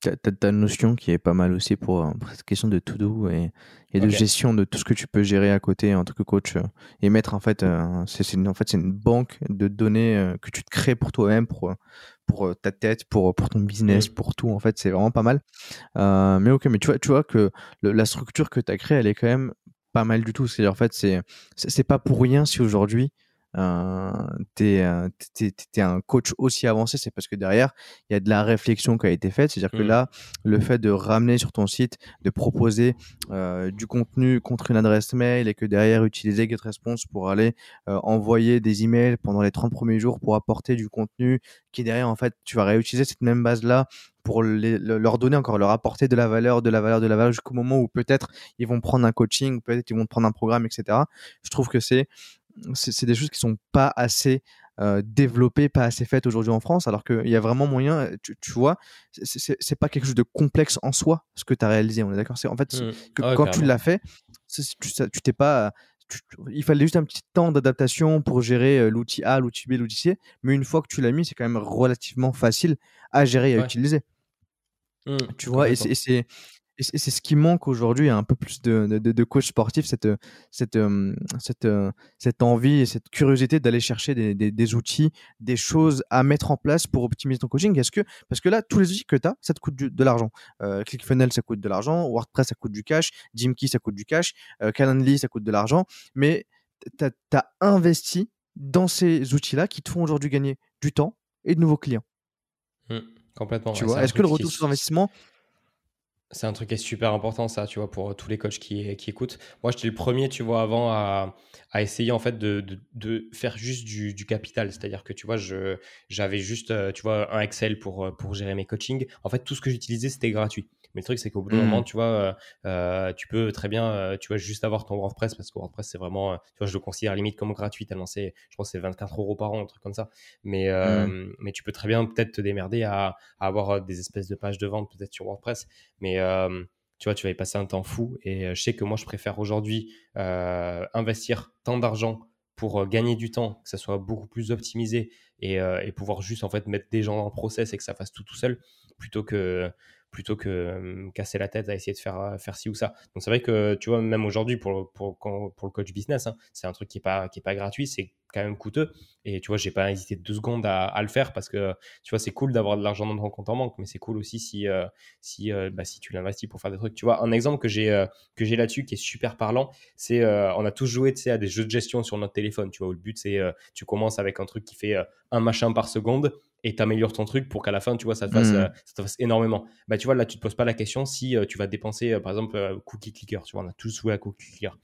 T'as une notion qui est pas mal aussi pour, euh, pour cette question de to-do et, et de gestion de tout ce que tu peux gérer à côté en tant que coach euh, et mettre en fait, euh, c'est c'est une, en fait c'est une banque de données que tu te crées pour toi-même, pour, pour ta tête, pour, pour ton business, Mm. pour tout. En fait, c'est vraiment pas mal. Mais ok, mais tu vois, tu vois que le- la structure que tu as créée, elle est quand même pas mal du tout. C'est-à-dire, en fait, c'est c'est c'est pas pour rien si aujourd'hui euh, tu es, un coach aussi avancé, c'est parce que derrière, il y a de la réflexion qui a été faite. C'est-à-dire que Mm. là, le fait de ramener sur ton site, de proposer euh, du contenu contre une adresse mail et que derrière, utiliser GetResponse pour aller euh, envoyer des emails pendant les 30 premiers jours pour apporter du contenu qui derrière, en fait, tu vas réutiliser cette même base-là pour les- le- leur donner encore, leur apporter de la valeur, de la valeur, de la valeur jusqu'au moment où peut-être ils vont prendre un coaching, peut-être ils vont prendre un programme, etc. Je trouve que c'est c'est des choses qui sont pas assez euh, développées, pas assez faites aujourd'hui en France, alors qu'il y a vraiment moyen, tu, tu vois, c'est- pas quelque chose de complexe en soi ce que tu as réalisé, on est d'accord? C'est en fait Mm. que Ouais, quand tu l'as fait, tu t'es pas il fallait juste un petit temps d'adaptation pour gérer l'outil A, l'outil B, l'outil C, mais une fois que tu l'as mis, c'est quand même relativement facile à gérer et à Ouais. utiliser. Mm. Tu vois, et c'est et c'est- ce qui manque aujourd'hui, un peu plus de, de, de- de coach sportif, cette, euh, cette, euh, cette, euh, cette envie et cette curiosité d'aller chercher des, des, des outils, des choses à mettre en place pour optimiser ton coaching. Est-ce que, parce que là, tous les outils que tu as, ça te coûte du- de l'argent. Euh, ClickFunnels, ça coûte de l'argent. WordPress, ça coûte du cash. Jimkey, ça coûte du cash. Euh, Calendly, ça coûte de l'argent. Mais tu as, investi dans ces outils-là qui te font aujourd'hui gagner du temps et de nouveaux clients. Mm. Complètement. Tu ouais, vois, un est-ce que le truc qui retour sur investissement, C'est un truc qui est super important, ça, tu vois, pour tous les coachs qui, écoutent. Moi, j'étais le premier, tu vois, avant à, essayer, en fait, de, faire juste du, capital. C'est-à-dire que, tu vois, j'avais juste, euh, tu vois, un Excel pour, euh, pour gérer mes coachings. En fait, tout ce que j'utilisais, c'était gratuit. Mais le truc, c'est qu'au bout d'un moment, tu vois, euh, euh, tu peux très bien, euh, tu vois, juste avoir ton WordPress parce que WordPress, c'est vraiment, tu vois, je le considère limite comme gratuit tellement c'est, je crois c'est 24 euros par an, un truc comme ça. Mais, euh, mais tu peux très bien peut-être te démerder à, à avoir des espèces de pages de vente peut-être sur WordPress. Mais euh, tu vois, tu vas y passer un temps fou. Et je sais que moi, je préfère aujourd'hui investir tant d'argent pour gagner du temps, que ça soit beaucoup plus optimisé et, euh, et pouvoir juste en fait mettre des gens en process et que ça fasse tout tout seul, plutôt que plutôt que euh, casser la tête à essayer de faire faire ci ou ça. Donc c'est vrai que tu vois même aujourd'hui pour pour pour le coach business, hein, c'est un truc qui est pas pas gratuit, c'est quand même coûteux. Et tu vois, j'ai pas hésité deux secondes à, le faire parce que tu vois, c'est cool d'avoir de l'argent dans ton compte en banque, mais c'est cool aussi si si bah, si tu l'investis pour faire des trucs. Tu vois, un exemple que j'ai là-dessus qui est super parlant, c'est on a tous joué à des jeux de gestion sur notre téléphone. Tu vois, où le but c'est tu commences avec un truc qui fait un machin par seconde et t'améliores ton truc pour qu'à la fin, tu vois, ça te fasse, Mhm. euh, ça te fasse énormément. Bah, tu vois, là, tu te poses pas la question si euh, tu vas dépenser, euh, par exemple, cookie clicker. Tu vois, on a tous joué à cookie clicker.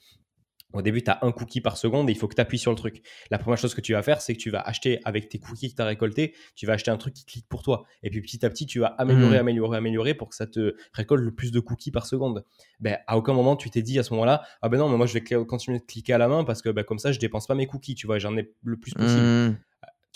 Au début, tu as un cookie par seconde et il faut que tu appuies sur le truc. La première chose que tu vas faire, c'est que tu vas acheter avec tes cookies que tu as récoltés, tu vas acheter un truc qui clique pour toi. Et puis petit à petit, tu vas améliorer, Mhm. améliorer, améliorer pour que ça te récolte le plus de cookies par seconde. Ben, à aucun moment, tu t'es dit à ce moment-là, ah ben non, mais moi je vais continuer de cliquer à la main parce que ben, comme ça, je dépense pas mes cookies, tu vois, j'en ai le plus possible. Mmh.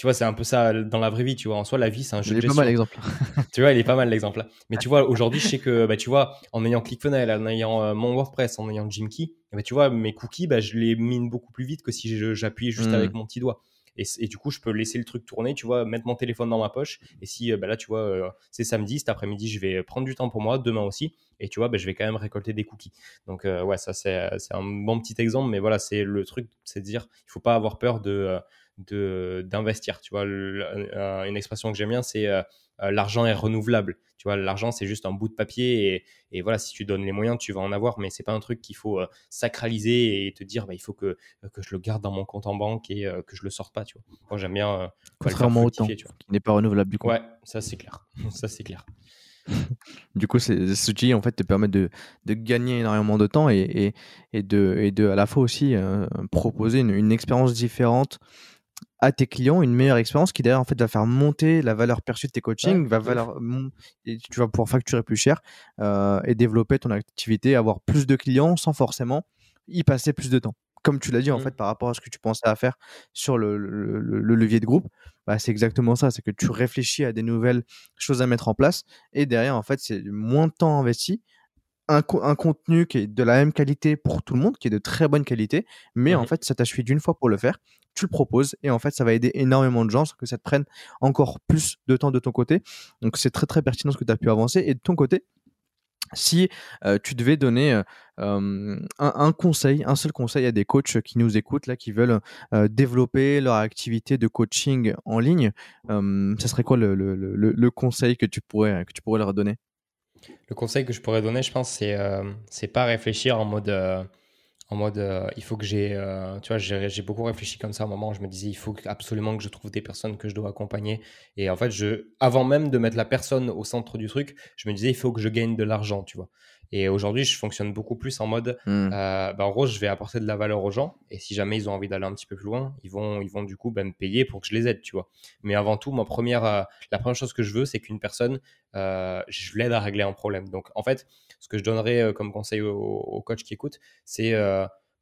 Tu vois, c'est un peu ça dans la vraie vie, tu vois. En soi, la vie, c'est un jeu Il de est pas gestion. mal l'exemple. Tu vois, il est pas mal l'exemple. Mais tu vois, aujourd'hui, je sais que, bah, tu vois, en ayant ClickFunnels, en ayant euh, mon WordPress, en ayant Jimkey, bah, tu vois, mes cookies, bah, je les mine beaucoup plus vite que si j'appuyais juste avec mon petit doigt. Et, et du coup, je peux laisser le truc tourner, tu vois, mettre mon téléphone dans ma poche. Et si, euh, bah, là, tu vois, euh, c'est samedi, cet après-midi, je vais prendre du temps pour moi, demain aussi. Et tu vois, bah, je vais quand même récolter des cookies. Donc, euh, ouais, ça, c'est c'est un bon petit exemple. Mais voilà, c'est le truc, c'est de dire, il faut pas avoir peur de. De d'investir tu vois. Le- une expression que j'aime bien c'est euh, euh, l'argent est renouvelable. Tu vois l'argent c'est juste un bout de papier et, et voilà si tu donnes les moyens tu vas en avoir mais c'est pas un truc qu'il faut euh, sacraliser et te dire bah, il faut que, que je le garde dans mon compte en banque et euh, que je le sorte pas tu vois. Moi j'aime bien Contrairement au temps, qui n'est pas renouvelable du coup. ouais ça c'est clair. Ça c'est clair. Du coup, ces outils en fait te permettent de, de gagner énormément de temps et, et, et de, et de à la fois aussi proposer une, une expérience différente à tes clients une meilleure expérience qui derrière en fait va faire monter la valeur perçue de tes coachings, va valeur, et tu vas pouvoir facturer plus cher euh, et développer ton activité, avoir plus de clients sans forcément y passer plus de temps. Comme tu l'as dit en mmh. fait par rapport à ce que tu pensais à faire sur le, levier de groupe, bah, c'est exactement ça, c'est que tu réfléchis à des nouvelles choses à mettre en place et derrière en fait c'est moins de temps investi, un, contenu qui est de la même qualité pour tout le monde, qui est de très bonne qualité, mais en mmh fait, ça t'a suffi d'une fois pour le faire. Tu le proposes et en fait, ça va aider énormément de gens sans que ça te prenne encore plus de temps de ton côté. Donc, c'est très très pertinent ce que tu as pu avancer. Et de ton côté, si tu devais donner un, conseil, un seul conseil à des coachs qui nous écoutent, là, qui veulent développer leur activité de coaching en ligne, ce serait quoi le, conseil que tu pourrais, leur donner? Le conseil que je pourrais donner, je pense, c'est euh, pas réfléchir en mode euh, en mode euh, il faut que j'ai tu vois j'ai beaucoup réfléchi comme ça à un moment je me disais il faut absolument que je trouve des personnes que je dois accompagner et en fait je avant même de mettre la personne au centre du truc je me disais il faut que je gagne de l'argent tu vois et aujourd'hui, je fonctionne beaucoup plus en mode, mmh. euh, bah, en gros, je vais apporter de la valeur aux gens. Et si jamais ils ont envie d'aller un petit peu plus loin, ils vont, ils vont du coup ben, me payer pour que je les aide, tu vois. Mais avant tout, ma première, euh, la première chose que je veux, c'est qu'une personne, euh, je l'aide à régler un problème. Donc, en fait, ce que je donnerais comme conseil aux, aux coachs qui écoutent, c'est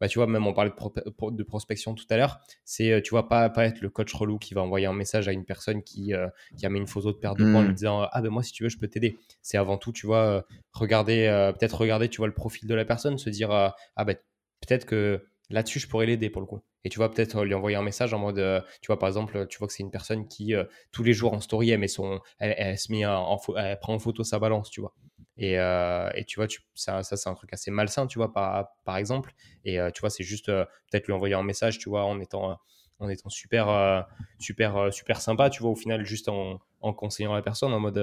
bah, tu vois, même on parlait de, de prospection tout à l'heure, c'est, tu vois, pas, pas être le coach relou qui va envoyer un message à une personne qui, euh, qui a mis une photo de paire de points en lui mmh. disant Ah ben moi, si tu veux, je peux t'aider. C'est avant tout, tu vois, euh, regarder, peut-être regarder, tu vois, le profil de la personne, se dire Ah ben peut-être que là-dessus, je pourrais l'aider pour le coup. Et tu vois, peut-être lui envoyer un message en mode, tu vois, par exemple, tu vois que c'est une personne qui, tous les jours en story, elle, met son, elle, se met en, elle prend en photo sa balance, tu vois. Euh, et, tu vois, tu, ça, ça c'est un truc assez malsain, tu vois, par, par exemple. Et euh, tu vois, c'est juste euh, peut-être lui envoyer un message, tu vois, en étant, en étant super, super, super sympa, tu vois, au final, juste en, en conseillant la personne en mode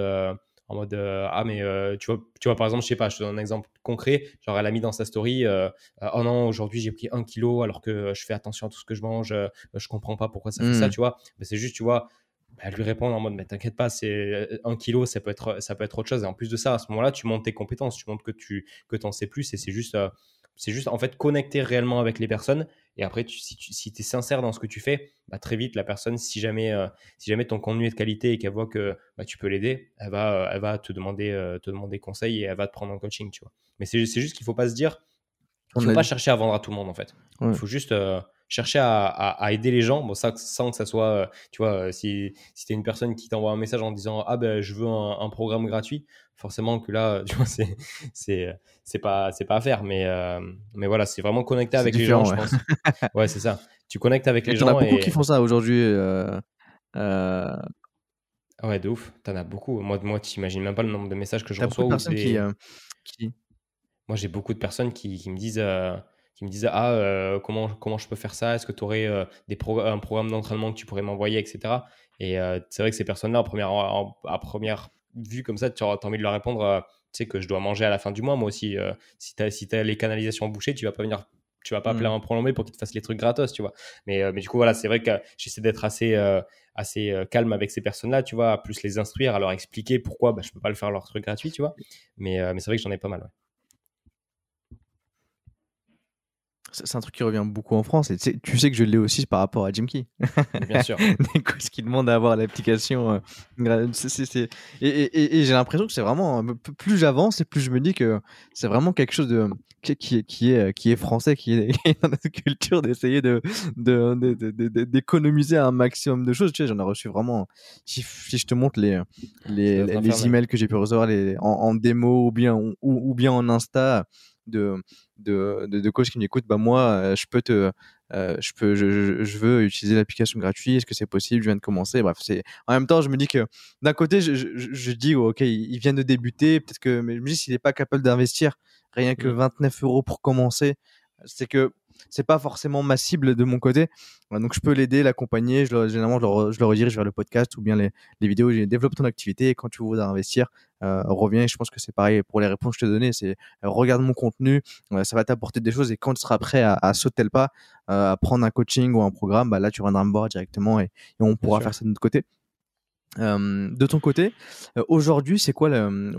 en mode ah mais tu vois tu vois par exemple je sais pas je te donne un exemple concret genre elle a mis dans sa story oh non aujourd'hui j'ai pris un kilo alors que je fais attention à tout ce que je mange je comprends pas pourquoi ça fait ça mmh. tu vois mais c'est juste tu vois bah, lui répondre en mode mais t'inquiète pas c'est euh, un kilo ça peut être ça peut être autre chose. Et en plus de ça à ce moment-là tu montes tes compétences. Tu montres que tu que t'en sais plus et c'est juste euh, c'est juste en fait connecter réellement avec les personnes. Et après si tu si es sincère dans ce que tu fais bah, très vite la personne si jamais euh, si jamais ton contenu est de qualité et qu'elle voit que bah, tu peux l'aider elle va elle va te demander te demander conseil et elle va te prendre en coaching tu vois. Mais c'est juste qu'il faut pas se dire il faut pas chercher à vendre à tout le monde en fait. Il faut juste chercher à, aider les gens, bon, ça, sans que ça soit, euh, tu vois, euh, si, si tu es une personne qui t'envoie un message en disant Ah ben je veux un, programme gratuit, forcément que là, tu vois, c'est, c'est, c'est, pas, c'est pas à faire. Mais, euh, mais voilà, c'est vraiment connecter avec les gens, je pense. ouais, c'est ça. Tu connectes avec les gens. Il y en a beaucoup qui font ça aujourd'hui. Ouais, de ouf. T'en as beaucoup. Moi, moi tu n'imagines même pas le nombre de messages que je reçois. Beaucoup de personnes qui, qui... Moi, j'ai beaucoup de personnes qui, qui me disent qui me disaient ah euh, comment comment je peux faire ça? Est-ce que tu aurais euh, des un programme d'entraînement que tu pourrais m'envoyer etc et euh, c'est vrai que ces personnes-là en première à première vue comme ça tu as, envie de leur répondre tu sais que je dois manger à la fin du mois moi aussi si tu as si as les canalisations bouchées tu vas pas venir tu vas pas appeler mmh. un prolongé pour qu'il te fasse les trucs gratos tu vois mais mais du coup voilà c'est vrai que j'essaie d'être assez assez calme avec ces personnes-là, tu vois, à plus les instruire, à leur expliquer pourquoi bah, je peux pas le faire leur truc gratuit, tu vois. Mais, mais c'est vrai que j'en ai pas mal. Ouais. C'est un truc qui revient beaucoup en France. Et tu sais que je l'ai aussi par rapport à Jim Key. Bien sûr. ce qui demande à avoir l'application. Euh, et, j'ai l'impression que c'est vraiment. Plus j'avance et plus je me dis que c'est vraiment quelque chose de, qui, qui, qui, est, qui est français, qui est, dans notre culture d'essayer de, d'économiser un maximum de choses. Tu sais, j'en ai reçu vraiment. Si, je te montre les, les, les, emails que j'ai pu recevoir les, en, démo ou bien, ou, ou bien en Insta de, de, de, qui m'écoute, bah moi, euh, je peux te, euh, je peux, je, je, veux utiliser l'application gratuite. Est-ce que c'est possible Je viens de commencer. Bref, c'est. En même temps, je me dis que d'un côté, je, je, dis, ok, il vient de débuter. Peut-être que, mais je me dis, s'il n'est pas capable d'investir rien que 29 mmh. euros pour commencer, c'est que c'est pas forcément ma cible de mon côté. Donc je peux l'aider, l'accompagner. Je, généralement, je le, redirige vers le podcast ou bien les, les vidéos. J'ai développe ton activité et quand tu voudras investir, euh, reviens. Je pense que c'est pareil pour les réponses que je te donnais. C'est euh, regarde mon contenu, euh, ça va t'apporter des choses et quand tu seras prêt à, sauter le pas, à prendre un coaching ou un programme, bah là tu reviendras me voir directement et, on pourra faire ça de notre côté. de ton côté, aujourd'hui, c'est quoi le,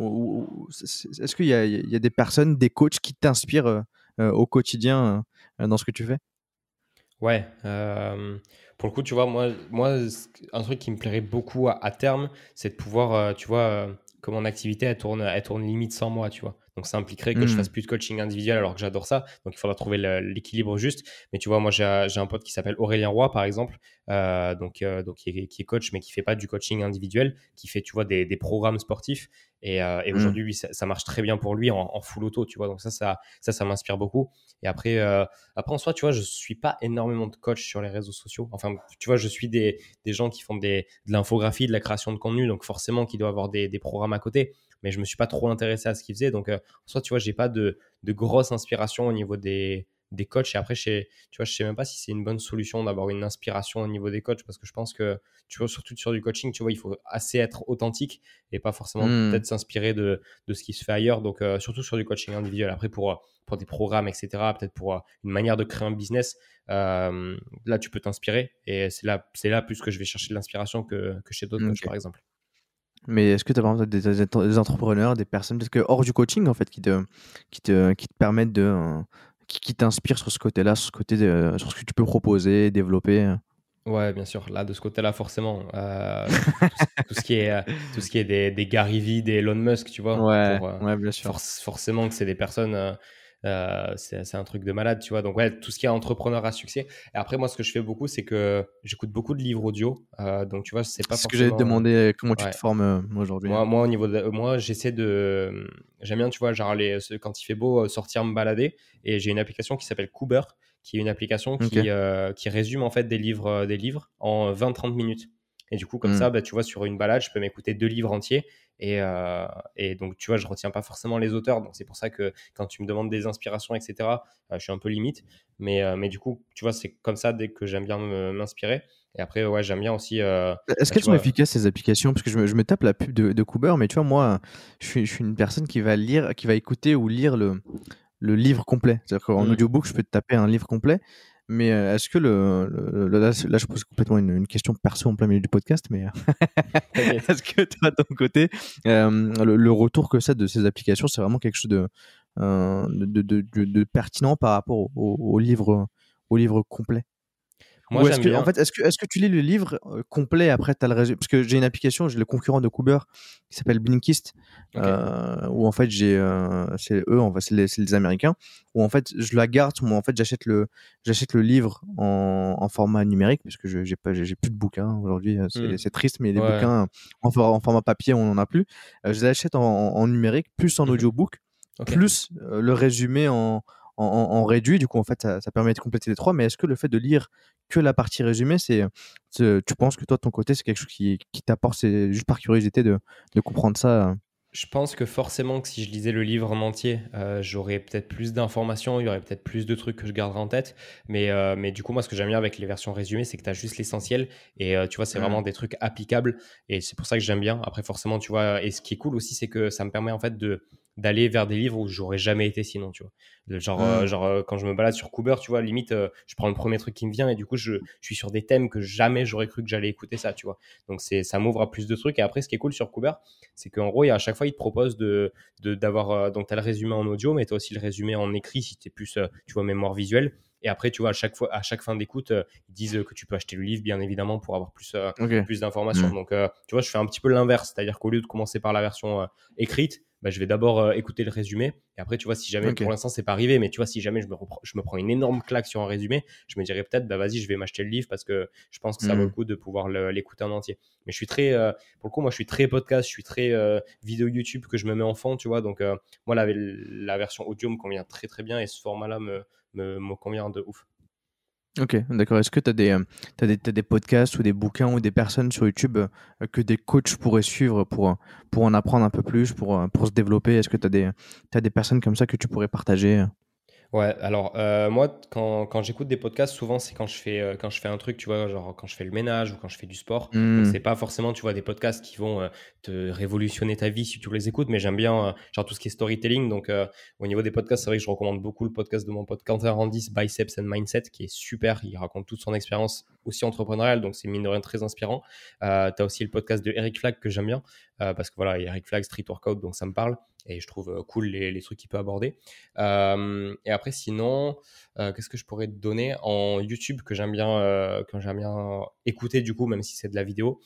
Est-ce qu'il y, y, a des personnes, des coachs qui t'inspirent au quotidien dans ce que tu fais? Ouais, euh, pour le coup, tu vois, moi, moi, un truc qui me plairait beaucoup à, terme, c'est de pouvoir, euh, tu vois, euh, que mon activité, elle tourne, elle tourne limite sans moi, tu vois. Donc, ça impliquerait que je Mmh. fasse plus de coaching individuel alors que j'adore ça. Donc, il faudra trouver l'équilibre juste. Mais tu vois, moi, j'ai un pote qui s'appelle Aurélien Roy, par exemple, donc, donc qui est, qui, est, coach, mais qui fait pas du coaching individuel, qui fait, tu vois, des, des programmes sportifs. Et, et Mmh. aujourd'hui, ça, marche très bien pour lui en, en, full auto, tu vois. Donc, ça, ça, ça, ça m'inspire beaucoup. Et après, après, en soi, tu vois, je suis pas énormément de coach sur les réseaux sociaux. Enfin, tu vois, je suis des, des gens qui font des, de l'infographie, de la création de contenu, donc forcément qui doivent avoir des, des, programmes à côté. Mais je me suis pas trop intéressé à ce qu'ils faisaient. Donc, euh, en soi, tu vois, j'ai pas de, de grosse inspiration au niveau des, des coachs. Et après, je tu vois, je sais même pas si c'est une bonne solution d'avoir une inspiration au niveau des coachs parce que je pense que, tu vois, surtout sur du coaching, tu vois, il faut assez être authentique et pas forcément Mmh. peut-être s'inspirer de, de, ce qui se fait ailleurs. Donc, euh, surtout sur du coaching individuel. Après, pour, pour des programmes, etc., peut-être pour euh, une manière de créer un business, euh, là, tu peux t'inspirer. Et c'est là, c'est là plus que je vais chercher de l'inspiration que, que chez d'autres coachs, Ok. par exemple. Mais est-ce que tu as par exemple des, entrepreneurs, des personnes, peut-être que hors du coaching en fait, qui te, qui te, qui te permettent de, euh, qui, qui t'inspirent sur ce côté-là, sur ce côté, de- sur ce que tu peux proposer, développer. euh? Ouais, bien sûr. Là, de ce côté-là, forcément, euh, tout, ce- tout ce qui est, tout ce qui est des, des Gary Vee, des Elon Musk, tu vois, Ouais, pour, euh, ouais, bien sûr. forc- forcément que c'est des personnes, euh, euh, c'est un truc de malade, tu vois. Donc, ouais, tout ce qui est entrepreneur à succès. Et après, moi, ce que je fais beaucoup, c'est que j'écoute beaucoup de livres audio. euh, donc, tu vois, c'est pas ce que j'allais te demander, euh, comment tu te formes euh, aujourd'hui. Moi, moi, au niveau de, moi, j'essaie de, j'aime bien, tu vois, genre les, quand il fait beau, sortir me balader. Et j'ai une application qui s'appelle Cooper, qui est une application qui, qui résume en fait des livres, des livres en 20-30 minutes. Et du coup, comme Mm. ça, bah, tu vois, sur une balade, je peux m'écouter deux livres entiers. Et, euh, et donc, tu vois, je retiens pas forcément les auteurs. Donc, c'est pour ça que quand tu me demandes des inspirations, etc., euh, je suis un peu limite. Mais, euh, mais du coup, tu vois, c'est comme ça dès que j'aime bien m'inspirer. Et après, ouais, j'aime bien aussi. euh, Est-ce bah, qu'elles sont efficaces ces applications? Parce que je me, je me tape la pub de, de Cooper, mais tu vois, moi, je suis, je suis une personne qui va lire, qui va écouter ou lire le, le livre complet. C'est-à-dire qu'en Mm. audiobook, je peux te taper un livre complet. Mais euh, est-ce que le, le- le- là, je pose complètement une, une question perso en plein milieu du podcast, mais est-ce que toi, de ton côté, euh, le, le retour que ça de ces applications, c'est vraiment quelque chose de, euh, de, de, de- de pertinent par rapport au, au- au livre, au livre complet? Moi, Ou est-ce que, bien. en fait, est-ce que, est-ce que tu lis le livre euh, complet après as le résumé Parce que j'ai une application, j'ai le concurrent de Cooper qui s'appelle Blinkist, euh, où en fait j'ai, euh, c'est eux, en fait, c'est les, c'est les Américains, où en fait je la garde, moi en fait j'achète le, j'achète le livre en, en format numérique parce que je- j'ai pas, j'ai j'ai plus de bouquins aujourd'hui, c'est, Hmm. c'est triste, mais les Ouais. bouquins en, for- en format papier on en a plus. Je les achète en, numérique, plus en Mhm. audiobook, Ok. plus le résumé en, en, réduit. Du coup, en fait, ça, ça permet de compléter les trois. Mais est-ce que le fait de lire que la partie résumée, c'est, tu penses que toi, de ton côté, c'est quelque chose qui, qui t'apporte, c'est juste par curiosité de, de comprendre ça euh? Je pense que forcément que si je lisais le livre en entier, euh, j'aurais peut-être plus d'informations, il y aurait peut-être plus de trucs que je garderais en tête. Mais, euh, mais du coup, moi, ce que j'aime bien avec les versions résumées, c'est que tu as juste l'essentiel. Et euh, tu vois, c'est vraiment des trucs applicables. Et c'est pour ça que j'aime bien. Après, forcément, tu vois, et ce qui est cool aussi, c'est que ça me permet en fait de d'aller vers des livres où j'aurais jamais été sinon, tu vois. Genre, euh, Mhm. genre euh, quand je me balade sur Cooper, tu vois, limite, euh, je prends le premier truc qui me vient et du coup, je, je suis sur des thèmes que jamais j'aurais cru que j'allais écouter ça, tu vois. Donc, c'est, ça m'ouvre à plus de trucs. Et après, ce qui est cool sur Cooper, c'est qu'en gros, il y a- à chaque fois, il te propose de, de- d'avoir. euh, donc, tu as le résumé en audio, mais tu as aussi le résumé en écrit si tu es plus, euh, tu vois, mémoire visuelle. Et après, tu vois, à chaque, fois, à chaque fin d'écoute, euh, ils disent que tu peux acheter le livre, bien évidemment, pour avoir plus, euh, plus d'informations. Mm. Donc, euh, tu vois, je fais un petit peu l'inverse. C'est-à-dire qu'au lieu de commencer par la version écrite, bah, je vais d'abord euh, écouter le résumé. Et après, tu vois, si jamais, pour l'instant, c'est pas arrivé, mais tu vois, si jamais je me, je me prends une énorme claque sur un résumé, je me dirais peut-être, bah vas-y, je vais m'acheter le livre parce que je pense que ça Mm. vaut le coup de pouvoir l'écouter en entier. Mais je suis très, euh, pour le coup, moi, je suis très podcast, je suis très euh, vidéo YouTube que je me mets en fond, tu vois. Donc, moi, la, la version audio me convient très, très bien et ce format-là me, me, convient de ouf. Ok, d'accord. Est-ce que tu as des, euh, t'as des, t'as des podcasts ou des bouquins ou des personnes sur YouTube euh, que des coachs pourraient suivre pour, euh, pour en apprendre un peu plus, pour, pour se développer? Est-ce que tu as des, t'as des personnes comme ça que tu pourrais partager Ouais, alors euh, moi, quand, quand j'écoute des podcasts, souvent c'est quand je fais euh, quand je fais un truc, tu vois, genre quand je fais le ménage ou quand je fais du sport. Donc Hmm. c'est pas forcément, tu vois, des podcasts qui vont euh, te révolutionner ta vie si tu les écoutes, mais j'aime bien genre tout ce qui est storytelling. Donc au niveau des podcasts, c'est vrai que je recommande beaucoup le podcast de mon pote Quentin Randis, Biceps and Mindset, qui est super. Il raconte toute son expérience aussi entrepreneuriale, donc c'est mine de rien très inspirant. Tu as aussi le podcast de Eric Flag que j'aime bien, parce que voilà, Eric Flag, Street Workout, donc ça me parle. Et je trouve cool les, les trucs qu'il peut aborder. et après, sinon, qu'est-ce que je pourrais te donner en YouTube que j'aime bien, que j'aime bien écouter du coup, même si c'est de la vidéo?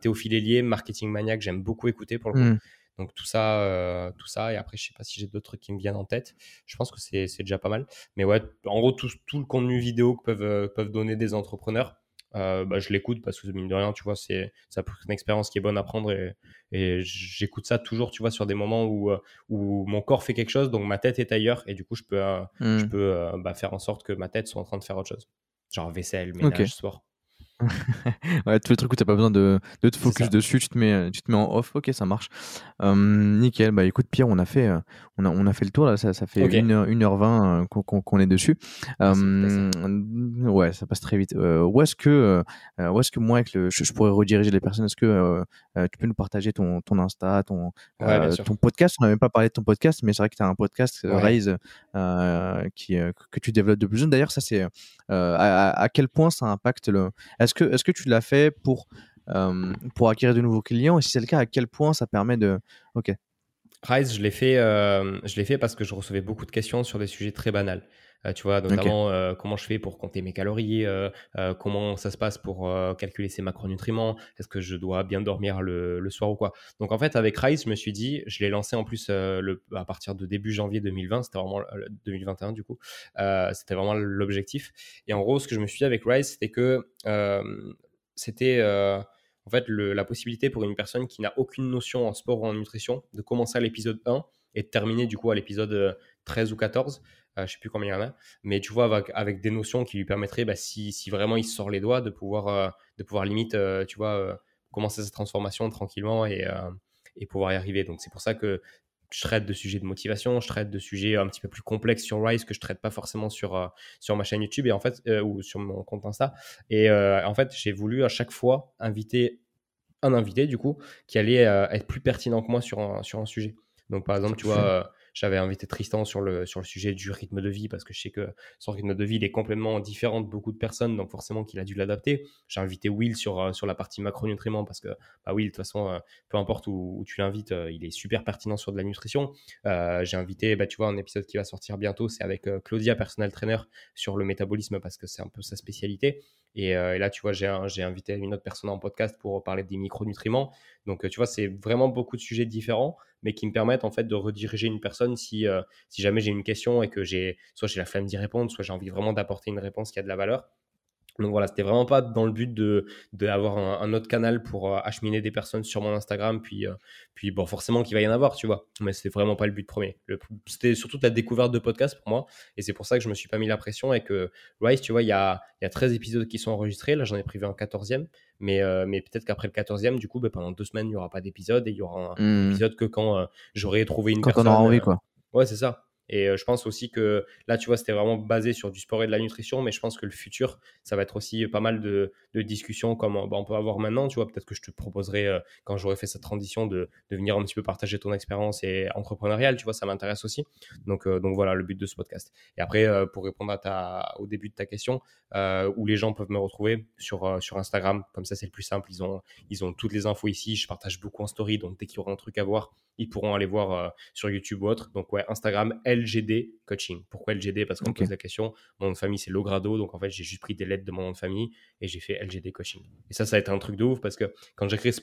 Théophile Hélier, Marketing Maniac, j'aime beaucoup écouter pour le coup. Mmh. Donc tout ça, euh, tout ça. Et après, je sais pas si j'ai d'autres trucs qui me viennent en tête. Je pense que c'est déjà pas mal. Mais ouais, en gros, tout, tout le contenu vidéo que peuvent, euh, peuvent donner des entrepreneurs, euh, bah, je l'écoute parce que mine de rien, tu vois, c'est une expérience qui est bonne à prendre et, et j'écoute ça toujours, tu vois, sur des moments où, où mon corps fait quelque chose, donc ma tête est ailleurs et du coup, je peux, je mmh. peux bah, faire en sorte que ma tête soit en train de faire autre chose. Genre vaisselle, ménage, sport. Ouais, tous les trucs où t'as pas besoin de, de te focus dessus, tu te, mets, tu te mets en off, ok, ça marche. nickel, bah écoute, Pierre, on a fait, euh, on a, on a fait le tour, là, ça, ça fait 1h20 euh, qu'on est dessus. ouais, ça passe très vite. Euh, où est-ce que, où est-ce que moi, avec le, je, pourrais rediriger les personnes? Est-ce que tu peux nous partager ton, ton Insta, ton, ton podcast? On n'a même pas parlé de ton podcast, mais c'est vrai que tu as un podcast, Raise, qui, que tu développes de plus jeune. D'ailleurs, ça, c'est à, à, quel point ça impacte le est-ce que, est que tu l'as fait pour, euh, pour acquérir de nouveaux clients? Et si c'est le cas, à quel point ça permet de. Ok. Rise, je l'ai fait, euh, je l'ai fait parce que je recevais beaucoup de questions sur des sujets très banals. Euh, tu vois, notamment euh, comment je fais pour compter mes calories, comment ça se passe pour calculer ces macronutriments, est-ce que je dois bien dormir le, le, soir ou quoi. Donc en fait, avec Rise, je me suis dit, je l'ai lancé en plus le, à partir de début janvier 2020, c'était vraiment 2021 du coup, c'était vraiment l'objectif. Et en gros, ce que je me suis dit avec Rise, c'était que c'était en fait la possibilité pour une personne qui n'a aucune notion en sport ou en nutrition de commencer à l'épisode 1 et de terminer du coup à l'épisode 13 ou 14 euh, je sais plus combien il y en a, mais tu vois, avec, des notions qui lui permettraient, bah, si, vraiment il sort les doigts, de pouvoir, euh, de pouvoir limite, euh, tu vois, commencer sa transformation tranquillement et, et pouvoir y arriver. Donc c'est pour ça que je traite de sujets de motivation, je traite de sujets un petit peu plus complexes sur Rise que je traite pas forcément sur, sur ma chaîne YouTube et en fait, ou sur mon compte Insta. Et en fait, j'ai voulu à chaque fois inviter un invité, du coup, qui allait être plus pertinent que moi sur un, sur un sujet. Donc, par exemple, tu vois, j'avais invité Tristan sur le, sujet du rythme de vie parce que je sais que son rythme de vie est complètement différent de beaucoup de personnes, donc forcément qu'il a dû l'adapter. J'ai invité Will sur, euh, la partie macronutriments parce que bah Will, de toute façon, euh, peu importe où, tu l'invites, euh, il est super pertinent sur de la nutrition. J'ai invité, bah, tu vois, un épisode qui va sortir bientôt, c'est avec Claudia, personnel trainer, sur le métabolisme parce que c'est un peu sa spécialité. Et, là, tu vois, j'ai invité une autre personne en podcast pour parler des micronutriments. Donc, tu vois, c'est vraiment beaucoup de sujets différents mais qui me permettent en fait de rediriger une personne si, euh, si jamais j'ai une question et que j'ai soit j'ai la flemme d'y répondre, soit j'ai envie vraiment d'apporter une réponse qui a de la valeur. Donc voilà, c'était vraiment pas dans le but de d'avoir un, autre canal pour euh, acheminer des personnes sur mon Instagram, puis euh, puis bon forcément qu'il va y en avoir, tu vois. Mais c'était vraiment pas le but premier. C'était surtout la découverte de podcast pour moi, et c'est pour ça que je me suis pas mis la pression et que Rice, tu vois, il y a il y a 13 épisodes qui sont enregistrés. Là, j'en ai privé un 14e, mais euh, mais peut-être qu'après le 14e, du coup, ben, pendant deux semaines, il y aura pas d'épisode et il y aura un mmh. épisode que quand j'aurai trouvé une personne. Quand on aura envie, quoi. Ouais, c'est ça. Et euh, je pense aussi que là, tu vois, c'était vraiment basé sur du sport et de la nutrition, mais je pense que le futur, ça va être aussi pas mal de, discussions comme bah, on peut avoir maintenant. Tu vois, peut-être que je te proposerai, euh, quand j'aurai fait cette transition, de, venir un petit peu partager ton expérience et entrepreneuriale. Tu vois, ça m'intéresse aussi. Donc, euh, donc voilà le but de ce podcast. Et après, pour répondre à ta, au début de ta question, où les gens peuvent me retrouver sur, sur Instagram, comme ça, c'est le plus simple. Ils ont, ils ont toutes les infos ici. Je partage beaucoup en story, donc dès qu'il y aura un truc à voir, ils pourront aller voir sur YouTube ou autre. Donc ouais, Instagram, LGD Coaching. Pourquoi LGD Parce qu'on me pose la question. Mon nom de famille, c'est Logrado. Donc, en fait, j'ai juste pris des lettres de mon nom de famille et j'ai fait LGD Coaching. Et ça, ça a été un truc de ouf parce que quand j'ai créé ce,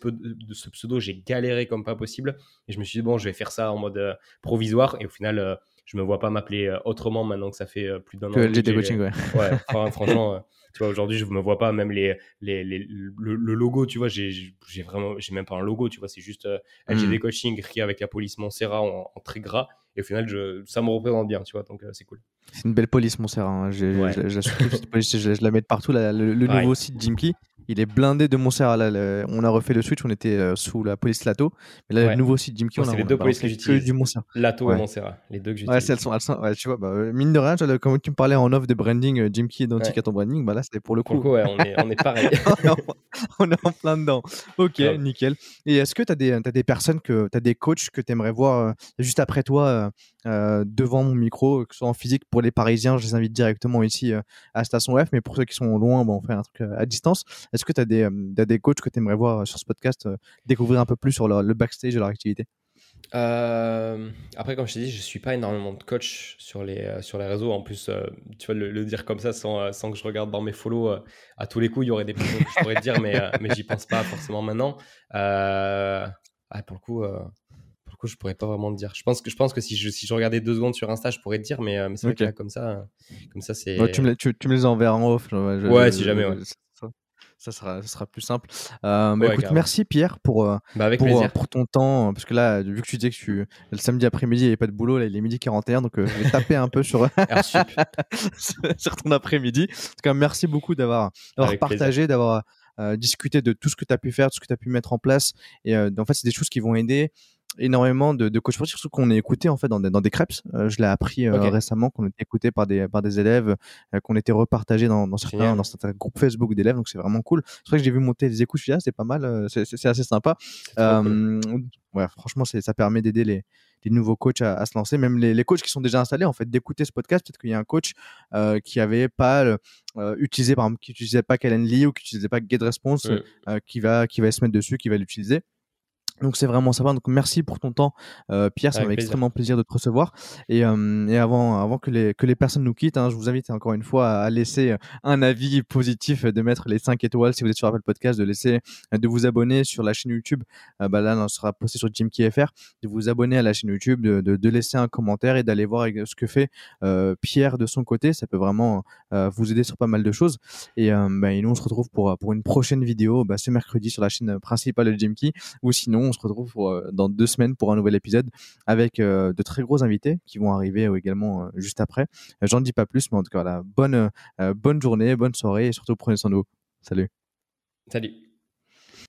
ce pseudo, j'ai galéré comme pas possible. Et je me suis dit, bon, je vais faire ça en mode euh, provisoire. Et au final, euh, je me vois pas m'appeler euh, autrement maintenant que ça fait plus d'un an. Que LGD Coaching, ouais. Ouais, franchement. tu vois aujourd'hui je me vois pas même les, les, le, logo tu vois j'ai vraiment j'ai même pas un logo tu vois c'est juste LGD hmm. coaching écrit avec la police Montserrat en, en, très gras et au final, je, ça me représente bien, tu vois, donc euh, c'est cool. C'est une belle police, mon Hein. Je, je, la mets de partout. le, nouveau site Jimky, il est blindé de Montserrat. Là, on a refait le switch, on était euh, sous la police Lato. Mais là, le nouveau site Jimky, on a C'est les deux polices que j'utilise. du Montserrat. Lato et Montserrat, les deux que j'utilise. Ouais, elles sont, elles sont, ouais, tu vois, bah, mine de rien, comme tu me parlais en off de branding, euh, Jimky identique à ton branding, bah là, c'était pour le coup. ouais, on est, on est pareil. on est en plein dedans. Ok, nickel. Et est-ce que tu as, as, des personnes, tu as des coachs que tu aimerais voir juste après toi euh, devant mon micro, que ce soit en physique pour les Parisiens, je les invite directement ici euh, à Station F, mais pour ceux qui sont loin, bon, on fait un truc euh, à distance. Est-ce que tu as, des, des coachs que tu aimerais voir sur ce podcast, découvrir un peu plus sur le, backstage de leur activité? Euh, après, comme je t'ai dit, je suis pas énormément de coach sur les, euh, sur les réseaux. En plus, euh, tu vas le, dire comme ça sans, sans, que je regarde dans mes follow. à tous les coups, il y aurait des personnes que je pourrais te dire, mais, mais j'y pense pas forcément maintenant. Ah, pour le coup, pour le coup, je pourrais pas vraiment te dire. Je pense que, je pense que si, je, si je regardais deux secondes sur Insta, je pourrais te dire, mais, mais c'est vrai que là, comme ça, comme ça c'est. tu, me, tu, tu, me les enverras en off. ouais, si jamais. Ouais ça sera, ça sera plus simple. Euh, bah, écoute, merci Pierre pour, euh, bah, pour, pour, ton temps. Parce que là, vu que tu disais que tu, le samedi après-midi, il n'y avait pas de boulot, là, il est midi 41, donc euh, je vais taper un peu sur, sur ton après-midi. En tout cas, merci beaucoup d'avoir partagé, d'avoir discuté de tout ce que tu as pu faire, tout ce que tu as pu mettre en place. Et en fait, c'est des choses qui vont aider énormément de, de coachs sportifs, surtout qu'on est écouté en fait dans des, dans des crêpes. Euh, je l'ai appris euh, récemment qu'on était écouté par des par des élèves, euh, qu'on était repartagé dans, dans certains dans certains groupes Facebook d'élèves, donc c'est vraiment cool. C'est vrai que j'ai vu monter les écoutes, c'est pas mal, c'est assez sympa. Ouais, franchement, ça permet d'aider les les nouveaux coachs à, se lancer, même les, les, coachs qui sont déjà installés, en fait, d'écouter ce podcast. Peut-être qu'il y a un coach euh, qui avait pas utilisé, par exemple, qui utilisait pas Calendly ou qui utilisait pas GetResponse, qui va qui va se mettre dessus, qui va l'utiliser. Donc c'est vraiment sympa. Donc merci pour ton temps, euh, Pierre. Ça m'a extrêmement plaisir de te recevoir. Et, euh, et avant, avant que les que les personnes nous quittent, hein, je vous invite encore une fois à laisser euh, un avis positif, de mettre les 5 étoiles si vous êtes sur Apple Podcast, de laisser, de vous abonner sur la chaîne YouTube. bah là, on sera posté sur JimKFR. De vous abonner à la chaîne YouTube, de, de, de laisser un commentaire et d'aller voir ce que fait Pierre de son côté. Ça peut vraiment vous aider sur pas mal de choses. Et, bah, et nous, on se retrouve pour pour une prochaine vidéo. Bah, ce mercredi sur la chaîne principale de Jimkey, ou sinon on se retrouve euh, dans deux semaines pour un nouvel épisode avec euh, de très gros invités qui vont arriver euh, également juste après. J'en dis pas plus, mais en tout cas, bonne, bonne journée, bonne soirée et surtout prenez soin de vous. Salut. Salut.